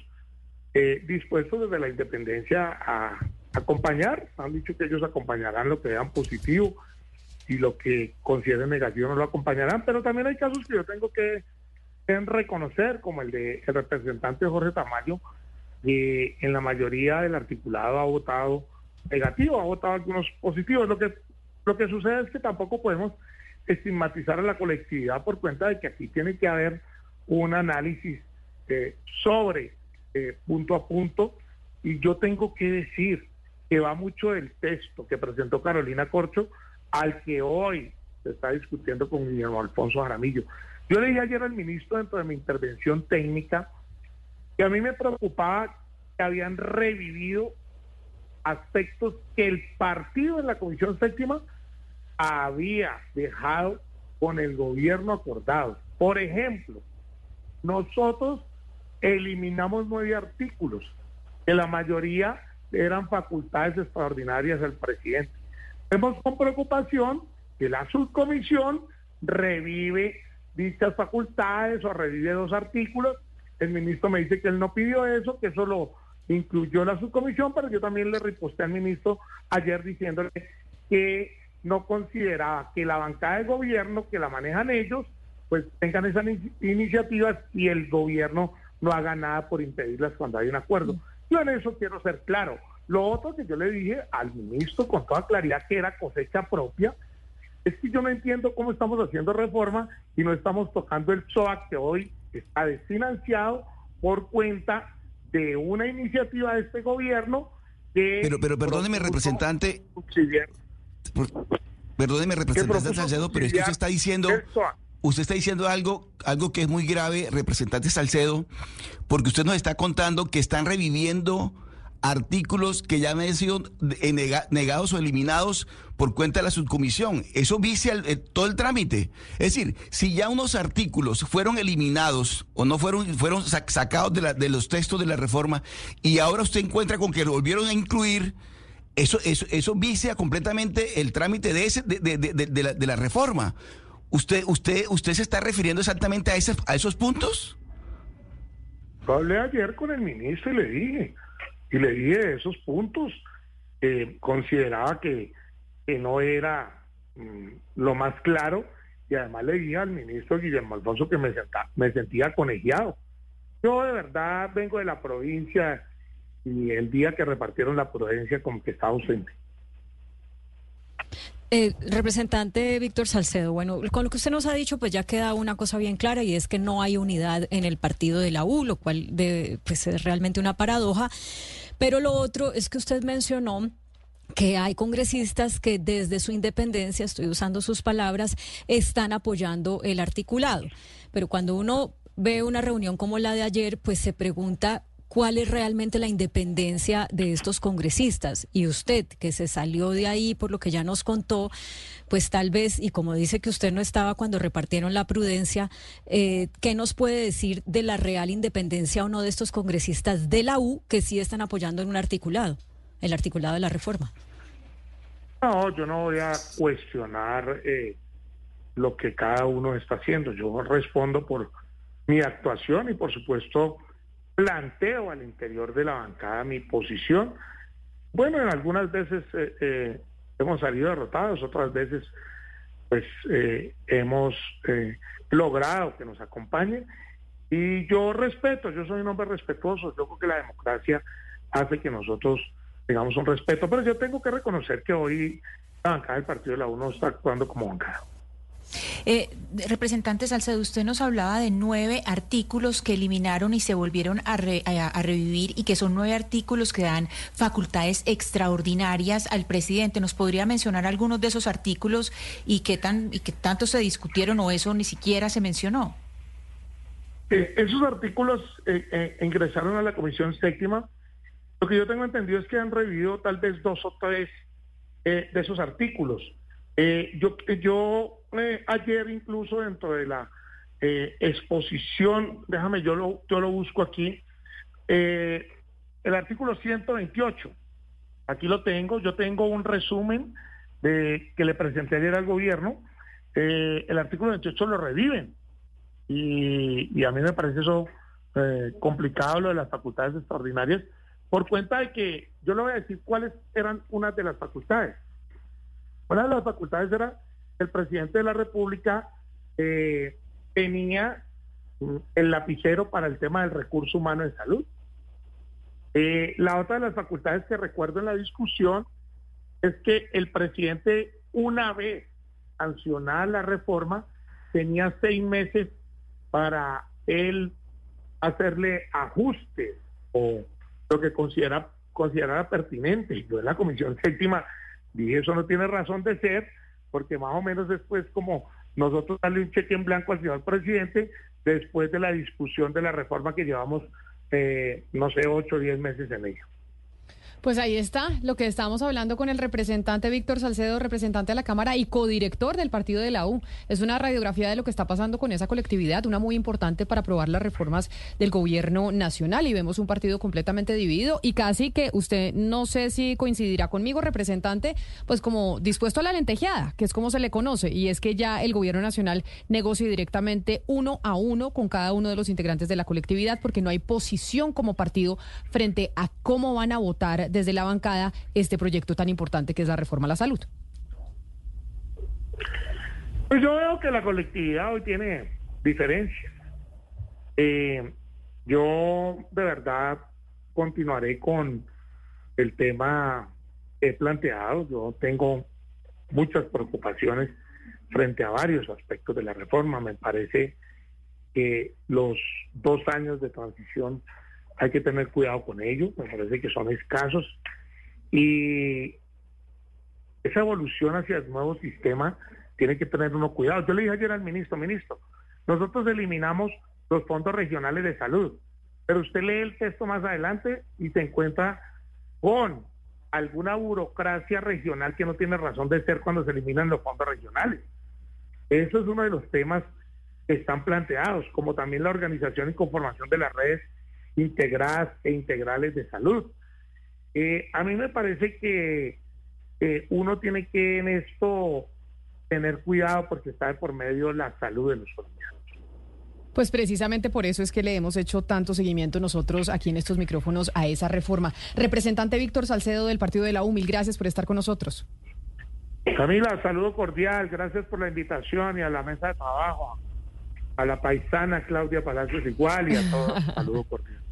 eh, dispuestos desde la independencia a acompañar. Han dicho que ellos acompañarán lo que vean positivo y lo que consideren negativo no lo acompañarán, pero también hay casos que yo tengo que reconocer, como el de el representante Jorge Tamayo, que en la mayoría del articulado ha votado negativo, ha votado algunos positivos. Lo que, lo que sucede es que tampoco podemos estigmatizar a la colectividad por cuenta de que aquí tiene que haber un análisis eh, sobre eh, punto a punto y yo tengo que decir que va mucho del texto que presentó Carolina Corcho al que hoy se está discutiendo con Guillermo Alfonso Jaramillo. Yo le dije ayer al ministro dentro de mi intervención técnica que a mí me preocupaba que habían revivido aspectos que el partido en la Comisión Séptima había dejado con el gobierno acordado. Por ejemplo, nosotros eliminamos nueve artículos, que la mayoría eran facultades extraordinarias del presidente. Vemos con preocupación que la subcomisión revive dichas facultades o revive dos artículos. El ministro me dice que él no pidió eso, que eso lo incluyó la subcomisión, pero yo también le reposté al ministro ayer diciéndole que no consideraba que la bancada de gobierno, que la manejan ellos, pues tengan esas ini- iniciativas y el gobierno no haga nada por impedirlas cuando hay un acuerdo. Yo en eso quiero ser claro. Lo otro que yo le dije al ministro con toda claridad que era cosecha propia, es que yo no entiendo cómo estamos haciendo reforma y no estamos tocando el SOAC que hoy está desfinanciado por cuenta de una iniciativa de este gobierno que... Pero, pero perdóneme, representante, subsidiar- perdóneme, representante Salcedo, pero es que usted está diciendo, usted está diciendo algo, algo que es muy grave, representante Salcedo, porque usted nos está contando que están reviviendo artículos que ya han sido eh, nega- negados o eliminados por cuenta de la subcomisión. Eso vicia eh, todo el trámite. Es decir, si ya unos artículos fueron eliminados o no fueron, fueron sac- sacados de, los textos de la reforma y ahora usted encuentra con que lo volvieron a incluir, eso, eso, eso vicia completamente el trámite de, ese, de, de- de- de la, de la reforma. ¿Usted, usted, ¿Usted se está refiriendo exactamente a, ese, a esos puntos? Hablé ayer con el ministro y le dije, y le dije esos puntos, que consideraba que, que no era mm, lo más claro, y además le dije al ministro Guillermo Alfonso que me, me sentía conegiado. Yo de verdad vengo de la provincia y el día que repartieron la prudencia como que estaba ausente. Eh, representante Víctor Salcedo, bueno, con lo que usted nos ha dicho, pues ya queda una cosa bien clara y es que no hay unidad en el partido de la U, lo cual de, pues es realmente una paradoja. Pero lo otro es que usted mencionó que hay congresistas que desde su independencia, estoy usando sus palabras, están apoyando el articulado. Pero cuando uno ve una reunión como la de ayer, pues se pregunta cuál es realmente la independencia de estos congresistas. Y usted, que se salió de ahí por lo que ya nos contó, pues tal vez, y como dice que usted no estaba cuando repartieron la prudencia, eh, ¿qué nos puede decir de la real independencia o no de estos congresistas de la U que sí están apoyando en un articulado, el articulado de la reforma? No, yo no voy a cuestionar eh, lo que cada uno está haciendo. Yo respondo por mi actuación y por supuesto planteo al interior de la bancada mi posición. Bueno, en algunas veces eh, eh, hemos salido derrotados, otras veces pues eh, hemos eh, logrado que nos acompañen. Y yo respeto, yo soy un hombre respetuoso, yo creo que la democracia hace que nosotros tengamos un respeto, pero yo tengo que reconocer que hoy la bancada del Partido de la UNO está actuando como bancada. Eh, representante Salcedo, usted nos hablaba de nueve artículos que eliminaron y se volvieron a, revivir y que son nueve artículos que dan facultades extraordinarias al presidente. ¿Nos podría mencionar algunos de esos artículos y qué, tan, y qué tanto se discutieron o eso ni siquiera se mencionó? Eh, esos artículos eh, ingresaron a la Comisión Séptima. Lo que yo tengo entendido es que han revivido tal vez dos o tres de esos artículos. yo, yo ayer incluso dentro de la eh, exposición, déjame, yo lo, yo lo busco aquí, eh, el artículo 128, aquí lo tengo, yo tengo un resumen de que le presenté ayer al gobierno, eh, el artículo 28 lo reviven y, a mí me parece eso complicado lo de las facultades extraordinarias por cuenta de que yo le voy a decir cuáles eran unas de las facultades. Una de las facultades era el presidente de la República eh, tenía el lapicero para el tema del recurso humano en salud. Eh, la otra de las facultades que recuerdo en la discusión es que el presidente, una vez sancionada la reforma, tenía seis meses para él hacerle ajustes o lo que considera, considerara pertinente. Yo en la Comisión Séptima dije, eso no tiene razón de ser, porque más o menos después como nosotros darle un cheque en blanco al señor presidente después de la discusión de la reforma que llevamos, eh, no sé, ocho o diez meses en ella. Pues ahí está lo que estábamos hablando con el representante Víctor Salcedo, representante de la Cámara y codirector del partido de la U. Es una radiografía de lo que está pasando con esa colectividad, una muy importante para aprobar las reformas del gobierno nacional. Y vemos un partido completamente dividido y casi que usted no sé si coincidirá conmigo, representante, pues como dispuesto a la lentejeada, que es como se le conoce. Y es que ya el gobierno nacional negocia directamente uno a uno con cada uno de los integrantes de la colectividad porque no hay posición como partido frente a cómo van a votar desde la bancada este proyecto tan importante que es la reforma a la salud? Pues yo veo que la colectividad hoy tiene diferencias. Eh, yo de verdad continuaré con el tema he planteado. Yo tengo muchas preocupaciones frente a varios aspectos de la reforma. Me parece que los dos años de transición hay que tener cuidado con ello, me parece que son escasos y esa evolución hacia el nuevo sistema tiene que tener uno cuidado. Yo le dije ayer al ministro, ministro, nosotros eliminamos los fondos regionales de salud, pero usted lee el texto más adelante y se encuentra con alguna burocracia regional que no tiene razón de ser cuando se eliminan los fondos regionales. Eso es uno de los temas que están planteados, como también la organización y conformación de las redes integradas e integrales de salud. Eh, a mí me parece que uno tiene que en esto tener cuidado porque está de por medio la salud de los colombianos. Pues precisamente por eso es que le hemos hecho tanto seguimiento nosotros aquí en estos micrófonos a esa reforma. Representante Víctor Salcedo del Partido de la U, mil gracias por estar con nosotros. Camila, saludo cordial, gracias por la invitación y a la mesa de trabajo, a la paisana Claudia Palacios igual y a todos, saludo cordial.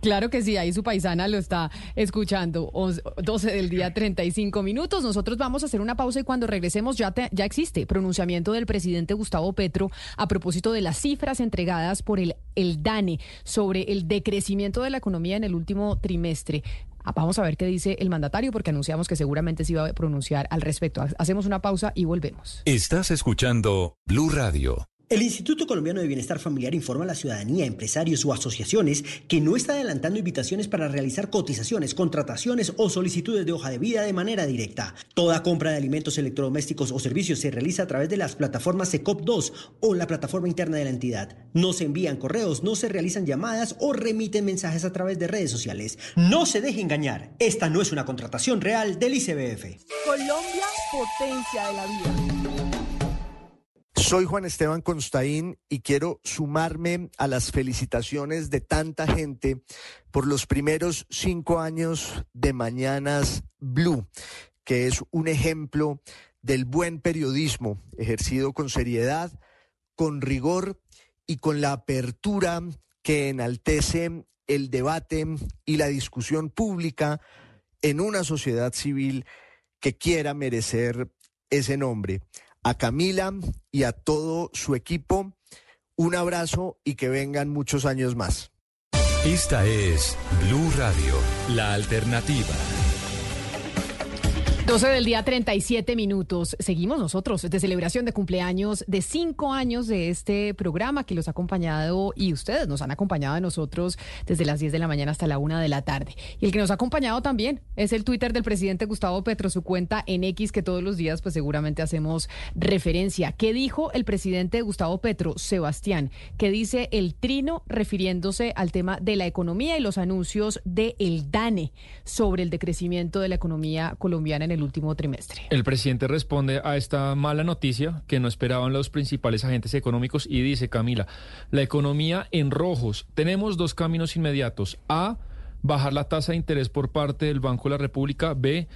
Claro que sí, ahí su paisana lo está escuchando. 12 del día, 35 minutos. Nosotros vamos a hacer una pausa y cuando regresemos ya, ya existe pronunciamiento del presidente Gustavo Petro a propósito de las cifras entregadas por el, el DANE sobre el decrecimiento de la economía en el último trimestre. Ah, vamos a ver qué dice el mandatario porque anunciamos que seguramente se iba a pronunciar al respecto. Hacemos una pausa y volvemos. Estás escuchando Blue Radio. El Instituto Colombiano de Bienestar Familiar informa a la ciudadanía, empresarios o asociaciones que no está adelantando invitaciones para realizar cotizaciones, contrataciones o solicitudes de hoja de vida de manera directa. Toda compra de alimentos electrodomésticos o servicios se realiza a través de las plataformas SECOP2 o la plataforma interna de la entidad. No se envían correos, no se realizan llamadas o remiten mensajes a través de redes sociales. No se deje engañar. Esta no es una contratación real del ICBF. Colombia, potencia de la vida. Soy Juan Esteban Constaín y quiero sumarme a las felicitaciones de tanta gente por los primeros cinco años de Mañanas Blue que es un ejemplo del buen periodismo ejercido con seriedad, con rigor y con la apertura que enaltece el debate y la discusión pública en una sociedad civil que quiera merecer ese nombre. A Camila y a todo su equipo, un abrazo y que vengan muchos años más. Esta es Blue Radio, la alternativa. 12 del día, 37 minutos. Seguimos nosotros de celebración de cumpleaños de cinco años de este programa que los ha acompañado y ustedes nos han acompañado a nosotros desde las 10 de la mañana hasta la 1 de la tarde. Y el que nos ha acompañado también es el Twitter del presidente Gustavo Petro, su cuenta en X, que todos los días pues seguramente hacemos referencia. ¿Qué dijo el presidente Gustavo Petro, Sebastián? ¿Qué dice el trino refiriéndose al tema de la economía y los anuncios de DANE sobre el decrecimiento de la economía colombiana en el último trimestre. El presidente responde a esta mala noticia que no esperaban los principales agentes económicos y dice, Camila, la economía en rojos. Tenemos dos caminos inmediatos. A, bajar la tasa de interés por parte del Banco de la República. B,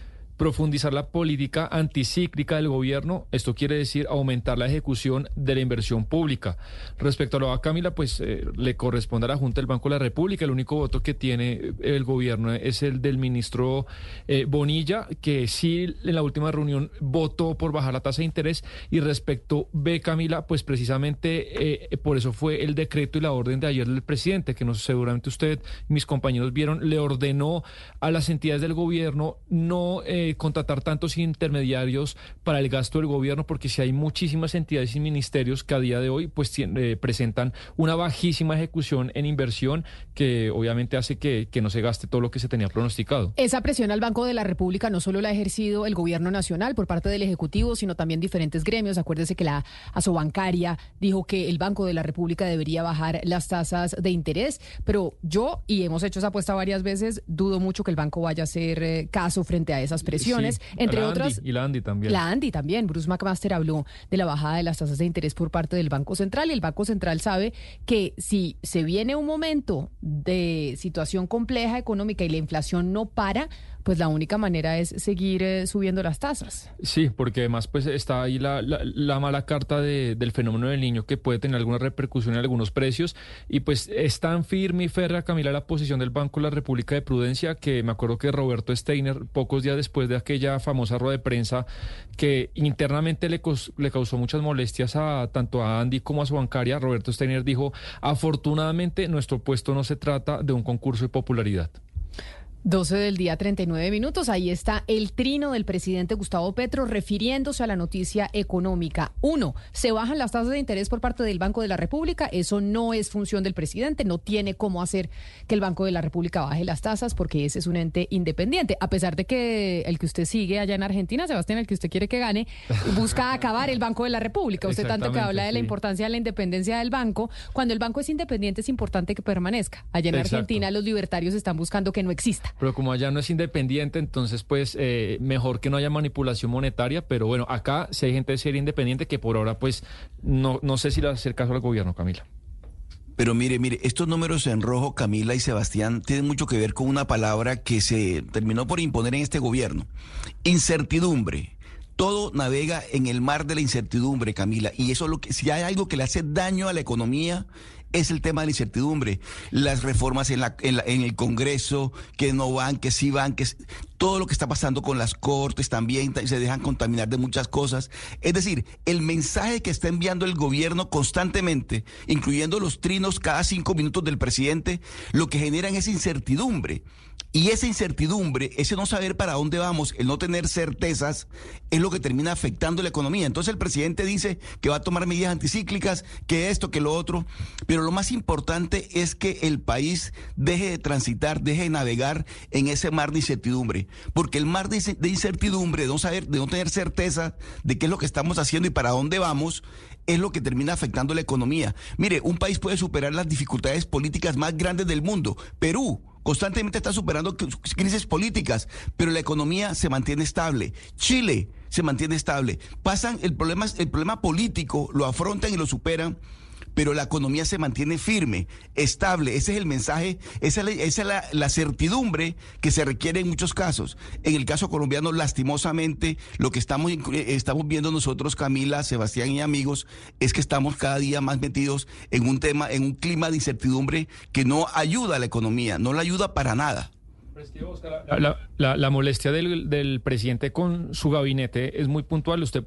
profundizar la política anticíclica del gobierno. Esto quiere decir aumentar la ejecución de la inversión pública. Respecto a lo de Camila, pues eh, le corresponde a la Junta del Banco de la República. El único voto que tiene el gobierno es el del ministro eh, Bonilla, que sí en la última reunión votó por bajar la tasa de interés. Y respecto B, Camila, pues precisamente eh, por eso fue el decreto y la orden de ayer del presidente, que no seguramente usted mis compañeros vieron, le ordenó a las entidades del gobierno no contratar tantos intermediarios para el gasto del gobierno, porque si hay muchísimas entidades y ministerios que a día de hoy pues eh, presentan una bajísima ejecución en inversión que obviamente hace que, que no se gaste todo lo que se tenía pronosticado. Esa presión al Banco de la República no solo la ha ejercido el gobierno nacional por parte del Ejecutivo, sino también diferentes gremios. Acuérdese que la asobancaria dijo que el Banco de la República debería bajar las tasas de interés, pero yo, y hemos hecho esa apuesta varias veces, dudo mucho que el banco vaya a hacer eh, caso frente a esas presiones entre otras. y la Andy también. La Andy también. Bruce McMaster habló de la bajada de las tasas de interés por parte del Banco Central y el Banco Central sabe que si se viene un momento de situación compleja económica y la inflación no para, pues la única manera es seguir eh, subiendo las tasas. Sí, porque además pues está ahí la, la, mala carta de, del fenómeno del niño que puede tener alguna repercusión en algunos precios y pues es tan firme y férrea, Camila, la posición del Banco de la República de Prudencia que me acuerdo que Roberto Steiner, pocos días después de aquella famosa rueda de prensa que internamente le, le causó muchas molestias a tanto a Andy como a su bancaria, Roberto Steiner dijo, afortunadamente nuestro puesto no se trata de un concurso de popularidad. 12 del día, 39 minutos. Ahí está el trino del presidente Gustavo Petro refiriéndose a la noticia económica. Uno, se bajan las tasas de interés por parte del Banco de la República. Eso no es función del presidente. No tiene cómo hacer que el Banco de la República baje las tasas porque ese es un ente independiente. A pesar de que el que usted sigue allá en Argentina, Sebastián, el que usted quiere que gane, busca acabar el Banco de la República. Usted tanto que habla de la importancia de la independencia del banco. Cuando el banco es independiente es importante que permanezca. Allá en Argentina los libertarios están buscando que no exista. Pero como allá no es independiente, entonces pues eh, mejor que no haya manipulación monetaria, pero bueno, acá si hay gente de ser independiente que por ahora pues no, no sé si le va a hacer caso al gobierno, Camila. Pero mire, mire, estos números en rojo, Camila y Sebastián, tienen mucho que ver con una palabra que se terminó por imponer en este gobierno. Incertidumbre. Todo navega en el mar de la incertidumbre, Camila. Y eso es lo que, si hay algo que le hace daño a la economía, es el tema de la incertidumbre. Las reformas en, la, en, el Congreso, que no van, que sí van, que todo lo que está pasando con las cortes también se dejan contaminar de muchas cosas. Es decir, el mensaje que está enviando el gobierno constantemente, incluyendo los trinos cada cinco minutos del presidente, lo que generan es incertidumbre. Y esa incertidumbre, ese no saber para dónde vamos, el no tener certezas, es lo que termina afectando la economía. Entonces el presidente dice que va a tomar medidas anticíclicas, que esto, que lo otro, pero lo más importante es que el país deje de transitar, deje de navegar en ese mar de incertidumbre, porque el mar de incertidumbre, de no saber, de no tener certeza de qué es lo que estamos haciendo y para dónde vamos, es lo que termina afectando la economía. Mire, un país puede superar las dificultades políticas más grandes del mundo. Perú constantemente está superando crisis políticas, pero la economía se mantiene estable. Chile se mantiene estable. Pasan el problema, el problema político, lo afrontan y lo superan pero la economía se mantiene firme, estable. Ese es el mensaje, esa es la, certidumbre que se requiere en muchos casos. En el caso colombiano, lastimosamente, lo que estamos, estamos viendo nosotros, Camila, Sebastián y amigos, es que estamos cada día más metidos en un tema, en un clima de incertidumbre que no ayuda a la economía, no la ayuda para nada. La, la, la, molestia del, del, presidente con su gabinete es muy puntual. Usted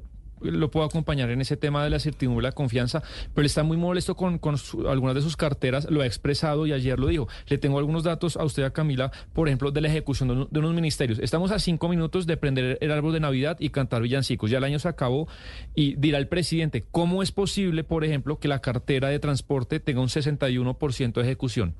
lo puedo acompañar en ese tema de la certidumbre, la confianza, pero él está muy molesto con, con algunas de sus carteras, lo ha expresado y ayer lo dijo. Le tengo algunos datos a usted, a Camila, por ejemplo, de la ejecución de, de unos ministerios. Estamos a cinco minutos de prender el árbol de Navidad y cantar villancicos. Ya el año se acabó y dirá el presidente, ¿cómo es posible, por ejemplo, que la cartera de transporte tenga un 61% de ejecución?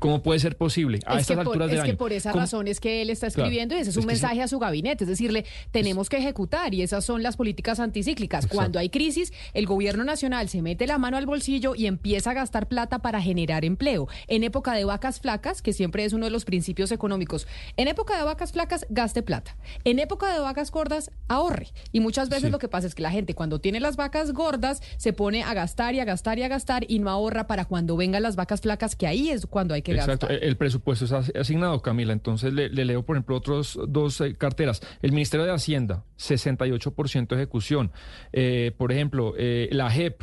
¿Cómo puede ser posible a es estas alturas del es año? que por esa ¿Cómo? razón es que él está escribiendo Claro. y ese es Es un sí. mensaje a su gabinete, es decirle, tenemos que ejecutar y esas son las políticas anticíclicas. Exacto. Cuando hay crisis, el gobierno nacional se mete la mano al bolsillo y empieza a gastar plata para generar empleo. En época de vacas flacas, que siempre es uno de los principios económicos, en época de vacas flacas, gaste plata. En época de vacas gordas, ahorre. Y muchas veces Sí. lo que pasa es que la gente cuando tiene las vacas gordas se pone a gastar y a gastar y a gastar y no ahorra para cuando vengan las vacas flacas, que ahí es cuando hay que Exacto, el, presupuesto es as- asignado, Camila. Entonces le, le leo, por ejemplo, otros dos eh, carteras. El Ministerio de Hacienda, 68% de ejecución. Eh, por ejemplo, eh, la JEP,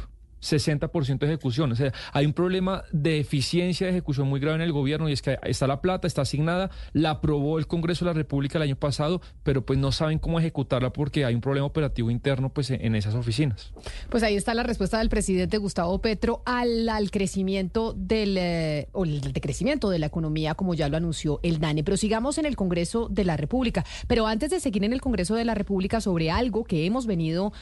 60% de ejecución. O sea, hay un problema de eficiencia de ejecución muy grave en el gobierno y es que está la plata, está asignada, la aprobó el Congreso de la República el año pasado, pero pues no saben cómo ejecutarla porque hay un problema operativo interno pues en, esas oficinas. Pues ahí está la respuesta del presidente Gustavo Petro al, al crecimiento del eh, o el decrecimiento de la economía, como ya lo anunció el DANE. Pero sigamos en el Congreso de la República. Pero antes de seguir en el Congreso de la República sobre algo que hemos venido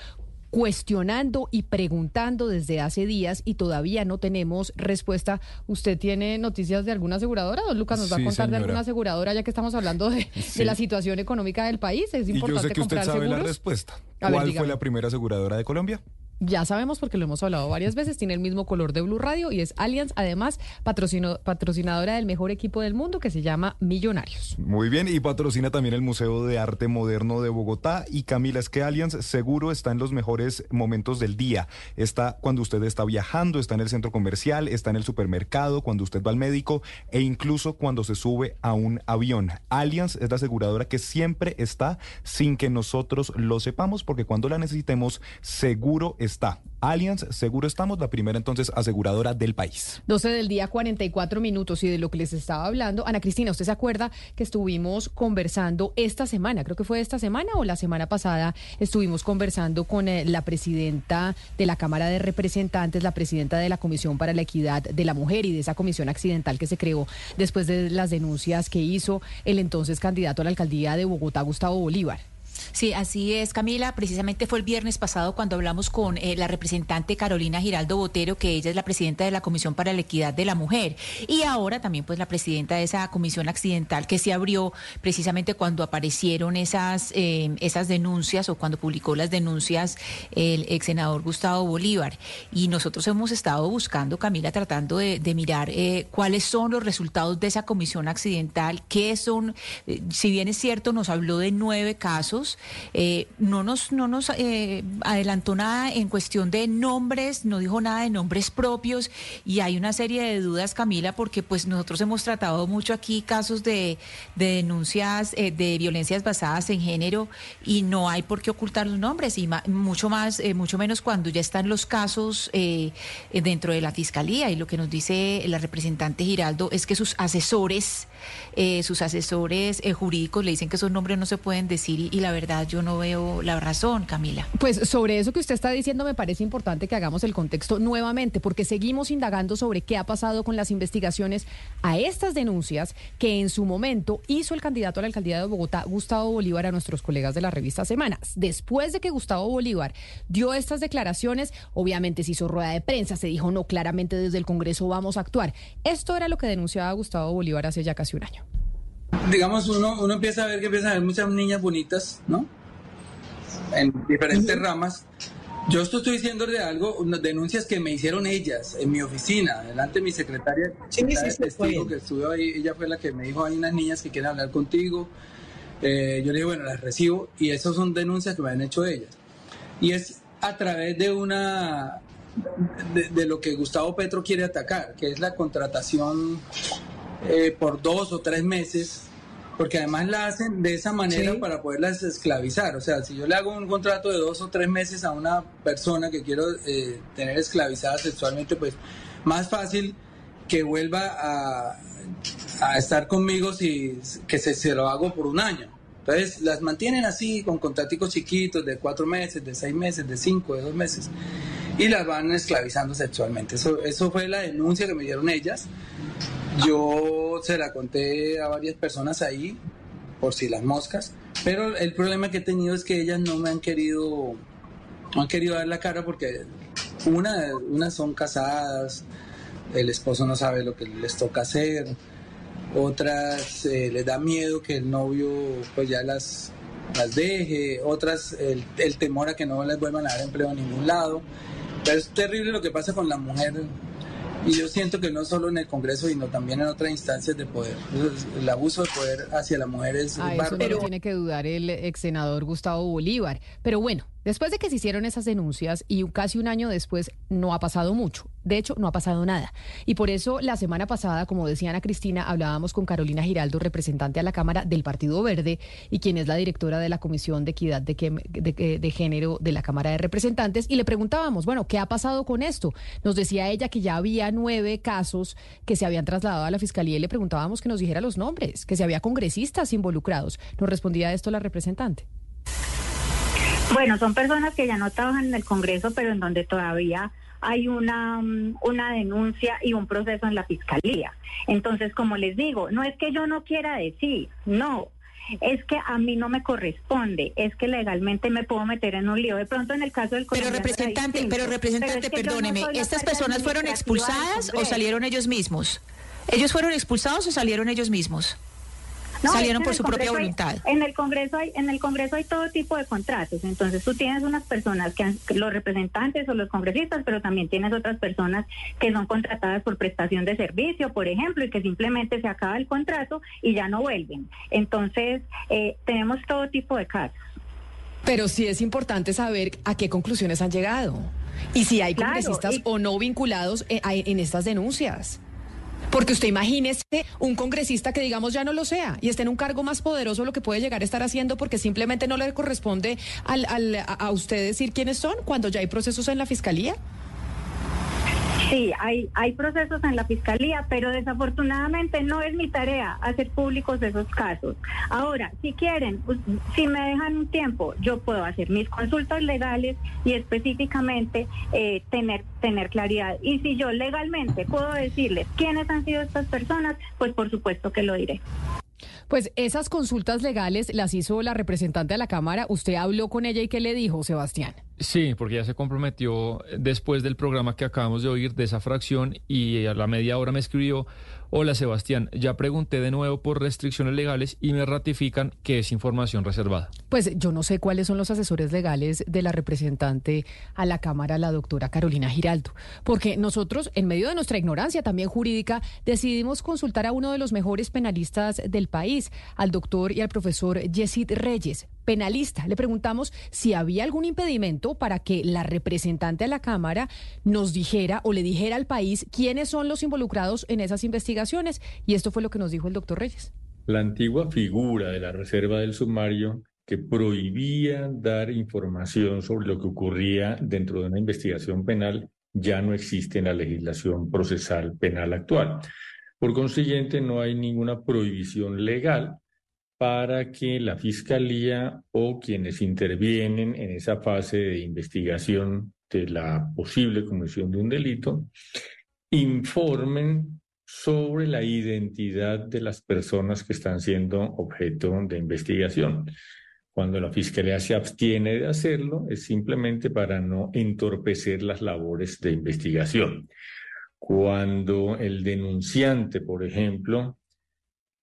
cuestionando y preguntando desde hace días y todavía no tenemos respuesta. ¿Usted tiene noticias de alguna aseguradora? Don Lucas nos va a contar de alguna aseguradora ya que estamos hablando de, la situación económica del país. Es Y yo importante sé que usted sabe la seguros. respuesta. A ver, ¿Cuál fue la primera aseguradora de Colombia? Ya sabemos porque lo hemos hablado varias veces, tiene el mismo color de Blue Radio y es Allianz, además patrocinadora del mejor equipo del mundo que se llama Millonarios. Muy bien, y patrocina también el Museo de Arte Moderno de Bogotá. Y Camila, es que Allianz seguro está en los mejores momentos del día. Está cuando usted está viajando, está en el centro comercial, está en el supermercado, cuando usted va al médico e incluso cuando se sube a un avión. Allianz es la aseguradora que siempre está sin que nosotros lo sepamos, porque cuando la necesitemos, seguro está. Allianz, seguro estamos, la primera entonces aseguradora del país. 12 del día, 44 minutos y de lo que les estaba hablando. Ana Cristina, ¿usted se acuerda que estuvimos conversando esta semana? Creo que fue esta semana o la semana pasada. Estuvimos conversando con eh, la presidenta de la Cámara de Representantes, la presidenta de la Comisión para la Equidad de la Mujer y de esa comisión accidental que se creó después de las denuncias que hizo el entonces candidato a la alcaldía de Bogotá, Gustavo Bolívar. Sí, así es, Camila. Precisamente fue el viernes pasado cuando hablamos con eh, la representante Carolina Giraldo Botero, que ella es la presidenta de la Comisión para la Equidad de la Mujer. Y ahora también pues la presidenta de esa comisión accidental que se abrió precisamente cuando aparecieron esas, eh, esas denuncias o cuando publicó las denuncias el ex senador Gustavo Bolívar. Y nosotros hemos estado buscando, Camila, tratando de, de mirar eh, cuáles son los resultados de esa comisión accidental, qué son, eh, si bien es cierto, nos habló de nueve casos, eh, no nos, no nos eh, adelantó nada en cuestión de nombres, no dijo nada de nombres propios y hay una serie de dudas, Camila, porque pues nosotros hemos tratado mucho aquí casos de, de denuncias eh, de violencias basadas en género y no hay por qué ocultar los nombres y mucho más, mucho menos cuando ya están los casos dentro de la fiscalía y lo que nos dice la representante Giraldo es que sus asesores, eh, sus asesores eh, jurídicos le dicen que esos nombres no se pueden decir y, la verdad yo no veo la razón, Camila. Pues sobre eso que usted está diciendo me parece importante que hagamos el contexto nuevamente, porque seguimos indagando sobre qué ha pasado con las investigaciones a estas denuncias que en su momento hizo el candidato a la alcaldía de Bogotá, Gustavo Bolívar, a nuestros colegas de la revista Semanas. Después de que Gustavo Bolívar dio estas declaraciones, obviamente se hizo rueda de prensa, se dijo no, claramente desde el Congreso vamos a actuar. Esto era lo que denunciaba Gustavo Bolívar hace ya casi un año. digamos, uno, uno empieza a ver que empiezan a haber muchas niñas bonitas, ¿no? En diferentes ramas. Yo esto estoy diciendo de algo, unas denuncias que me hicieron ellas en mi oficina, delante de mi secretaria, Sí, sí, sí, testigo que estuvo ahí, ella fue la que me dijo, hay unas niñas que quieren hablar contigo. Eh, yo le dije, bueno, las recibo y esas son denuncias que me han hecho ellas. Y es a través de una de, lo que Gustavo Petro quiere atacar, que es la contratación eh, por dos o tres meses, porque además la hacen de esa manera para poderlas esclavizar. O sea, si yo le hago un contrato de dos o tres meses a una persona que quiero eh, tener esclavizada sexualmente, pues más fácil que vuelva a, a estar conmigo si que se, se lo hago por un año. Entonces las mantienen así con contraticos chiquitos de cuatro meses, de seis meses, de cinco, de dos meses y las van esclavizando sexualmente. Eso, eso fue la denuncia que me dieron ellas. Yo se la conté a varias personas ahí, por si las moscas, pero el problema que he tenido es que ellas no me han querido, no han querido dar la cara porque una, unas son casadas, el esposo no sabe lo que les toca hacer, otras eh, les da miedo que el novio pues ya las, las deje, otras el, el temor a que no les vuelvan a dar empleo a ningún lado. Pero es terrible lo que pasa con la mujer y yo siento que no solo en el Congreso, sino también en otras instancias de poder. El abuso de poder hacia la mujer es A eso no tiene que dudar el ex senador Gustavo Bolívar. Pero bueno, después de que se hicieron esas denuncias y casi un año después no ha pasado mucho. De hecho, no ha pasado nada. Y por eso la semana pasada, como decía Ana Cristina, hablábamos con Carolina Giraldo, representante a la Cámara del Partido Verde y quien es la directora de la Comisión de Equidad de, de, de Género de la Cámara de Representantes, y le preguntábamos, bueno, ¿qué ha pasado con esto? Nos decía ella que ya había nueve casos que se habían trasladado a la Fiscalía y le preguntábamos que nos dijera los nombres, que si había congresistas involucrados. Nos respondía esto la representante. Bueno, son personas que ya no trabajan en el Congreso, pero en donde todavía hay una, mm, una denuncia y un proceso en la fiscalía. Entonces, como les digo, no es que yo no quiera decir, no, es que a mí no me corresponde, es que legalmente me puedo meter en un lío. De pronto en el caso del Pero representante, pero representante, perdóneme, ¿estas personas fueron expulsadas o salieron ellos mismos? ¿Ellos fueron expulsados o salieron ellos mismos? Salieron por su propia voluntad. en el Congreso hay en el Congreso hay todo tipo de contratos, entonces tú tienes unas personas que los representantes o los congresistas, pero también tienes otras personas que son contratadas por prestación de servicio, por ejemplo, y que simplemente se acaba el contrato y ya no vuelven. Entonces, eh, tenemos todo tipo de casos. Pero sí es importante saber a qué conclusiones han llegado y si hay congresistas o no vinculados eh, en estas denuncias. Porque usted imagínese un congresista que digamos ya no lo sea y esté en un cargo más poderoso lo que puede llegar a estar haciendo porque simplemente no le corresponde al, al, a usted decir quiénes son cuando ya hay procesos en la fiscalía. Sí, hay, hay procesos en la fiscalía, pero desafortunadamente no es mi tarea hacer públicos esos casos. Ahora, si quieren, pues, si me dejan un tiempo, yo puedo hacer mis consultas legales y específicamente eh, tener, tener claridad. Y si yo legalmente puedo decirles quiénes han sido estas personas, pues por supuesto que lo diré. Pues esas consultas legales las hizo la representante de la Cámara. ¿Usted habló con ella y qué le dijo, Sebastián? Sí, porque ya se comprometió después del programa que acabamos de oír de esa fracción y a la media hora me escribió, hola Sebastián, ya pregunté de nuevo por restricciones legales y me ratifican que es información reservada. Pues yo no sé cuáles son los asesores legales de la representante a la Cámara, la doctora Carolina Giraldo, porque nosotros, en medio de nuestra ignorancia también jurídica, decidimos consultar a uno de los mejores penalistas del país, al doctor y al profesor Yesid Reyes, penalista. Le preguntamos si había algún impedimento para que la representante a la Cámara nos dijera o le dijera al país quiénes son los involucrados en esas investigaciones. Y esto fue lo que nos dijo el doctor Reyes. La antigua figura de la reserva del sumario que prohibía dar información sobre lo que ocurría dentro de una investigación penal ya no existe en la legislación procesal penal actual. Por consiguiente, no hay ninguna prohibición legal para que la Fiscalía o quienes intervienen en esa fase de investigación de la posible comisión de un delito informen sobre la identidad de las personas que están siendo objeto de investigación. Cuando la Fiscalía se abstiene de hacerlo, es simplemente para no entorpecer las labores de investigación. Cuando el denunciante, por ejemplo,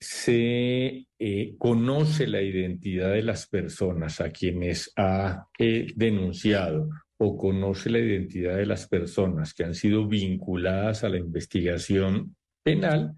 se eh, conoce la identidad de las personas a quienes ha eh, denunciado o conoce la identidad de las personas que han sido vinculadas a la investigación penal,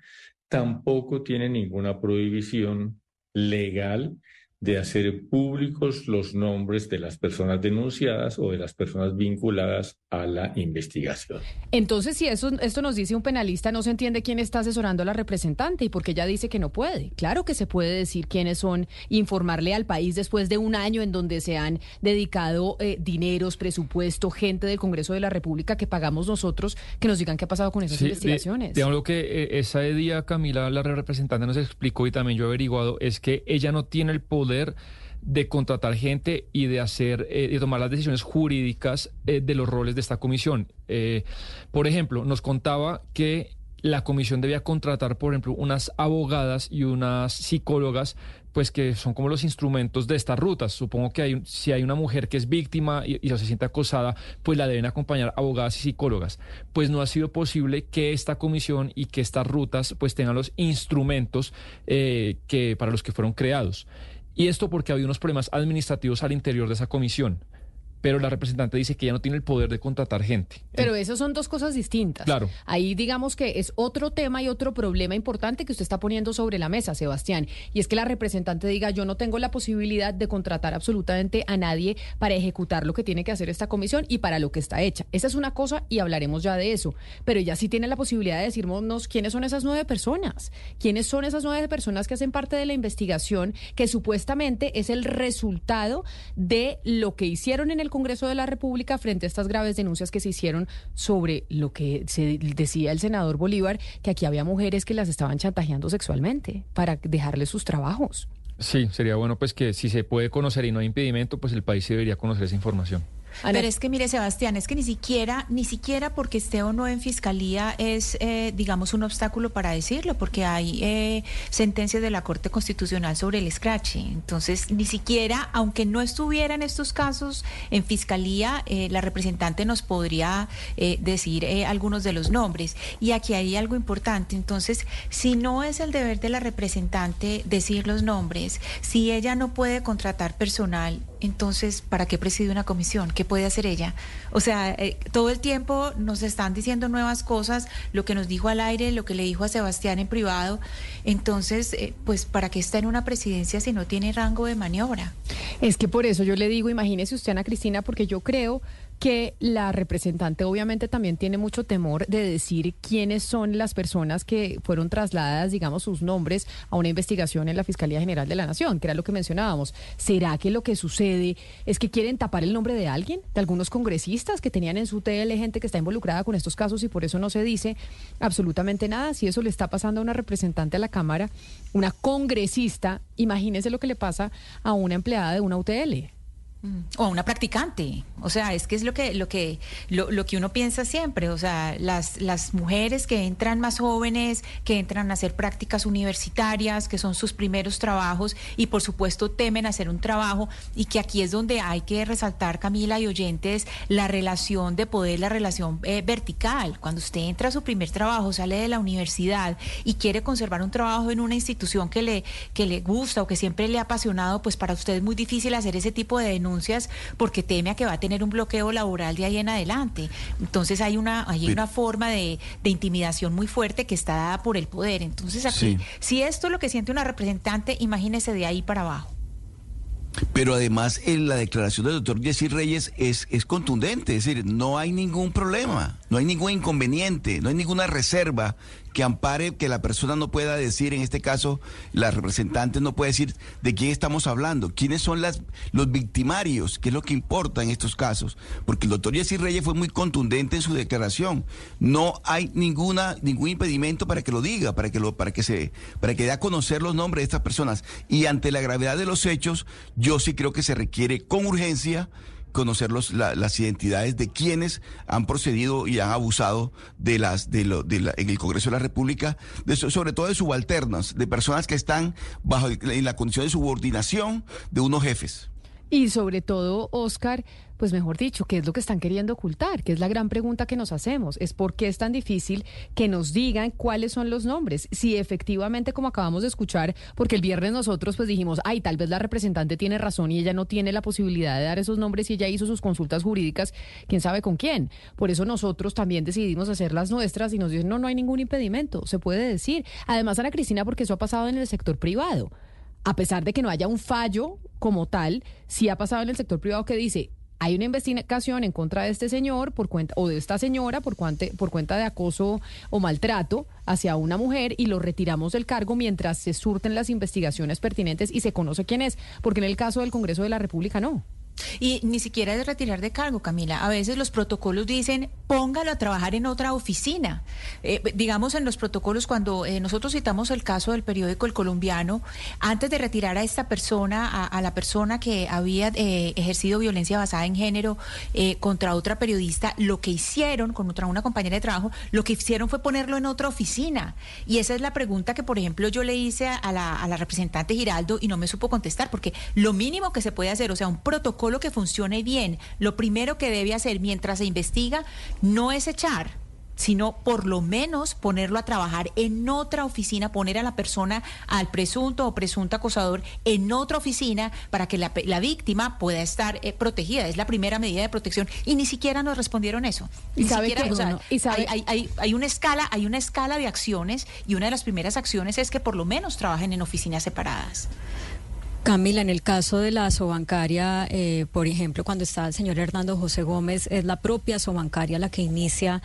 tampoco tiene ninguna prohibición legal de hacer públicos los nombres de las personas denunciadas o de las personas vinculadas a la investigación. Entonces, si eso, esto nos dice un penalista, no se entiende quién está asesorando a la representante y por qué ella dice que no puede. Claro que se puede decir quiénes son, informarle al país después de un año en donde se han dedicado eh, dineros, presupuesto, gente del Congreso de la República que pagamos nosotros, que nos digan qué ha pasado con esas investigaciones. digamos lo que eh, esa día Camila, la representante, nos explicó y también yo he averiguado, es que ella no tiene el poder de contratar gente y de hacer eh, de tomar las decisiones jurídicas eh, de los roles de esta comisión. Eh, por ejemplo, nos contaba que la comisión debía contratar, por ejemplo, unas abogadas y unas psicólogas, pues que son como los instrumentos de estas rutas. Supongo que si hay una mujer que es víctima y, se siente acosada, pues la deben acompañar abogadas y psicólogas. Pues no ha sido posible que esta comisión y que estas rutas pues tengan los instrumentos que para los que fueron creados. Y esto porque había unos problemas administrativos al interior de esa comisión pero la representante dice que ya no tiene el poder de contratar gente. Pero esas son dos cosas distintas. Claro. Ahí digamos que es otro tema y otro problema importante que usted está poniendo sobre la mesa, Sebastián, y es que la representante diga, yo no tengo la posibilidad de contratar absolutamente a nadie para ejecutar lo que tiene que hacer esta comisión y para lo que está hecha. Esa es una cosa y hablaremos ya de eso, pero ella sí tiene la posibilidad de decirnos quiénes son esas nueve personas, quiénes son esas nueve personas que hacen parte de la investigación que supuestamente es el resultado de lo que hicieron en el Congreso de la República frente a estas graves denuncias que se hicieron sobre lo que se decía el senador Bolívar, que aquí había mujeres que las estaban chantajeando sexualmente para dejarles sus trabajos. Sí, sería bueno pues que si se puede conocer y no hay impedimento, pues el país debería conocer esa información. Pero es que mire, Sebastián, es que ni siquiera, ni siquiera porque esté o no en fiscalía es, eh, digamos, un obstáculo para decirlo, porque hay eh, sentencias de la Corte Constitucional sobre el scratch. Entonces, ni siquiera, aunque no estuviera en estos casos en fiscalía, eh, la representante nos podría decir algunos de los nombres. Y aquí hay algo importante. Entonces, si no es el deber de la representante decir los nombres, si ella no puede contratar personal, entonces, ¿para qué preside una comisión? ¿Qué puede hacer ella? O sea, eh, todo el tiempo nos están diciendo nuevas cosas, lo que nos dijo al aire, lo que le dijo a Sebastián en privado. Entonces, eh, pues, ¿para qué está en una presidencia si no tiene rango de maniobra? Es que por eso yo le digo, imagínese usted, Ana Cristina, porque yo creo que la representante obviamente también tiene mucho temor de decir quiénes son las personas que fueron trasladadas, digamos, sus nombres a una investigación en la Fiscalía General de la Nación, que era lo que mencionábamos. ¿Será que lo que sucede es que quieren tapar el nombre de alguien, de algunos congresistas que tenían en su TL gente que está involucrada con estos casos y por eso no se dice absolutamente nada? Si eso le está pasando a una representante a la Cámara, una congresista, imagínese lo que le pasa a una empleada de una UTL. O a una practicante. O sea, es que es lo que, lo que, lo, lo, que uno piensa siempre. O sea, las, las mujeres que entran más jóvenes, que entran a hacer prácticas universitarias, que son sus primeros trabajos, y por supuesto temen hacer un trabajo, y que aquí es donde hay que resaltar, Camila y oyentes, la relación de poder, la relación eh, vertical. Cuando usted entra a su primer trabajo, sale de la universidad y quiere conservar un trabajo en una institución que le, que le gusta o que siempre le ha apasionado, pues para usted es muy difícil hacer ese tipo de denuncias porque teme a que va a tener un bloqueo laboral de ahí en adelante. Entonces hay una, hay una forma de, de, intimidación muy fuerte que está dada por el poder. Entonces aquí, si esto es lo que siente una representante, imagínese de ahí para abajo. Pero además en la declaración del doctor Jesse Reyes es, es contundente, es decir, no hay ningún problema, no hay ningún inconveniente, no hay ninguna reserva que ampare que la persona no pueda decir, en este caso, la representante no puede decir de quién estamos hablando, quiénes son los victimarios, qué es lo que importa en estos casos. Porque el doctor Jesse Reyes fue muy contundente en su declaración. No hay ninguna, ningún impedimento para que lo diga, para que lo, para que se, para que dé a conocer los nombres de estas personas. Y ante la gravedad de los hechos, yo sí creo que se requiere con urgencia conocer los, las identidades de quienes han procedido y han abusado de las de lo, de la, en el Congreso de la República, de, sobre todo de subalternas, de personas que están bajo en la condición de subordinación de unos jefes. Y sobre todo, Oscar, pues mejor dicho, ¿qué es lo que están queriendo ocultar? Que es la gran pregunta que nos hacemos. Es por qué es tan difícil que nos digan cuáles son los nombres. Si efectivamente, como acabamos de escuchar, porque el viernes nosotros pues dijimos, ay, tal vez la representante tiene razón y ella no tiene la posibilidad de dar esos nombres y ella hizo sus consultas jurídicas, quién sabe con quién. Por eso nosotros también decidimos hacer las nuestras y nos dicen, no, no hay ningún impedimento, se puede decir. Además, Ana Cristina, porque eso ha pasado en el sector privado a pesar de que no haya un fallo como tal, sí ha pasado en el sector privado que dice, hay una investigación en contra de este señor por cuenta o de esta señora por, por cuenta de acoso o maltrato hacia una mujer y lo retiramos del cargo mientras se surten las investigaciones pertinentes y se conoce quién es, porque en el caso del Congreso de la República no. Y ni siquiera es retirar de cargo, Camila. A veces los protocolos dicen póngalo a trabajar en otra oficina. Eh, digamos en los protocolos, cuando eh, nosotros citamos el caso del periódico El Colombiano, antes de retirar a esta persona, a, la persona que había eh, ejercido violencia basada en género contra otra periodista, lo que hicieron contra una compañera de trabajo, lo que hicieron fue ponerlo en otra oficina. Y esa es la pregunta que, por ejemplo, yo le hice a la, a la representante Giraldo y no me supo contestar, porque lo mínimo que se puede hacer, o sea, un protocolo que funcione bien, lo primero que debe hacer mientras se investiga no es echar, sino por lo menos ponerlo a trabajar en otra oficina, poner a la persona, al presunto o presunto acosador en otra oficina para que la, víctima pueda estar eh, protegida. Es la primera medida de protección y ni siquiera nos respondieron eso. Y sabe hay, hay, una escala, hay una escala de acciones y una de las primeras acciones es que por lo menos trabajen en oficinas separadas. Camila, en el caso de la sobancaria, eh, por ejemplo, cuando está el señor Hernando José Gómez, es la propia sobancaria la que inicia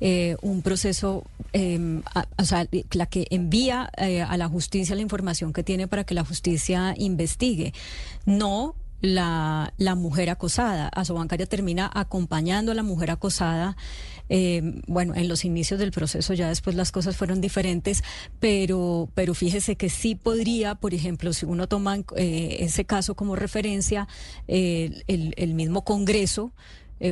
eh, un proceso, em, o sea, la que envía eh, a la justicia la información que tiene para que la justicia investigue. No la, la mujer acosada. Asobancaria termina acompañando a la mujer acosada eh, bueno, en los inicios del proceso ya después las cosas fueron diferentes, pero, pero fíjese que sí podría, por ejemplo, si uno toma eh, ese caso como referencia, eh, el, el mismo Congreso,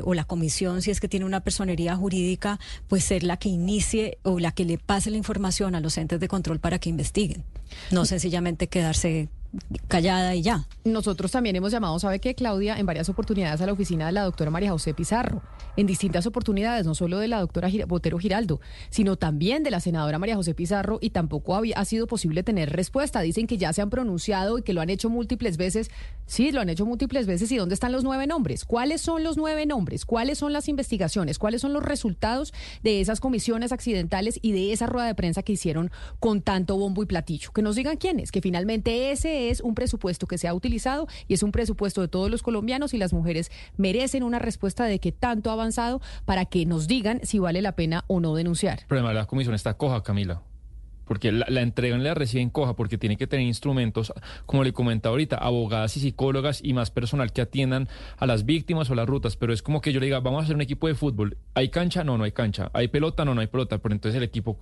o la comisión, si es que tiene una personería jurídica, pues ser la que inicie o la que le pase la información a los entes de control para que investiguen. No sencillamente quedarse callada y ya. Nosotros también hemos llamado, ¿sabe qué, Claudia? En varias oportunidades a la oficina de la doctora María José Pizarro, en distintas oportunidades, no solo de la doctora Botero Giraldo, sino también de la senadora María José Pizarro, y tampoco ha sido posible tener respuesta. Dicen que ya se han pronunciado y que lo han hecho múltiples veces. Sí, lo han hecho múltiples veces. ¿Y dónde están los nueve nombres? ¿Cuáles son los nueve nombres? ¿Cuáles son las investigaciones? ¿Cuáles son los resultados de esas comisiones accidentales y de esa rueda de prensa que hicieron con tanto bombo y platillo? Que nos digan quiénes, que finalmente ese es un presupuesto que se ha utilizado y es un presupuesto de todos los colombianos y las mujeres merecen una respuesta de que tanto ha avanzado para que nos digan si vale la pena o no denunciar. Pero además la comisión está coja, Camila porque la, la entregan la reciben coja porque tiene que tener instrumentos, como le comentaba ahorita, abogadas y psicólogas y más personal que atiendan a las víctimas o las rutas, pero es como que yo le diga, vamos a hacer un equipo de fútbol, ¿hay cancha? No, no hay cancha, ¿hay pelota? No, no hay pelota, pero entonces el equipo,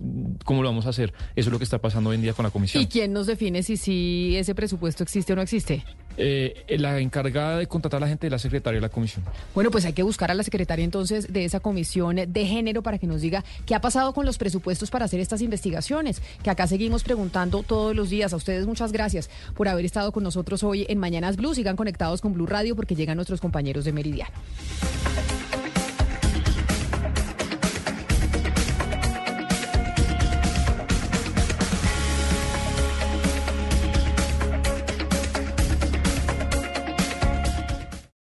¿cómo lo vamos a hacer? Eso es lo que está pasando hoy en día con la comisión. ¿Y quién nos define si, si ese presupuesto existe o no existe? Eh, la encargada de contratar a la gente de la secretaria de la comisión. Bueno, pues hay que buscar a la secretaria entonces de esa comisión de género para que nos diga qué ha pasado con los presupuestos para hacer estas investigaciones, que acá seguimos preguntando todos los días. A ustedes muchas gracias por haber estado con nosotros hoy en Mañanas Blue. Sigan conectados con Blue Radio porque llegan nuestros compañeros de Meridiano.